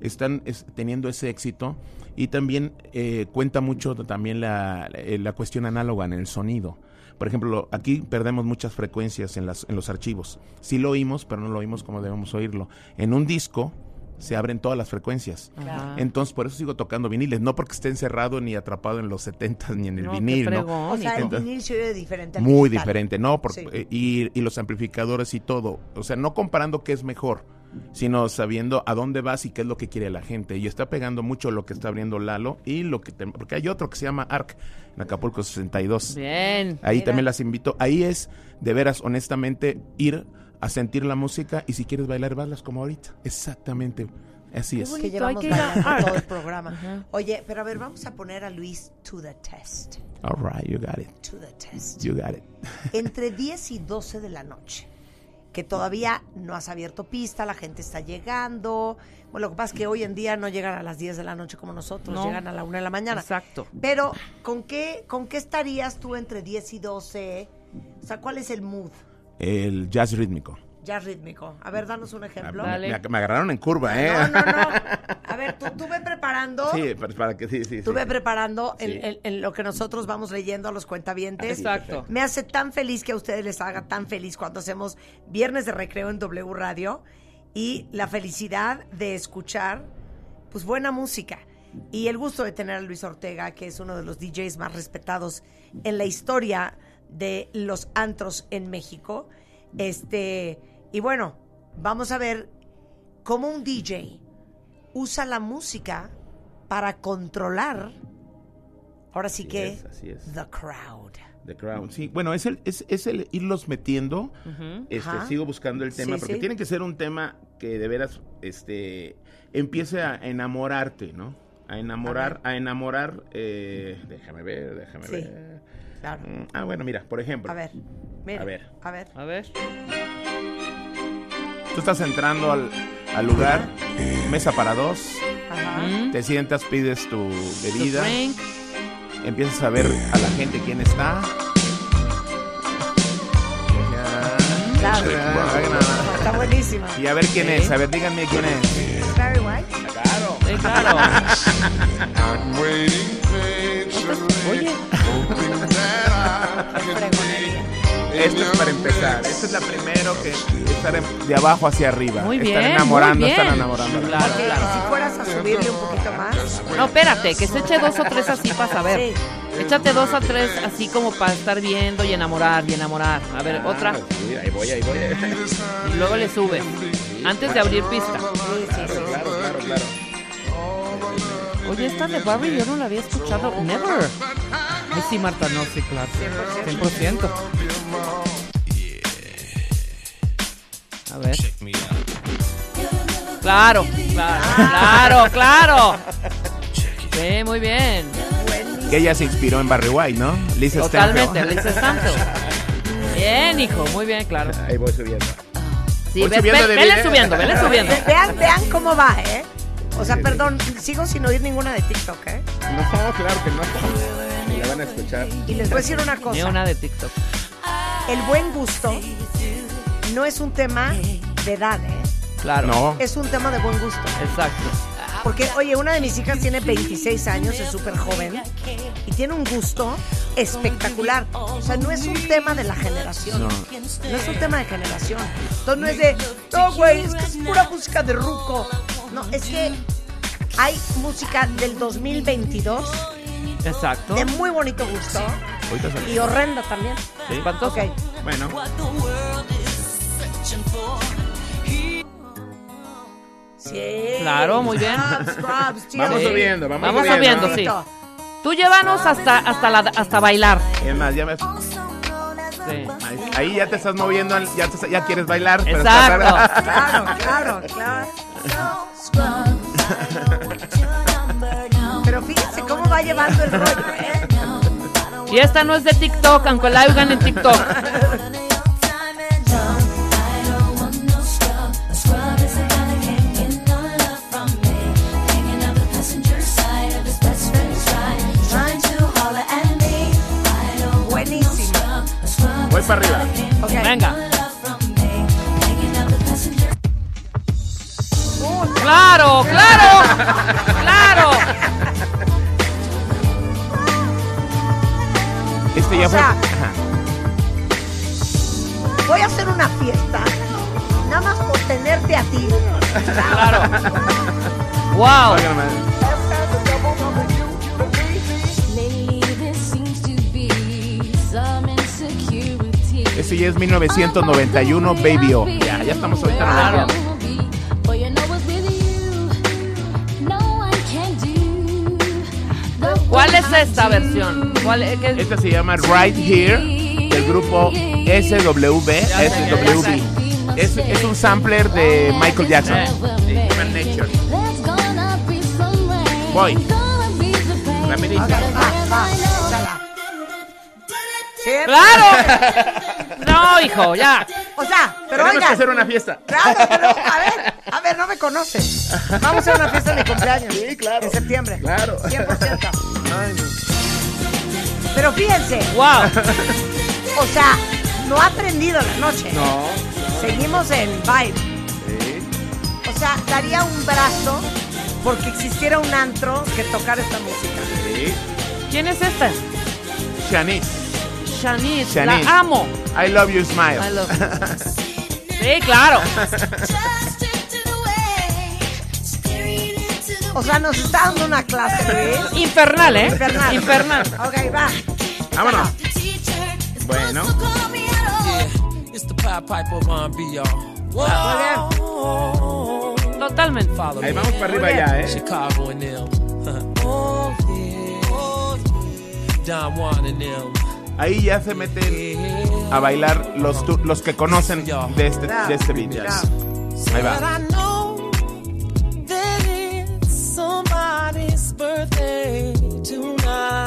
están es- teniendo ese éxito y también eh, cuenta mucho también la, eh, la cuestión análoga en el sonido. Por ejemplo, aquí perdemos muchas frecuencias en, las, en los archivos. Sí lo oímos, pero no lo oímos como debemos oírlo. En un disco se abren todas las frecuencias. Ajá. Entonces, por eso sigo tocando viniles, no porque esté encerrado ni atrapado en los 70 ni en el No, vinil, ¿no? O sea, el vinil se oye diferente al Muy digital. diferente, ¿no? Porque, Sí. eh, y, y los amplificadores y todo. O sea, no comparando qué es mejor, sino sabiendo a dónde vas y qué es lo que quiere la gente. Y está pegando mucho lo que está abriendo Lalo y lo que... te- porque hay otro que se llama ARC, en Acapulco 62. Bien. Ahí Mira. también las invito. Ahí es, de veras, honestamente, ir a sentir la música y si quieres bailar, bailas como ahorita. Exactamente. Así es. que llevamos que todo el programa. Oye, pero a ver, vamos a poner a Luis to the test. All right, you got it. To the test. You got it. Entre 10 y 12 de la noche, que todavía no has abierto pista, la gente está llegando. Bueno, lo que pasa es que hoy en día no llegan a las 10 de la noche como nosotros, No. llegan a la 1 de la mañana. Exacto. Pero, ¿con qué, ¿con qué estarías tú entre 10 y 12? O sea, ¿cuál es el mood? El jazz rítmico. Ya rítmico. A ver, danos un ejemplo. Me, Dale. me- me agarraron en curva, ¿eh? No, no, no. A ver, tú, tú ve preparando. Sí, para, para que sí, sí. Tú sí. ve preparando en, Sí. en- en lo que nosotros vamos leyendo a los cuentavientes. Exacto. Me hace tan feliz que a ustedes les haga tan feliz cuando hacemos Viernes de Recreo en W Radio y la felicidad de escuchar pues buena música y el gusto de tener a Luis Ortega, que es uno de los DJs más respetados en la historia de los antros en México. Este, y bueno, vamos a ver cómo un DJ usa la música para controlar ahora sí Así que es, así es. the crowd. The Crown. Sí, bueno, es el, es, es el irlos metiendo. Este, Ajá. sigo buscando el tema, Sí, porque sí. tiene que ser un tema que de veras este, empiece a enamorarte, ¿no? A enamorar, a, enamorar. eh, déjame ver, déjame Sí. ver. Claro. Mm, Ah, bueno, mira, por ejemplo. A ver. Mira, A ver. A ver. A ver. Tú estás entrando al, al lugar, mesa para dos, Ajá. Mm. te sientas, pides tu bebida, drink. empiezas a ver a la gente quién está. Claro. Está buenísima. Y a ver quién es, a ver, díganme quién es. Barry White. Claro. Sí, claro. Oye. Esto es para empezar. Esta es la primero que estar en- de abajo hacia arriba. muy bien. Están enamorando, muy bien. están enamorando. Claro, Porque claro. si fueras a subirle un poquito más. No, espérate, que se eche dos o tres así para saber. Sí. Échate dos a tres así como para estar viendo y enamorar y enamorar. A ver, Ah, otra. sí, ahí voy, ahí voy. Y luego le subes. Antes de abrir pista. Sí, sí, sí. Claro, claro, claro. Oye, esta de Barbie yo no la había escuchado. Never. Ay, sí, Marta, no, sí, claro. 100%. A ver. Claro, claro, claro, claro. Sí, muy bien. Que ella se inspiró en Barry White, ¿no? Lisa Totalmente. Lisa Stanfield. Bien, hijo, muy bien, claro. Ahí voy subiendo. Sí, Voy ve- subiendo ve- de vele video. subiendo, vele subiendo. Ve- Vean, vean cómo va, ¿eh? O sea, perdón, sigo sin oír ninguna de TikTok, ¿eh? No, claro que no. Ni la van a escuchar. Y les voy a decir una Ni cosa. una de TikTok. El buen gusto no es un tema de edad, ¿eh? Claro. No. Es un tema de buen gusto. Exacto. Porque, oye, una de mis hijas tiene 26 años, es súper joven y tiene un gusto espectacular. O sea, no es un tema de la generación. No. No es un tema de generación. Entonces no es de, no, güey, es que es pura música de ruco. No, es que hay música del 2022 Exacto. de muy bonito gusto y horrenda también. Sí. Espantoso. Ok. Bueno, Sí. Claro, muy bien. Vamos subiendo, vamos, Vamos subiendo. subiendo, sí. Tú llévanos hasta, hasta, la, hasta bailar. Es más, ya me- Sí. ahí- ahí ya te estás moviendo, ya, te- ya quieres bailar. pero está Exacto. raro. Claro, claro, claro. Pero fíjense cómo va llevando el rollo, ¿eh? Y esta no es de TikTok, aunque la oigan en TikTok. Para arriba. Venga. Claro, claro, claro. Este ya O fue. sea. Voy a hacer una fiesta. Nada más por tenerte a ti. Claro. Wow. Ese ya es 1991, Baby O. Ya, ya estamos ahorita Claro. ¿Cuál es esta versión? ¿Cuál es? ¿Qué- Esta se llama Right Here del grupo SWB. SWB. Es, es un sampler de Michael Jackson. de Human Nature. Voy. Rapidito. ¡Claro! No, hijo, ya. O sea, pero Tenemos que oigan. hacer una fiesta. Claro, pero a ver, a ver, no me conoces. Vamos a hacer una fiesta de mi cumpleaños. Sí, claro. En septiembre. Claro. 100%. Ay, no. Pero fíjense, Wow. o sea, no ha aprendido la noche. No. Seguimos en vibe. Sí. O sea, daría un brazo porque existiera un antro que tocara esta música. Sí. ¿Quién es esta? Shanice, Shanice. Shanice. La amo. I love you smile. I love- Sí, claro. O sea, nos está dando una clase, Luis. Infernal, ¿eh? Infernal. Infernal. Ok, va. Vámonos. Bueno. It's the Pied Piper of R&B, y'all. Muy bien. Totalmente. Follow Ahí vamos para arriba ya, ¿eh? Chicago and them. oh, yeah. Don Juan and them. Ahí ya se meten a bailar los, tu- los que conocen de este, de este beat. Ahí va.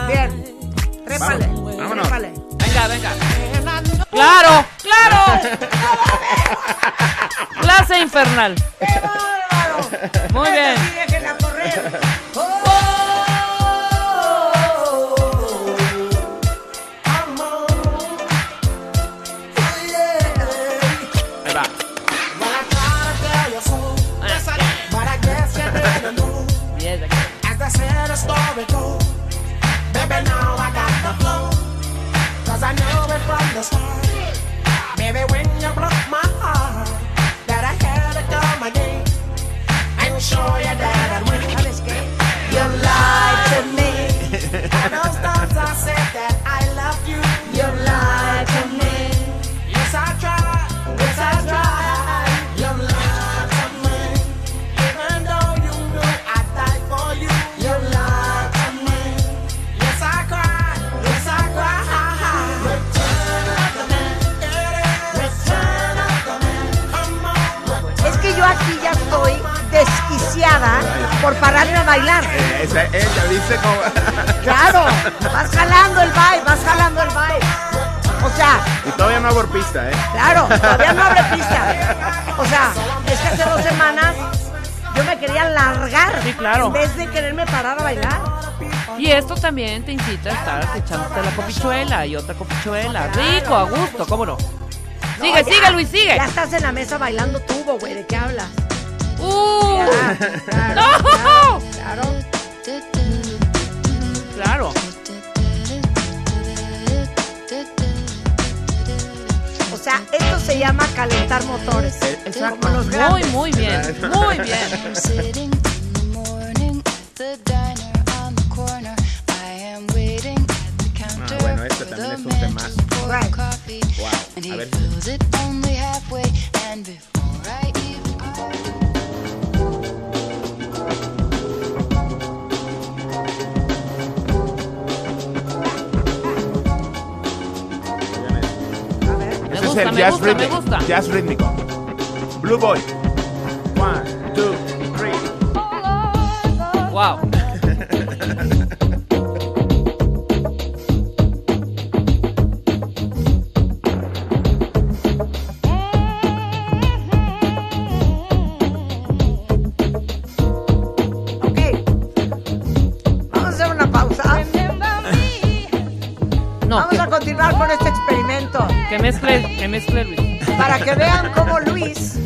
Bien. Trépale. Vámonos. Trépale. Venga, venga. ¡Claro! ¡Claro! Clase infernal. ¡Qué bárbaro! Muy bien. never go por pararme a bailar. Eh, Esa, ella dice como. Claro, vas jalando el vibe, vas jalando el vibe. O sea, y todavía no hago pista, ¿eh? claro, todavía no abre pista. O sea, es que hace dos semanas yo me quería largar. Sí, claro. En vez de quererme parar a bailar. Y esto también te incita a estar echándote la copichuela y otra copichuela. Rico, a gusto, ¿cómo no? Sigue, No, ya- sigue, Luis, sigue. Ya estás en la mesa bailando tubo, güey. ¿De qué hablas? ¡Uh! Claro, ¡No! Claro. Claro. O sea, esto se llama calentar motores. Eh, exacto. Los. Muy, muy bien. Muy bien. Ah, bueno, este también es un tema. Wow. A ver. Gusta, es el me jazz gusta, me rhythmic. gusta. Jazz rítmico. Blue Boy. One, two, three. Wow. Que mezcle, que mezcle Luis. para que vean cómo Luis,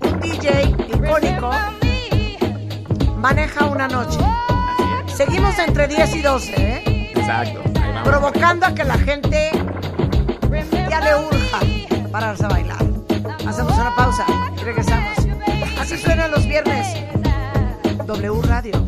un DJ icónico, maneja una noche. Seguimos entre 10 y 12, ¿eh? Exacto. Provocando a que la gente ya le urja pararse a bailar. Hacemos una pausa y regresamos. Así suenan los viernes. W Radio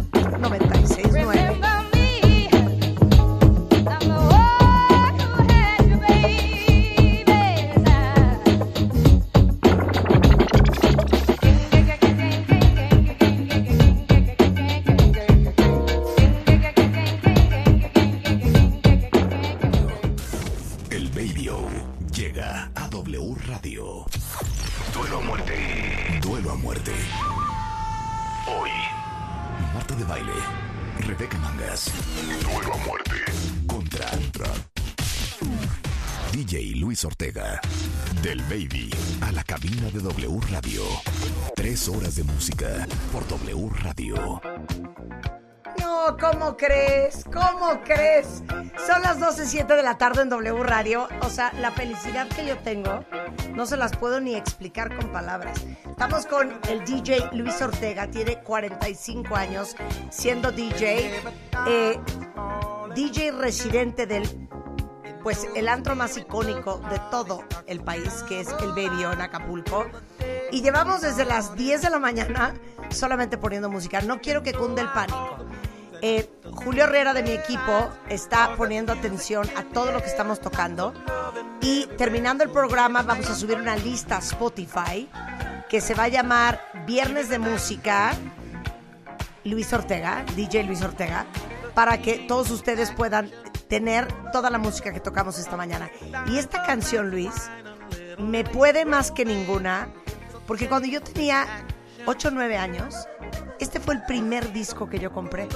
Del Baby a la cabina de W Radio. Tres horas de música por W Radio. No, ¿cómo crees? ¿Cómo crees? Son las 12.07 de la tarde en W Radio. O sea, la felicidad que yo tengo no se las puedo ni explicar con palabras. Estamos con el DJ Luis Ortega, tiene 45 años siendo DJ, eh, DJ residente del, pues, el antro más icónico de todo el país, que es el Baby en Acapulco. Y llevamos desde las 10 de la mañana solamente poniendo música. No quiero que cunde el pánico. Eh, Julio Herrera de mi equipo está poniendo atención a todo lo que estamos tocando. Y terminando el programa vamos a subir una lista a Spotify que se va a llamar Viernes de Música Luis Ortega, DJ Luis Ortega, para que todos ustedes puedan tener toda la música que tocamos esta mañana. Y esta canción, Luis, me puede más que ninguna, porque cuando yo tenía 8 o 9 años, este fue el primer disco que yo compré.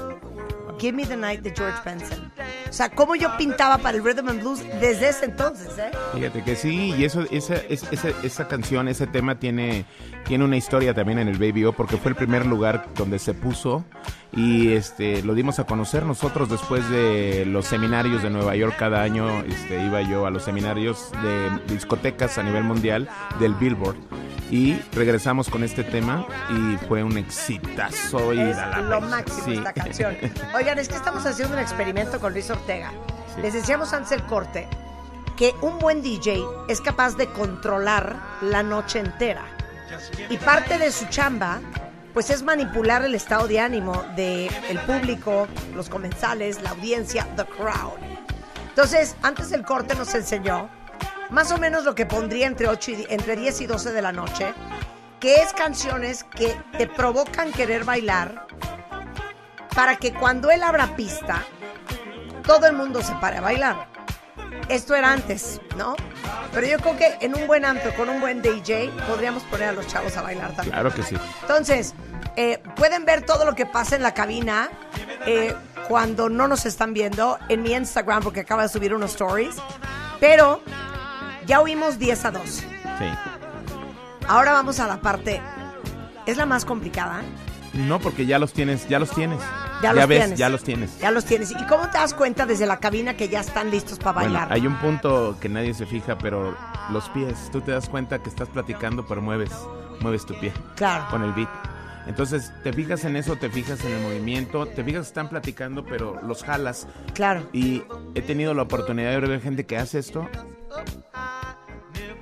Give Me the Night de George Benson. O sea, cómo yo pintaba para el Rhythm and Blues desde ese entonces, ¿eh? Fíjate que sí, y eso, esa, es- esa, esa canción, ese tema tiene, tiene una historia también en el Baby O, porque fue el primer lugar donde se puso y este lo dimos a conocer nosotros después de los seminarios de Nueva York cada año, este iba yo a los seminarios de discotecas a nivel mundial del Billboard y regresamos con este tema y fue un exitazo y Es la lo máximo Sí. esta canción. Oigan, es que estamos haciendo un experimento con Luis Ortega. Sí. Les decíamos antes del corte que un buen DJ es capaz de controlar la noche entera. Y parte de su chamba, pues es manipular el estado de ánimo del el público, los comensales, la audiencia, the crowd. Entonces, antes del corte nos enseñó más o menos lo que pondría entre, 8 y, entre 10 y 12 de la noche, que es canciones que te provocan querer bailar para que cuando él abra pista, todo el mundo se pare a bailar. Esto era antes, ¿no? Pero yo creo que en un buen antro, con un buen DJ, podríamos poner a los chavos a bailar también. Claro que sí. Entonces, eh, pueden ver todo lo que pasa en la cabina eh, cuando no nos están viendo en mi Instagram, porque acaba de subir unos stories. Pero ya oímos 10 a 2. Sí. Ahora vamos a la parte. Es la más complicada. No, porque ya los tienes, ya los tienes. Ya los ves, tienes. ya los tienes. Ya los tienes. ¿Y cómo te das cuenta desde la cabina que ya están listos para Bueno, bailar? hay un punto que nadie se fija, pero los pies, tú te das cuenta que estás platicando, pero mueves, mueves tu pie Claro. con el beat. Entonces, te fijas en eso, te fijas en el movimiento, te fijas que están platicando, pero los jalas. Claro. Y he tenido la oportunidad de ver gente que hace esto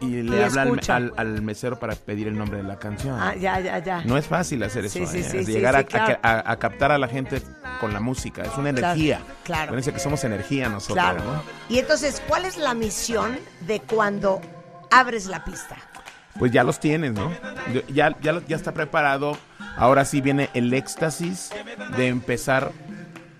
y le Y habla al, al- al mesero para pedir el nombre de la canción. Ah, ya, ya, ya. No es fácil hacer eso. Sí, sí, ¿eh? sí, sí, llegar a, claro. captar a la gente con la música, es una energía. claro. Acuérdense que somos energía nosotros, Claro. ¿no? Y entonces, ¿cuál es la misión de cuando abres la pista? Pues ya los tienes, ¿no? Ya, ya, ya está preparado. Ahora sí viene el éxtasis de empezar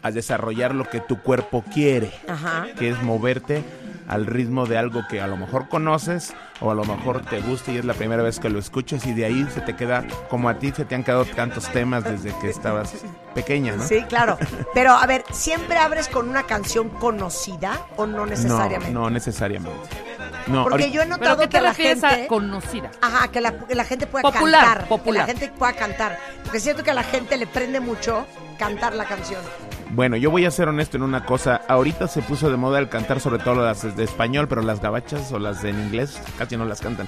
a desarrollar lo que tu cuerpo quiere, Ajá. que es moverte al ritmo de algo que a lo mejor conoces o a lo mejor te gusta y es la primera vez que lo escuchas y de ahí se te queda, como a ti se te han quedado tantos temas desde que estabas pequeña, ¿no? Sí, claro. Pero a ver, ¿siempre abres con una canción conocida o no necesariamente? No, no necesariamente. No, Porque yo he ¿Pero notado que la refieres gente... a conocida? Ajá, que la, que la gente pueda Popular, cantar. popular. Que la gente pueda cantar. Porque siento que a la gente le prende mucho cantar la canción. Bueno, yo voy a ser honesto en una cosa. Ahorita se puso de moda el cantar sobre todo las de español, pero las gabachas o las de en inglés casi no las cantan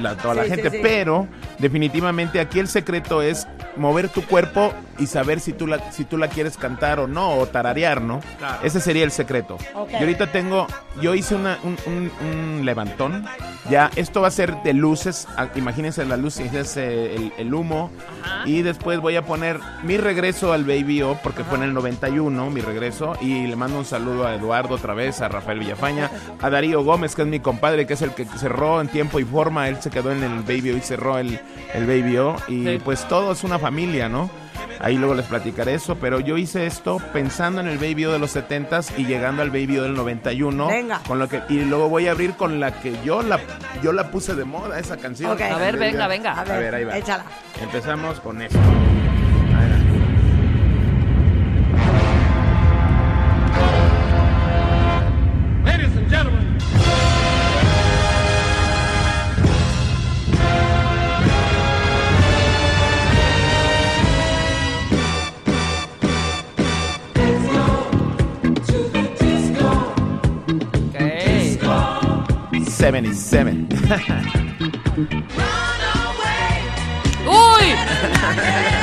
la- toda la Sí, sí, gente. sí. Pero definitivamente aquí el secreto es mover tu cuerpo y saber si tú la, si tú la quieres cantar o no, o tararear, ¿no? Ese sería el secreto. Ok. Y ahorita tengo, yo hice una- un, un- un levantón. Ya, esto va a ser de luces. ah, Imagínense las luces, es, el, el humo. Y después voy a poner mi regreso al Baby O, porque fue en el 91, mi regreso. Y le mando un saludo a Eduardo otra vez, a Rafael Villafaña, a Darío Gómez, que es mi compadre, que es el que cerró en tiempo y forma. Él se quedó en el Baby O y cerró el, el Baby O. Y Sí. pues todo es una familia, ¿no? Ahí luego les platicaré eso, pero yo hice esto pensando en el Baby O de los 70s y llegando al Baby O del 91. Venga. Con lo que, y luego voy a abrir con la que yo la, yo la puse de moda, esa canción. Ok. A ver, venga, venga. A ver, A ver, ahí va. échala. Empezamos con esto. 77. Run away. Oi!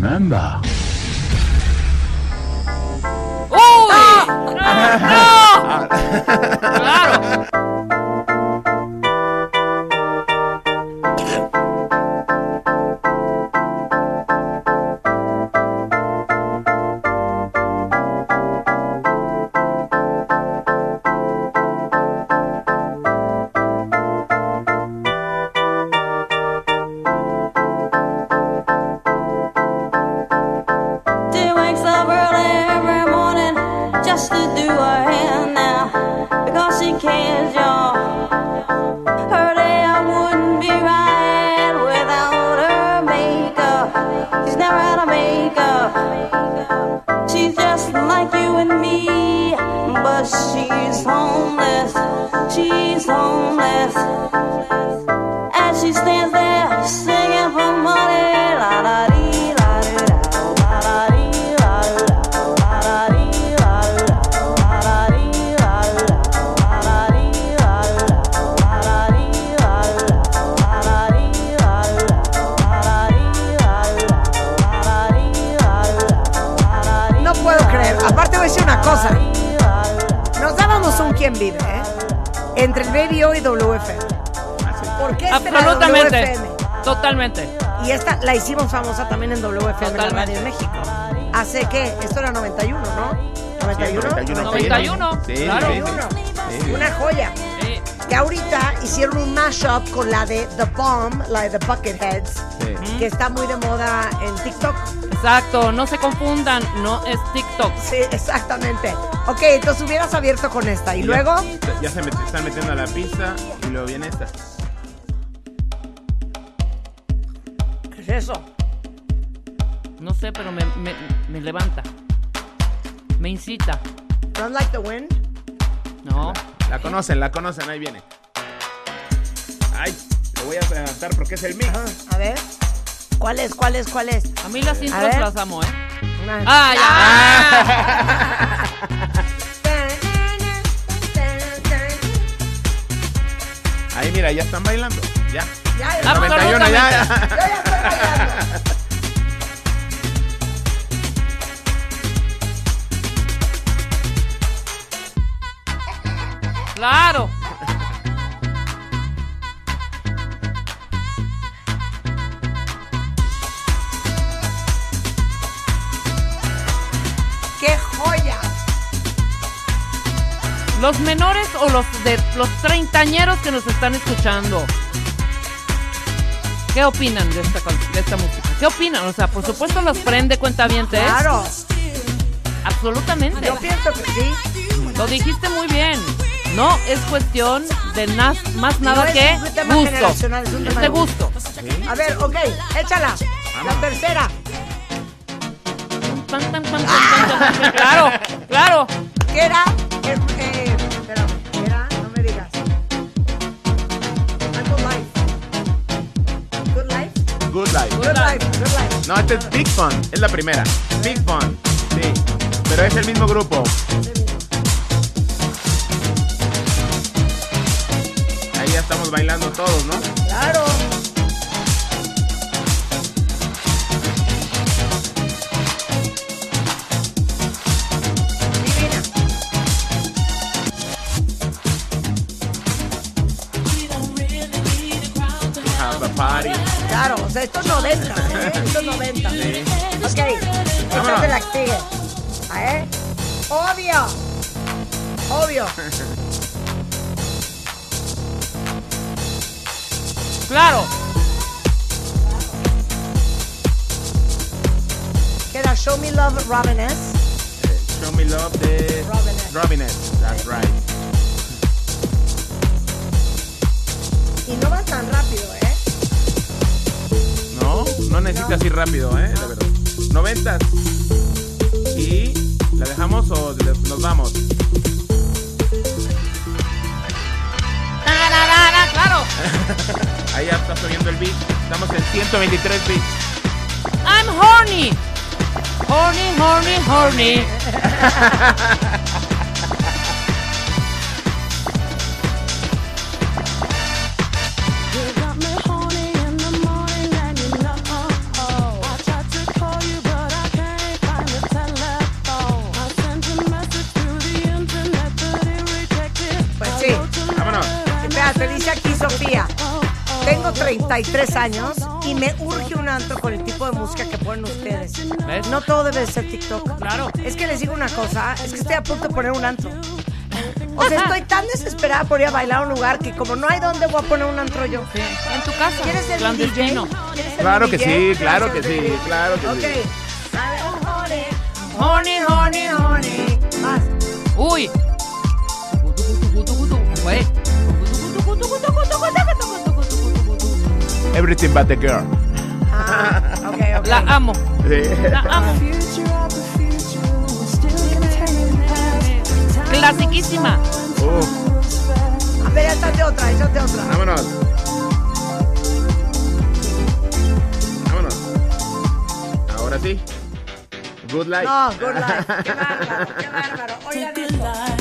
Remember. Con la de The Bomb, la de The Bucketheads, Sí. que está muy de moda en TikTok. Exacto, no se confundan, no es TikTok. Sí, exactamente. Ok, entonces hubieras abierto con esta. Y luego, Ya se met- están metiendo a la pista y luego viene esta. ¿qué es eso? No sé, pero me, me, me levanta. Me incita. Run Like the Wind. No. La conocen, la conocen, ahí viene. Levantar porque es el mix. A ver. ¿Cuál es? ¿Cuál es? ¿Cuál es? A mí las intros las amo, ¿eh? Una- ¡Ah, Ahí mira, ya están bailando. Ya. Ya, El ya. 91 ya. Yo ya estoy bailando. ¡Claro! Los menores o los de los treintañeros que nos están escuchando. ¿Qué opinan de esta, de esta música? ¿Qué opinan? O sea, por supuesto los prende cuenta bien, Claro. Absolutamente. Yo pienso que sí. Lo dijiste muy bien. No es cuestión de nas- más nada no que es un tema gusto. es un tema de gusto. A ver, ok, échala. La tercera. Claro, claro. ¿Qué era? Eh, eh, Good life. Good Life. Good Life. No, este es Big Fun, es la primera. Big Fun, sí. Pero es el mismo grupo. Ahí ya estamos bailando todos, ¿no? Claro. Sea, esto es 90, ¿eh? Esto es 90. Ok, échate la que sigue. ¿Eh? Obvio. Obvio. Claro. Que era Show Me Love Robin S. Show me love de Robinette. Robinette. That's right. Y no va tan rápido, ¿eh? No, necesitas ir rápido, ¿eh? La verdad. Noventas. Y la dejamos o nos vamos. Claro. Ahí ya está subiendo el beat. Estamos en 123 beats. I'm horny. Horny, horny, horny. 33 años y me urge un antro con el tipo de música que ponen ustedes. ¿Ves? No todo debe de ser TikTok. Claro. Es que les digo una cosa, es que estoy a punto de poner un antro. O sea, estoy tan desesperada por ir a bailar a un lugar que como no hay dónde voy a poner un antro yo. Sí, En tu casa. ¿Quieres ser mi. DJ? ¿Quieres ser Claro mi que DJ? sí, claro que ¿Quieres ser sí, claro que DJ? sí. Ok. Honey, honey, honey. Más. Uy. Everything but the girl. Ah, ok, ok. La amo. Sí. La amo. Clasiquísima. Uf, A ver, échate otra, échate otra. vámonos. Vámonos. Ahora sí. Good life. No, good life. Qué bárbaro, qué bárbaro. Oigan esto.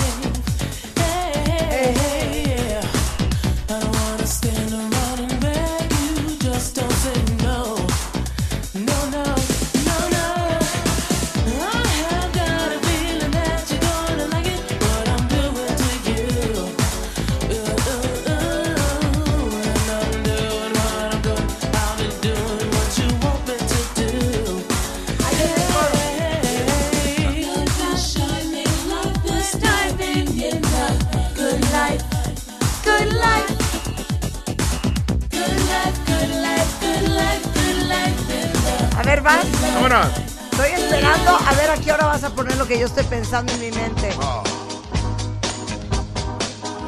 Vas. Vámonos. Estoy esperando a ver a qué hora vas a poner lo que yo estoy pensando en mi mente.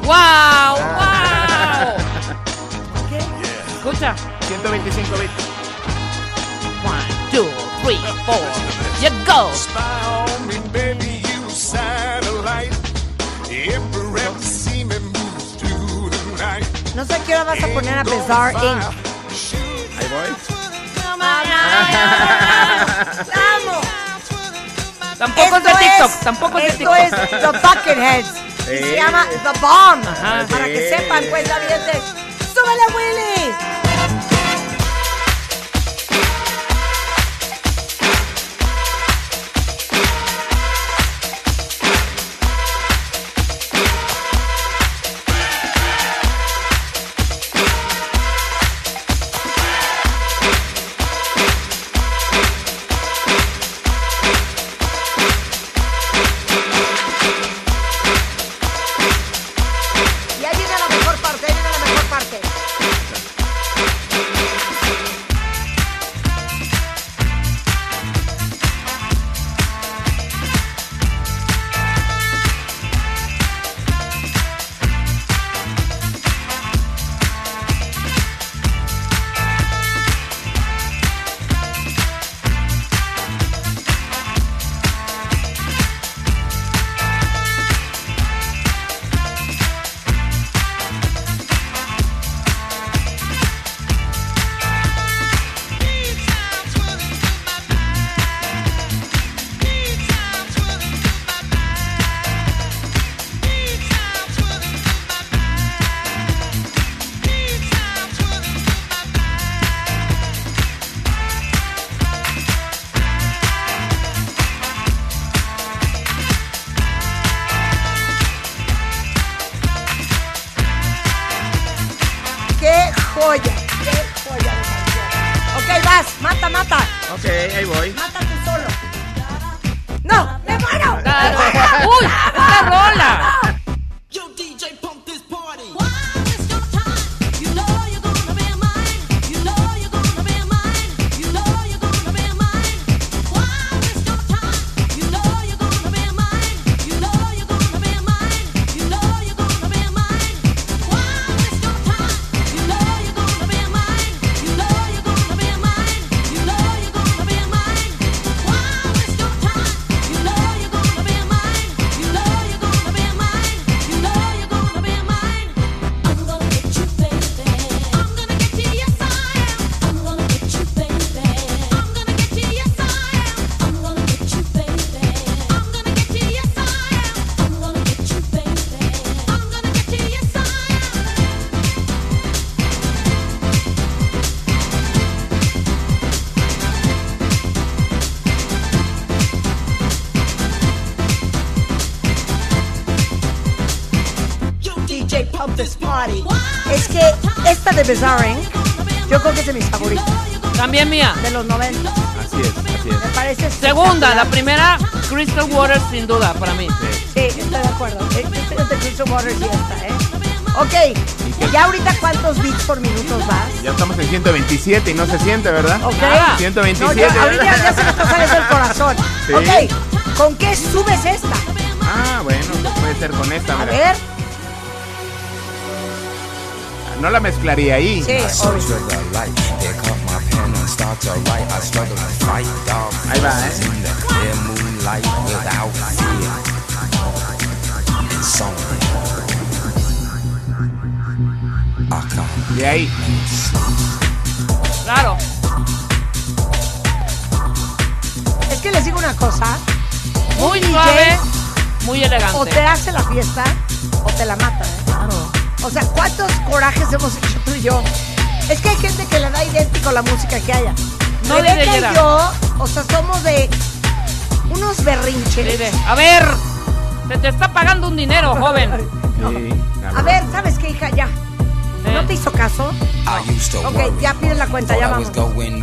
¡Wow! ¡Wow! ¿Qué? Escucha. 125 bits. One, two, three, four. You go. No sé a qué hora vas a poner a Bizarre Inc. Ahí voy. ¡Vamos! Tampoco es de Esto TikTok. es- Tampoco es de Esto TikTok. es The Bucketheads. Sí. se llama The Bomb. Ajá. Para que Sí. sepan, cuenta bien. ¡Súbele, Willy! Inc., yo creo que es de mis favoritos. También mía. De los 90. Así es, así es. Me parece Segunda, la primera, Crystal Waters, sin duda, para mí. Sí, estoy de acuerdo. Esta es de Crystal Waters y esta, ¿eh? Ok, ¿ya ahorita cuántos beats por minuto vas? Ya estamos en 127 y no se siente, ¿verdad? Ok. Ah. 127. No, ya, ahorita ya, ya se me está saliendo el corazón. Sí. Ok, ¿con qué subes esta? Ah, bueno, puede ser con esta, A mira. ver. No la mezclaría ahí. Sí. Ahí va, ¿eh? De ahí. Claro. Es que les digo una cosa. Muy DJ suave, muy O te elegante. hace la fiesta o te la mata, ¿eh? O sea, ¿cuántos corajes hemos hecho tú y yo? Es que hay gente que le da idéntico la música que haya. No Rebeca y yo, o sea, somos de unos berrinches. A ver, se te está pagando un dinero, joven. Sí. A ver, ¿sabes qué, hija? Ya. Eh. ¿No te hizo caso? Ok, ya pide la cuenta, ya vamos.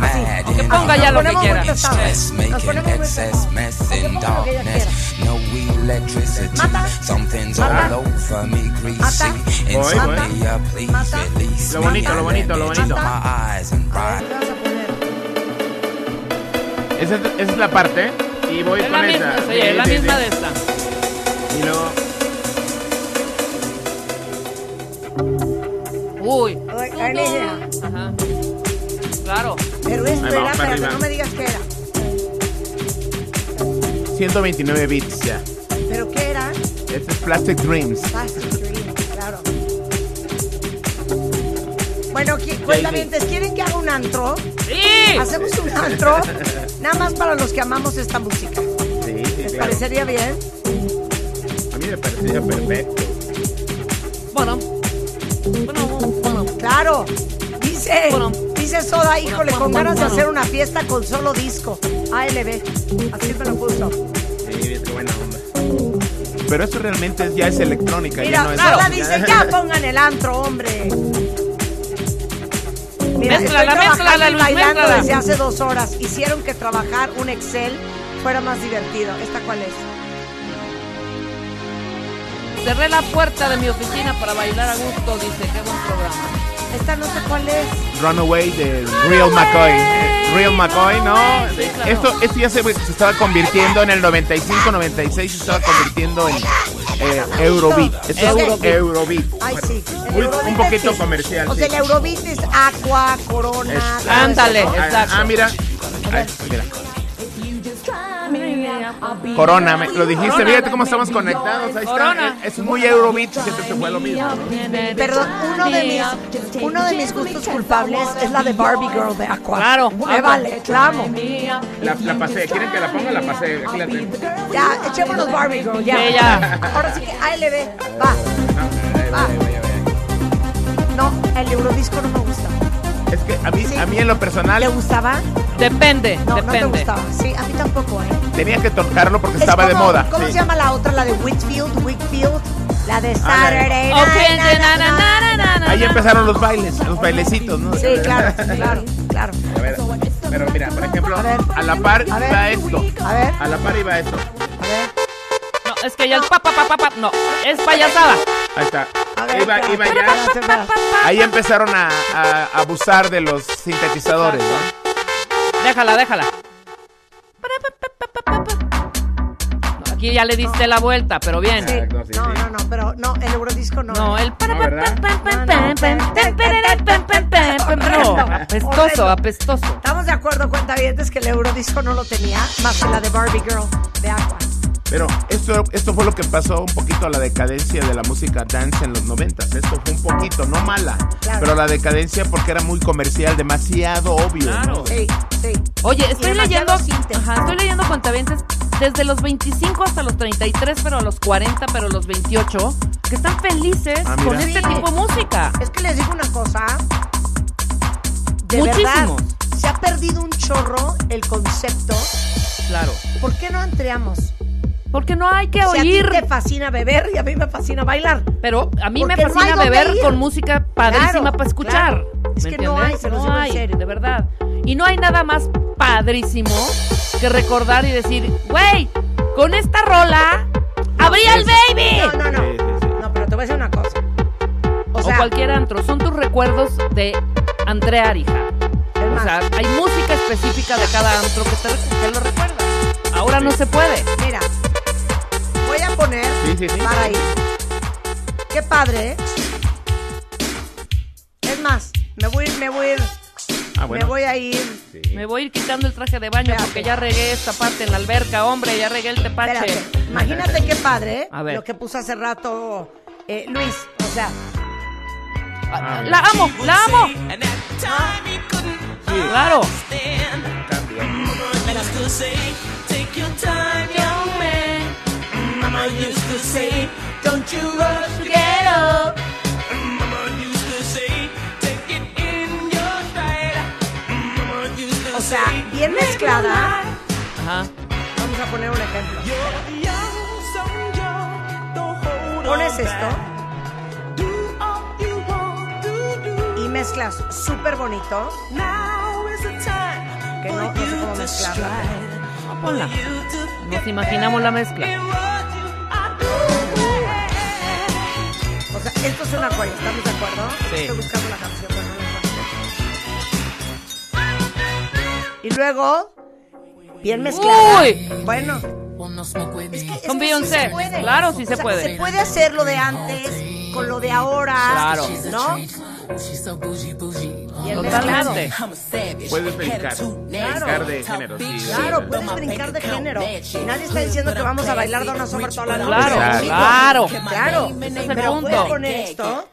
Así. Que ponga ya lo que Nos ponemos quiera. Nos ponemos muy pesados. Ok, ponga lo que ella quiera. Mata. Mata. Mata. Voy, Mata. voy. Mata. Lo bonito, lo bonito, lo bonito. Esa es, esa es la parte. Y voy Es con la misma, esa. sí, Sí, es la sí, misma sí. de esta. Y luego. Uy. Ajá. Claro. Pero esto Ahí era, vamos para espérate, arriba. no me digas qué era. 129 bits ya. ¿Pero qué era? Este es Plastic Dreams. Plastic Dream, claro. Bueno, qui- cuentavientes, ¿quieren que haga un antro? ¡Sí! Hacemos un antro, nada más para los que amamos esta música. Sí, sí, ¿Les claro. parecería bien? A mí me parecía perfecto. Bueno. Claro. Dice, dice Soda, híjole, con ganas de hacer una fiesta con solo disco. ALB. Así me lo puso. Sí, qué buena onda. Pero eso realmente es- ya es electrónica. Mira, ya no es Soda dice, ya pongan el antro, hombre. Mira, estoy trabajando mézclala, y bailando desde hace dos horas. Hicieron que trabajar un Excel fuera más divertido. ¿Esta cuál es? Cerré la puerta de mi oficina para bailar a gusto, dice. Qué buen programa. Esta no sé cuál es. Runaway de Real McCoy. Real McCoy, ¿no? Sí, claro. Esto, esto ya se, se estaba convirtiendo en el 95, 96, se estaba convirtiendo en eh, Eurobeat. Esto es Eurobeat. Eurobeat. Ay, sí. El Muy- Eurobeat un poquito es- comercial, O sí. sea, el Eurobeat es Aqua, Corona. Ándale. Ah, Exacto. Ah, mira. Ay, mira. Corona, me- lo dijiste, Corona. fíjate cómo estamos conectados. Ahí está. Corona. Es muy Eurobeat, siempre se fue lo mismo. Perdón, uno de mis, uno de mis gustos culpables es la de Barbie Girl de Aqua. Claro. Me vale, la amo. La, la pasé. ¿Quieren que la ponga? La pasé. Aquí la tengo. Ya, echémonos Barbie Girl, ya. Sí, ya. Ahora sí que ALB, va. Ah, No, el Eurodisco no me gusta. Es que a mí, Sí. a mí en lo personal ¿Le gustaba? Depende, No, no te depende. gustaba. Sí, a mí tampoco, ¿eh? tenía que tocarlo porque Es estaba de moda. ¿Cómo sí. se llama la otra? La de Whitfield, Whitfield. La de Saturday Ok, Night, na, na, na, na, na, na. Ahí empezaron los bailes, los bailecitos, ¿no? Sí, claro, claro, claro. A ver, pero mira, por ejemplo, A ver. a la par A ver. iba esto. A ver, A la par iba esto. a ver. No, es que ya el pa, pa, pa, pa, pa, no, es payasada. Ahí está. Ver, Iba, iba ya. Ahí empezaron a, a abusar de los sintetizadores, ¿no? Déjala, déjala. Aquí ya le diste la vuelta, pero bien. Sí. No, sí. no, no, pero no, el Eurodisco no. No, el para. No, apestoso, apestoso. Estamos de acuerdo, cuentavientes, que el Eurodisco no lo tenía, más que la de Barbie Girl de Aqua. Pero esto, esto fue lo que pasó un poquito a la decadencia de la música dance en los noventas. Esto fue un poquito, no mala, Claro. pero la decadencia porque era muy comercial, demasiado obvio. Claro. ¿no? Sí, sí. Oye, estoy leyendo, ajá, estoy leyendo cuentavientes desde los 25 hasta los 33, pero a los 40, pero a los 28, que están felices Ah, con este Sí. tipo de música. Es que les digo una cosa. De Muchísimos. verdad, se ha perdido un chorro el concepto. Claro. ¿Por qué no entreamos? Porque no hay que Si a ti oír. te fascina beber y a mí me fascina bailar. Pero a mí me Porque no fascina hay dónde beber con música padrísima Claro, para escuchar. claro. Es ¿Me que no hay, entiendes? se los no digo en hay, serio. de verdad. Y no hay nada más padrísimo que recordar y decir, güey, con esta rola abría el baby. No, no, no. No, pero te voy a decir una cosa. O O, sea, cualquier antro. Son tus recuerdos de Andrea Arija. O sea, hay música específica de cada antro que te, que lo recuerda. Ahora no se puede. mira, poner Sí, sí, sí. para ahí. Qué padre, ¿eh? Es más, me voy, a ir- me voy, a ir- Ah, bueno. me voy a ir. Sí. Me voy a ir quitando el traje de baño Espérate. porque ya regué esta parte en la alberca, hombre, ya regué el tepache. Espérate, imagínate qué padre, ¿eh? A ver. Lo que puso hace rato eh, Luis. O sea, Ah, La amo, la amo. Claro. O sea, bien mezclada. Ajá. Vamos a poner un ejemplo. Pones esto y mezclas súper bonito. Que no, no sé cómo mezclarla. Ponla. Nos imaginamos la mezcla. O sea, esto es una joya, ¿estamos de acuerdo? Sí. Estoy buscando la canción, pero no la encuentro. Y luego Bien mezclada. Uy. Bueno. Es que, es Con que Beyoncé. sí se puede. Claro, sí O se sea, puede. Se puede hacer lo de antes con lo de ahora. Claro. ¿No? Bien mezclado. Totalmente. Puedes brincar. Claro. Brincar de género, sí. Claro, puedes brincar de género. Y nadie está diciendo que vamos a bailar Donna Summer toda la noche. Claro, claro. Claro. Ese es el Pero punto. poner esto.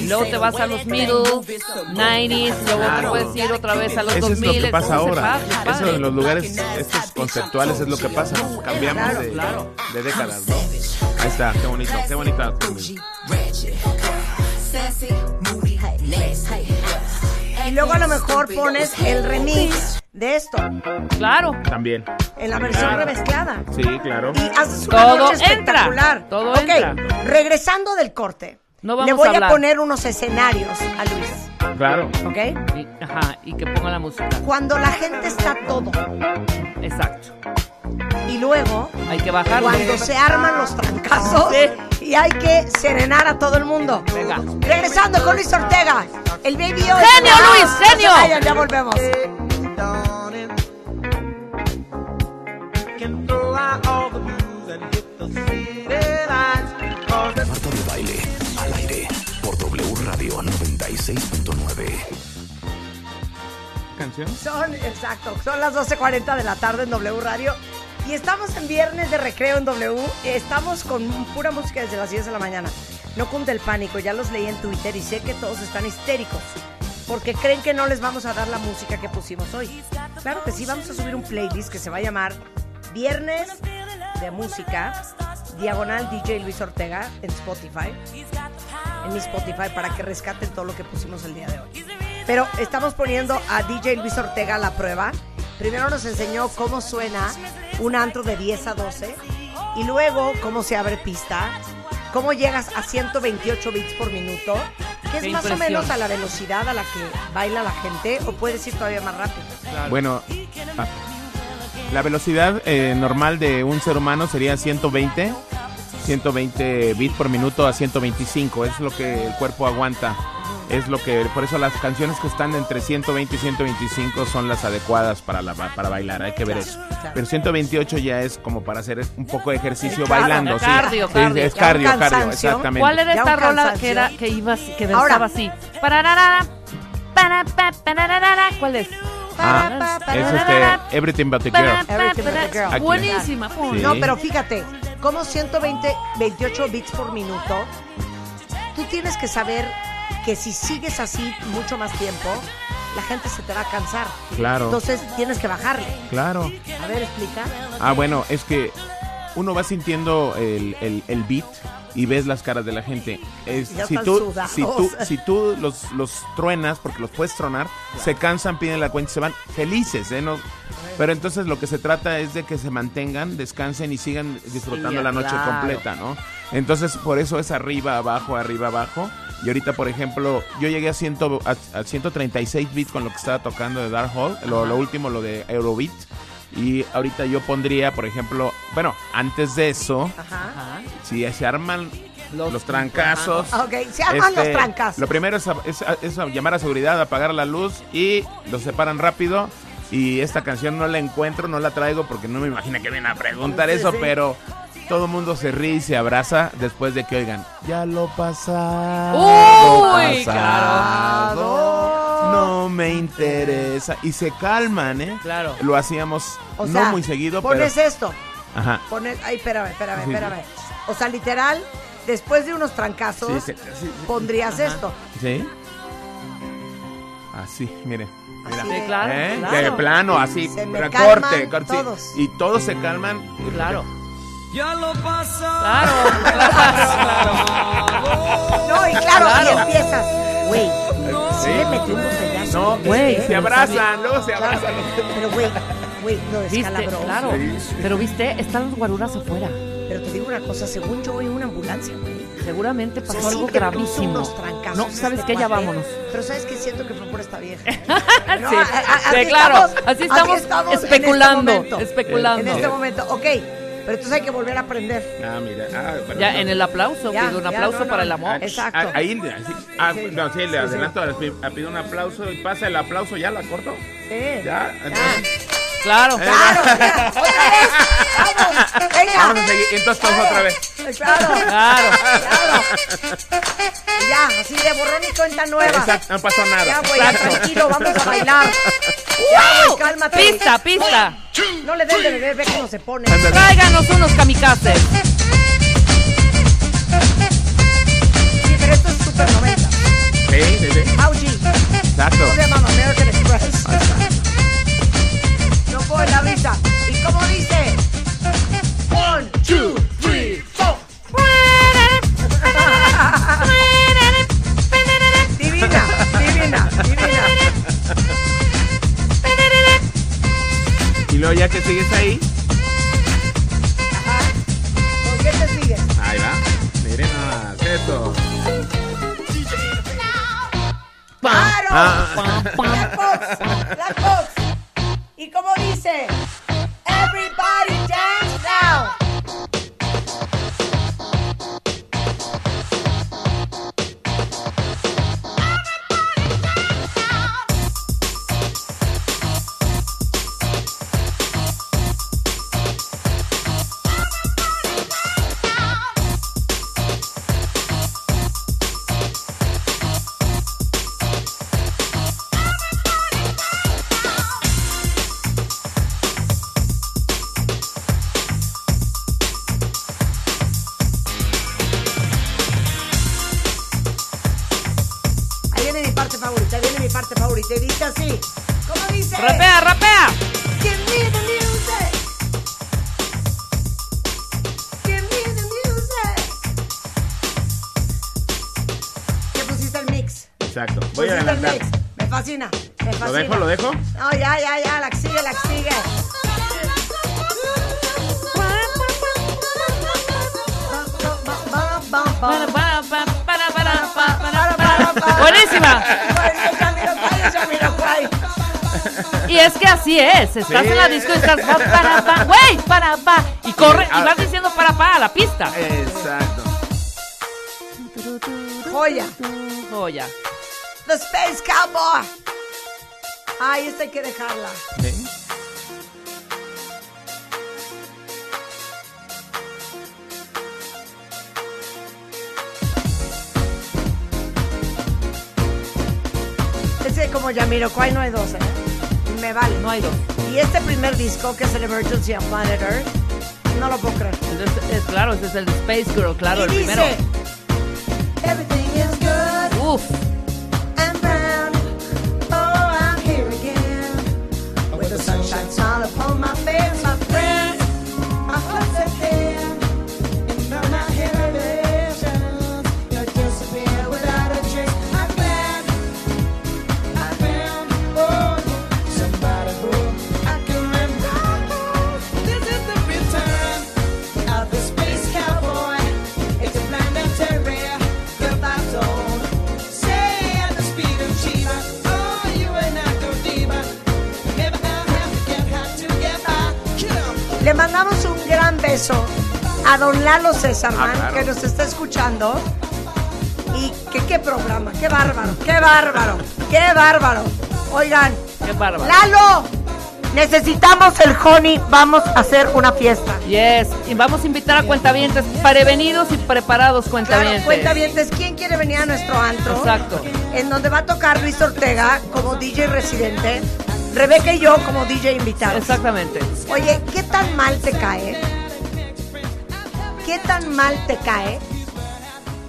Y luego te vas a los middle, 90s, luego te puedes ir otra vez a los Eso es 2000. lo que pasa ahora. Eso en los lugares estos conceptuales es lo que pasa. Nos cambiamos Claro, de, claro. de décadas, ¿no? Ahí está, qué bonito, qué bonita. Y luego a lo mejor pones el remix de esto Claro. También. en la versión Claro. remezclada. Sí, claro. Y haces una Todo noche entra, espectacular. todo ok, entra. regresando del corte. No vamos le voy a poner unos escenarios a Luis, Claro. ¿ok? Y, ajá, y que ponga la música. Cuando la gente está todo Exacto. Y luego Hay que bajarle. cuando se arman los trancazos y hay que serenar a todo el mundo. Venga. Regresando con Luis Ortega, el baby hoy. ¡Genio, Luis, genio! No se vayan, ya volvemos. Marta de baile al aire por W Radio 96.9. ¿Canción? Son, exacto, son las 12.40 de la tarde en W Radio. Y estamos en viernes de recreo en W. Estamos con pura música desde las 10 de la mañana. No cunde el pánico, ya los leí en Twitter y sé que todos están histéricos. Porque creen que no les vamos a dar la música que pusimos hoy. Claro que sí, vamos a subir un playlist que se va a llamar Viernes de Música, Diagonal DJ Luis Ortega en Spotify. En mi Spotify para que rescaten todo lo que pusimos el día de hoy. Pero estamos poniendo a DJ Luis Ortega a la prueba. Primero nos enseñó cómo suena un antro de 10 a 12 y luego cómo se abre pista, cómo llegas a 128 bits por minuto, que es Qué más o menos a la velocidad a la que baila la gente o puedes ir todavía más rápido. Bueno, ah, la velocidad eh, normal de un ser humano sería 120, 120 bits por minuto a 125, es lo que el cuerpo aguanta. Es lo que, por eso las canciones que están entre 120 y 125 son las adecuadas para, la, para bailar, hay que ver eso. Pero 128 ya es como para hacer un poco de ejercicio Claro, bailando. sí. cardio, Sí, cardio. Es cardio, cardio, exactamente. ¿Cuál era esta rola que era que iba así, que danzaba así? Pararara, para. ¿Cuál es? Ah, es este Everything But the Girl. Everything but the girl. Buenísima. Sí. No, pero fíjate, como 120, 28 bits por minuto, tú tienes que saber que si sigues así mucho más tiempo, la gente se te va a cansar. Claro, Entonces tienes que bajarle. claro. A ver, explica. Ah, bueno, es que uno va sintiendo el, el- el beat y ves las caras de la gente. Es- Ya si, están tú, si tú, si tú los, los truenas, porque los puedes tronar, se cansan, piden la cuenta y se van felices, ¿eh? No- pero entonces lo que se trata es de que se mantengan, descansen y sigan disfrutando Sí, la noche claro. completa, ¿no? Entonces por eso es arriba, abajo, arriba, abajo. Y ahorita, por ejemplo, yo llegué a, ciento, a, a 136 bits con lo que estaba tocando de Dark Hall, lo, lo último, lo de Eurobeat. Y ahorita yo pondría, por ejemplo, bueno, antes de eso, Ajá. Si se arman los, trancazos. Ah, Ok, se arman este, los trancazos. Lo primero es, es- es llamar a seguridad, apagar la luz y los separan rápido. Y esta canción no la encuentro, no la traigo porque no me imagino que vienen a preguntar Sí, eso, sí. pero todo el mundo se ríe y se abraza después de que oigan, ya lo pasado, Uy, pasado, no me interesa. Y se calman, ¿eh? Claro. Lo hacíamos O no sea, muy seguido, pero... pones esto. Ajá. Pones, ay, espérame, espérame, Sí, espérame. O sea, literal, después de unos trancazos, Sí, sí, sí, sí. pondrías esto. ¿Sí? Así, mire. Mira. Así Sí, de- claro, ¿Eh? claro. De plano, así. Se me pero calman corte. Y todos se calman. Claro. Ya lo pasó. Claro, claro, No, y claro, Claro. y empiezas. Güey, sí Sí. le metí un botellazo. No, Güey. se abrazan, luego se Claro, abrazan. Pero güey, güey, ¿Viste? descalabró. Claro. Pero viste, están los guaruras afuera. Pero te digo una cosa, según yo, en una ambulancia, güey. Seguramente O sea, pasó sí algo puso gravísimo. unos trancazos No, ¿sabes este qué? Ya vámonos. Pero ¿sabes qué? Siento que fue por esta vieja. Sí, No, a- a- sí, así claro. estamos- así estamos, estamos en especulando. este momento. especulando. En este momento, ok. Pero entonces hay que volver a aprender. Ah, mira. Ah, pero Ya no. en el aplauso, Ya, pido un ya, aplauso no, no, para el amor. Exacto. Ah, ahí, sí. Ah, Sí. no, sí, le Sí, sí. adelanto, le pido un aplauso y pasa el aplauso, ¿ya la corto? Sí. Ya, Ya. entonces- Claro. Claro, ya, otra vez. Vamos, venga. Vamos a seguir. Entonces todos otra vez. Claro, Claro. claro. Ya, así de borrón y cuenta nueva. Exacto, no pasó nada. Ya, güey, ya tranquilo, vamos a bailar. Ya, güey, cálmate. Pista, pista. No le den de beber, ve cómo se pone. Tráiganos unos kamikazes. Sí, pero esto es súper 90. Sí, sí, sí. Augie. Exacto. ¿Cómo se llama? American Express. En la vista. ¿Y cómo dice? One, two, three, four. Divina, divina, divina. Y luego ya que sigues ahí, Ajá. ¿Con qué te sigues? ahí va. Miren más, eso. ¡Claro! Ah. Black Box, Black Box. ¿Y cómo dice? Everybody parte favorita. Y dice así. ¿Cómo dice? Rapea, rapea. Give me the music. Give me the music. ¿Qué pusiste el mix? Exacto. Voy a Pusiste el adelantar. mix. Me fascina, me fascina. ¿Lo dejo? ¿Lo dejo? No, ya, ya, ya, la que sigue, la que sigue. Buenísima. Y es que así es. Estás Sí. en la disco y estás pa, para, pa, güey, para, pa. Y corre, y Ah. vas diciendo para, pa a la pista. Exacto. Joya. Joya. The Space Cowboy. Ay, esta hay que dejarla. ¿Sí? Yamiroquai no hay dos, ¿eh? Me vale. No hay dos. Y este primer disco, que es el Emergency on Planet Earth, no lo puedo creer. Es- claro, ese es el Space Girl, claro, y el dice, primero. Everything is good Uf. A don Lalo Césarman, Ah, claro. que nos está escuchando. Y que qué programa, qué bárbaro, qué bárbaro, qué bárbaro. Oigan, Qué bárbaro. Lalo, necesitamos el honey, vamos a hacer una fiesta. Yes. Y vamos a invitar a cuentavientes prevenidos y preparados Claro, cuentavientes. cuentavientes, ¿quién quiere venir a nuestro antro? Exacto. En donde va a tocar Luis Ortega como DJ residente, Rebeca y yo como DJ invitados. Exactamente. Oye, ¿qué tan mal te cae? ¿Qué tan mal te cae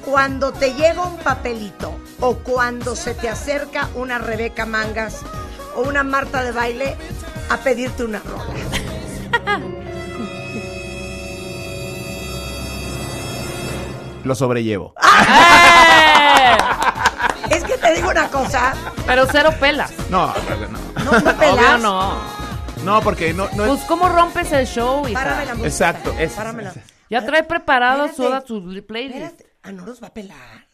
cuando te llega un papelito o cuando se te acerca una Rebeca Mangas o una Marta de baile a pedirte una rola? Lo sobrellevo. ¡Eh! Es que te digo una cosa, Pero cero pelas. No, no, no. no pelas. Obvio no. No, porque no, no Pues, es. ¿cómo rompes el show, hija? Párame la música. Exacto, es- Páramela. es- Ya trae preparado Espérate. toda su playlist. Espérate, ¿a no nos va a pelar?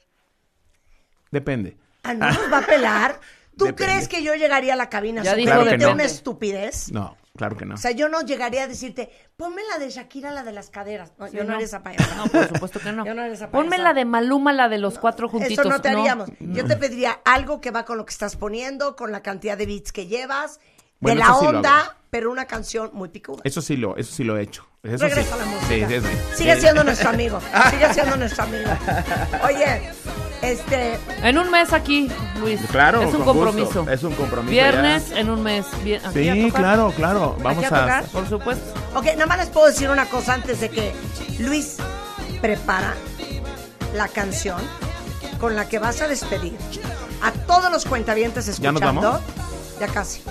Depende. ¿A no nos va a pelar? ¿Tú Depende. crees que yo llegaría a la cabina Ya a dijo Claro que de no. una estupidez? No, claro que no. O sea, yo no llegaría a decirte, ponme la de Shakira, la de las caderas. No, yo no, no. haría esa payasada. No, por supuesto que no. Yo no haría esa Ponme la de Maluma, la de los cuatro juntitos. Eso no te haríamos. Yo te pediría algo que va con lo que estás poniendo, con la cantidad de beats que llevas Bueno, de la sí onda, pero una canción muy picuda. Eso sí lo, eso sí lo he hecho. Eso Regresa sí. a la música. Sí, sí, sí. Sigue Sí. siendo nuestro amigo. Sigue siendo nuestro amigo. Oye, este, En un mes aquí, Luis. Claro, Es un con compromiso. gusto. Es un compromiso. Viernes en un mes. A Sí, tocar. claro, claro. Vamos ¿Aquí a a. tocar? Por supuesto. ok, nada más les puedo decir una cosa antes de que Luis prepara la canción con la que vas a despedir a todos los cuentavientes ¿Ya nos escuchando. vamos? Ya casi.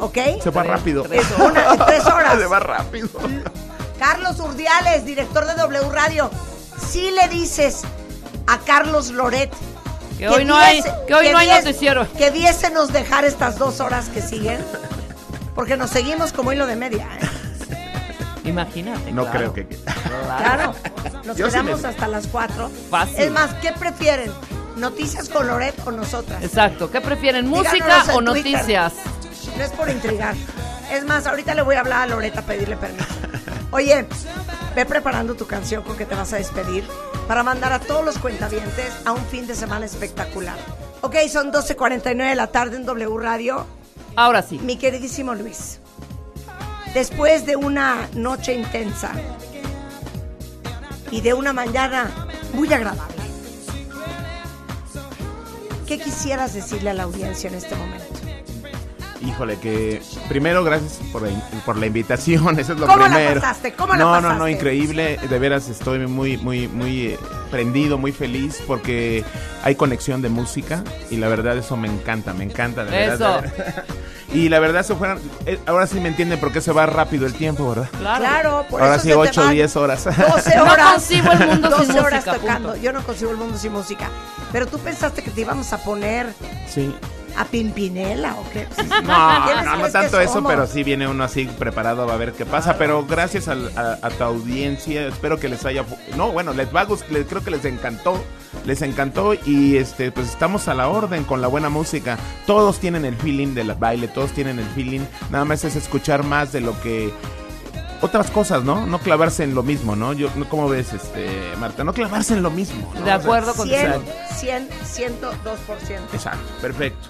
¿Ok? Se va rápido. Una, tres horas. Se va rápido. Carlos Urdiales, director de W Radio. Si le dices a Carlos Loret Que hoy no hay- que hoy no hay noticiero. Que viésemos dejar estas dos horas que siguen. Porque nos seguimos como hilo de media. ¿eh? Imagínate. No claro. creo que. Claro. Nos Yo sí quedamos me- hasta las cuatro. Fácil. Es más, ¿qué prefieren? ¿Noticias con Loret o nosotras? Exacto. ¿Qué prefieren, música o Twitter. noticias? No es por intrigar. Es más, ahorita le voy a hablar a Loreta a pedirle permiso. Oye, ve preparando tu canción con que te vas a despedir para mandar a todos los cuentavientes a un fin de semana espectacular. Ok, son 12.49 de la tarde en W Radio. Ahora sí. Mi queridísimo Luis, después de una noche intensa y de una mañana muy agradable, ¿qué quisieras decirle a la audiencia en este momento? Híjole, que primero gracias por la, in- por la invitación, eso es lo ¿Cómo la primero. pasaste? ¿Cómo la no, no, pasaste? no, increíble, de veras estoy muy, muy, muy eh, prendido, muy feliz porque hay conexión de música y la verdad eso me encanta, me encanta, de verdad. Eso. de verdad. Y la verdad se fueron, eh, ahora sí me entienden por qué se va rápido el tiempo, ¿verdad? Claro. Claro, por ahora eso sí, se te 8 o van 10 horas. 12 No horas. concibo el mundo sin 12 horas música, tocando. punto. Yo no concibo el mundo sin música. Pero tú pensaste que te íbamos a poner sí. A Pimpinela o qué? No, ¿Quiénes no, tanto eso, pero sí viene uno así preparado a ver qué pasa. Pero gracias a, a tu audiencia, espero que les haya... No, bueno, les va a gust- les- creo que les encantó, les encantó y este pues estamos a la orden con la buena música. Todos tienen el feeling del baile, todos tienen el feeling. Nada más es escuchar más de lo que... Otras cosas, ¿no? No clavarse en lo mismo, ¿no? Yo, no- ¿Cómo ves, este, Marta? No clavarse en lo mismo. ¿no? De acuerdo con 100, 100, 102%. Exacto, perfecto.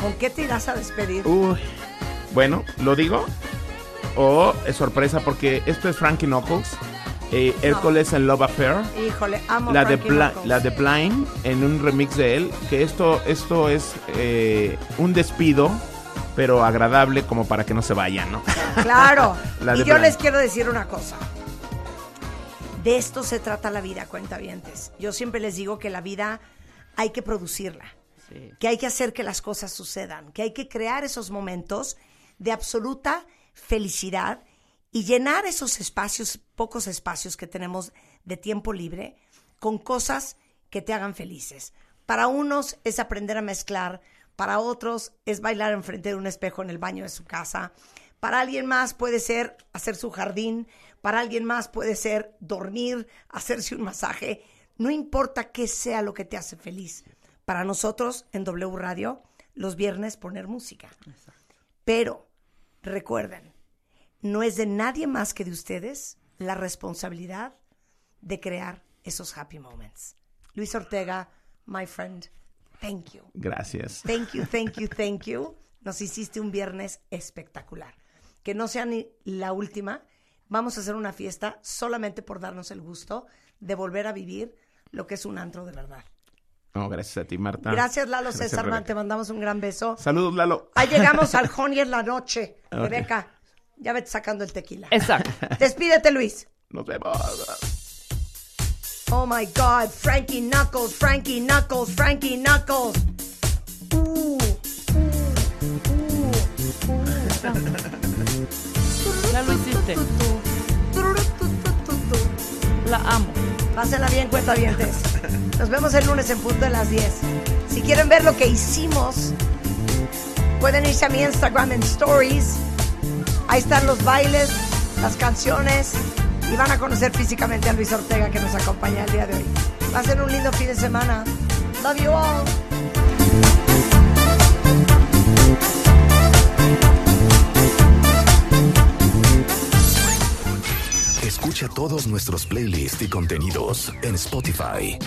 ¿Con qué te irás a despedir? Uy, bueno, ¿lo digo? O es sorpresa porque esto es Frankie Knuckles, eh, Hércules en Love Affair, Híjole, amo la de, Knuckles. la de Blind en un remix de él, que esto, esto es eh, un despido, pero agradable como para que no se vayan, ¿no? Claro. La y yo les quiero decir una cosa. De esto se trata la vida, cuentavientes. Yo siempre les digo que la vida hay que producirla. Sí. que hay que hacer que las cosas sucedan, que hay que crear esos momentos de absoluta felicidad y llenar esos espacios, pocos espacios que tenemos de tiempo libre, con cosas que te hagan felices. Para unos es aprender a mezclar, para otros es bailar enfrente de un espejo en el baño de su casa, para alguien más puede ser hacer su jardín, para alguien más puede ser dormir, hacerse un masaje. No importa qué sea lo que te hace feliz. Para nosotros en W Radio, los viernes poner música. Pero recuerden, no es de nadie más que de ustedes la responsabilidad de crear esos happy moments. Luis Ortega, my friend, thank you. Gracias. Thank you, thank you, thank you. Nos hiciste un viernes espectacular. Que no sea ni la última. Vamos a hacer una fiesta solamente por darnos el gusto de volver a vivir lo que es un antro de verdad. No, gracias a ti, Marta. Gracias, Lalo Gracias, César Man. Te mandamos un gran beso. Saludos, Lalo. Ahí llegamos al Honey en la noche. Ok. Rebeca, ya vete sacando el tequila. Exacto. Despídete, Luis. Nos vemos. Oh my God, Frankie Knuckles, Frankie Knuckles, Frankie Knuckles. Uh, Ya lo hiciste. La amo. Pásenla bien, cuentavientes. Nos vemos el lunes en punto de las 10. Si quieren ver lo que hicimos, pueden irse a mi Instagram en Stories. Ahí están los bailes, las canciones y van a conocer físicamente a Luis Ortega que nos acompaña el día de hoy. Pasen un lindo fin de semana. Love you all. Escucha todos nuestros playlists y contenidos en Spotify.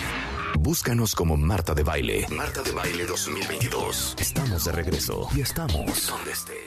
búscanos como Marta de Baile. Marta de Baile 2022. Estamos de regreso y estamos donde estés.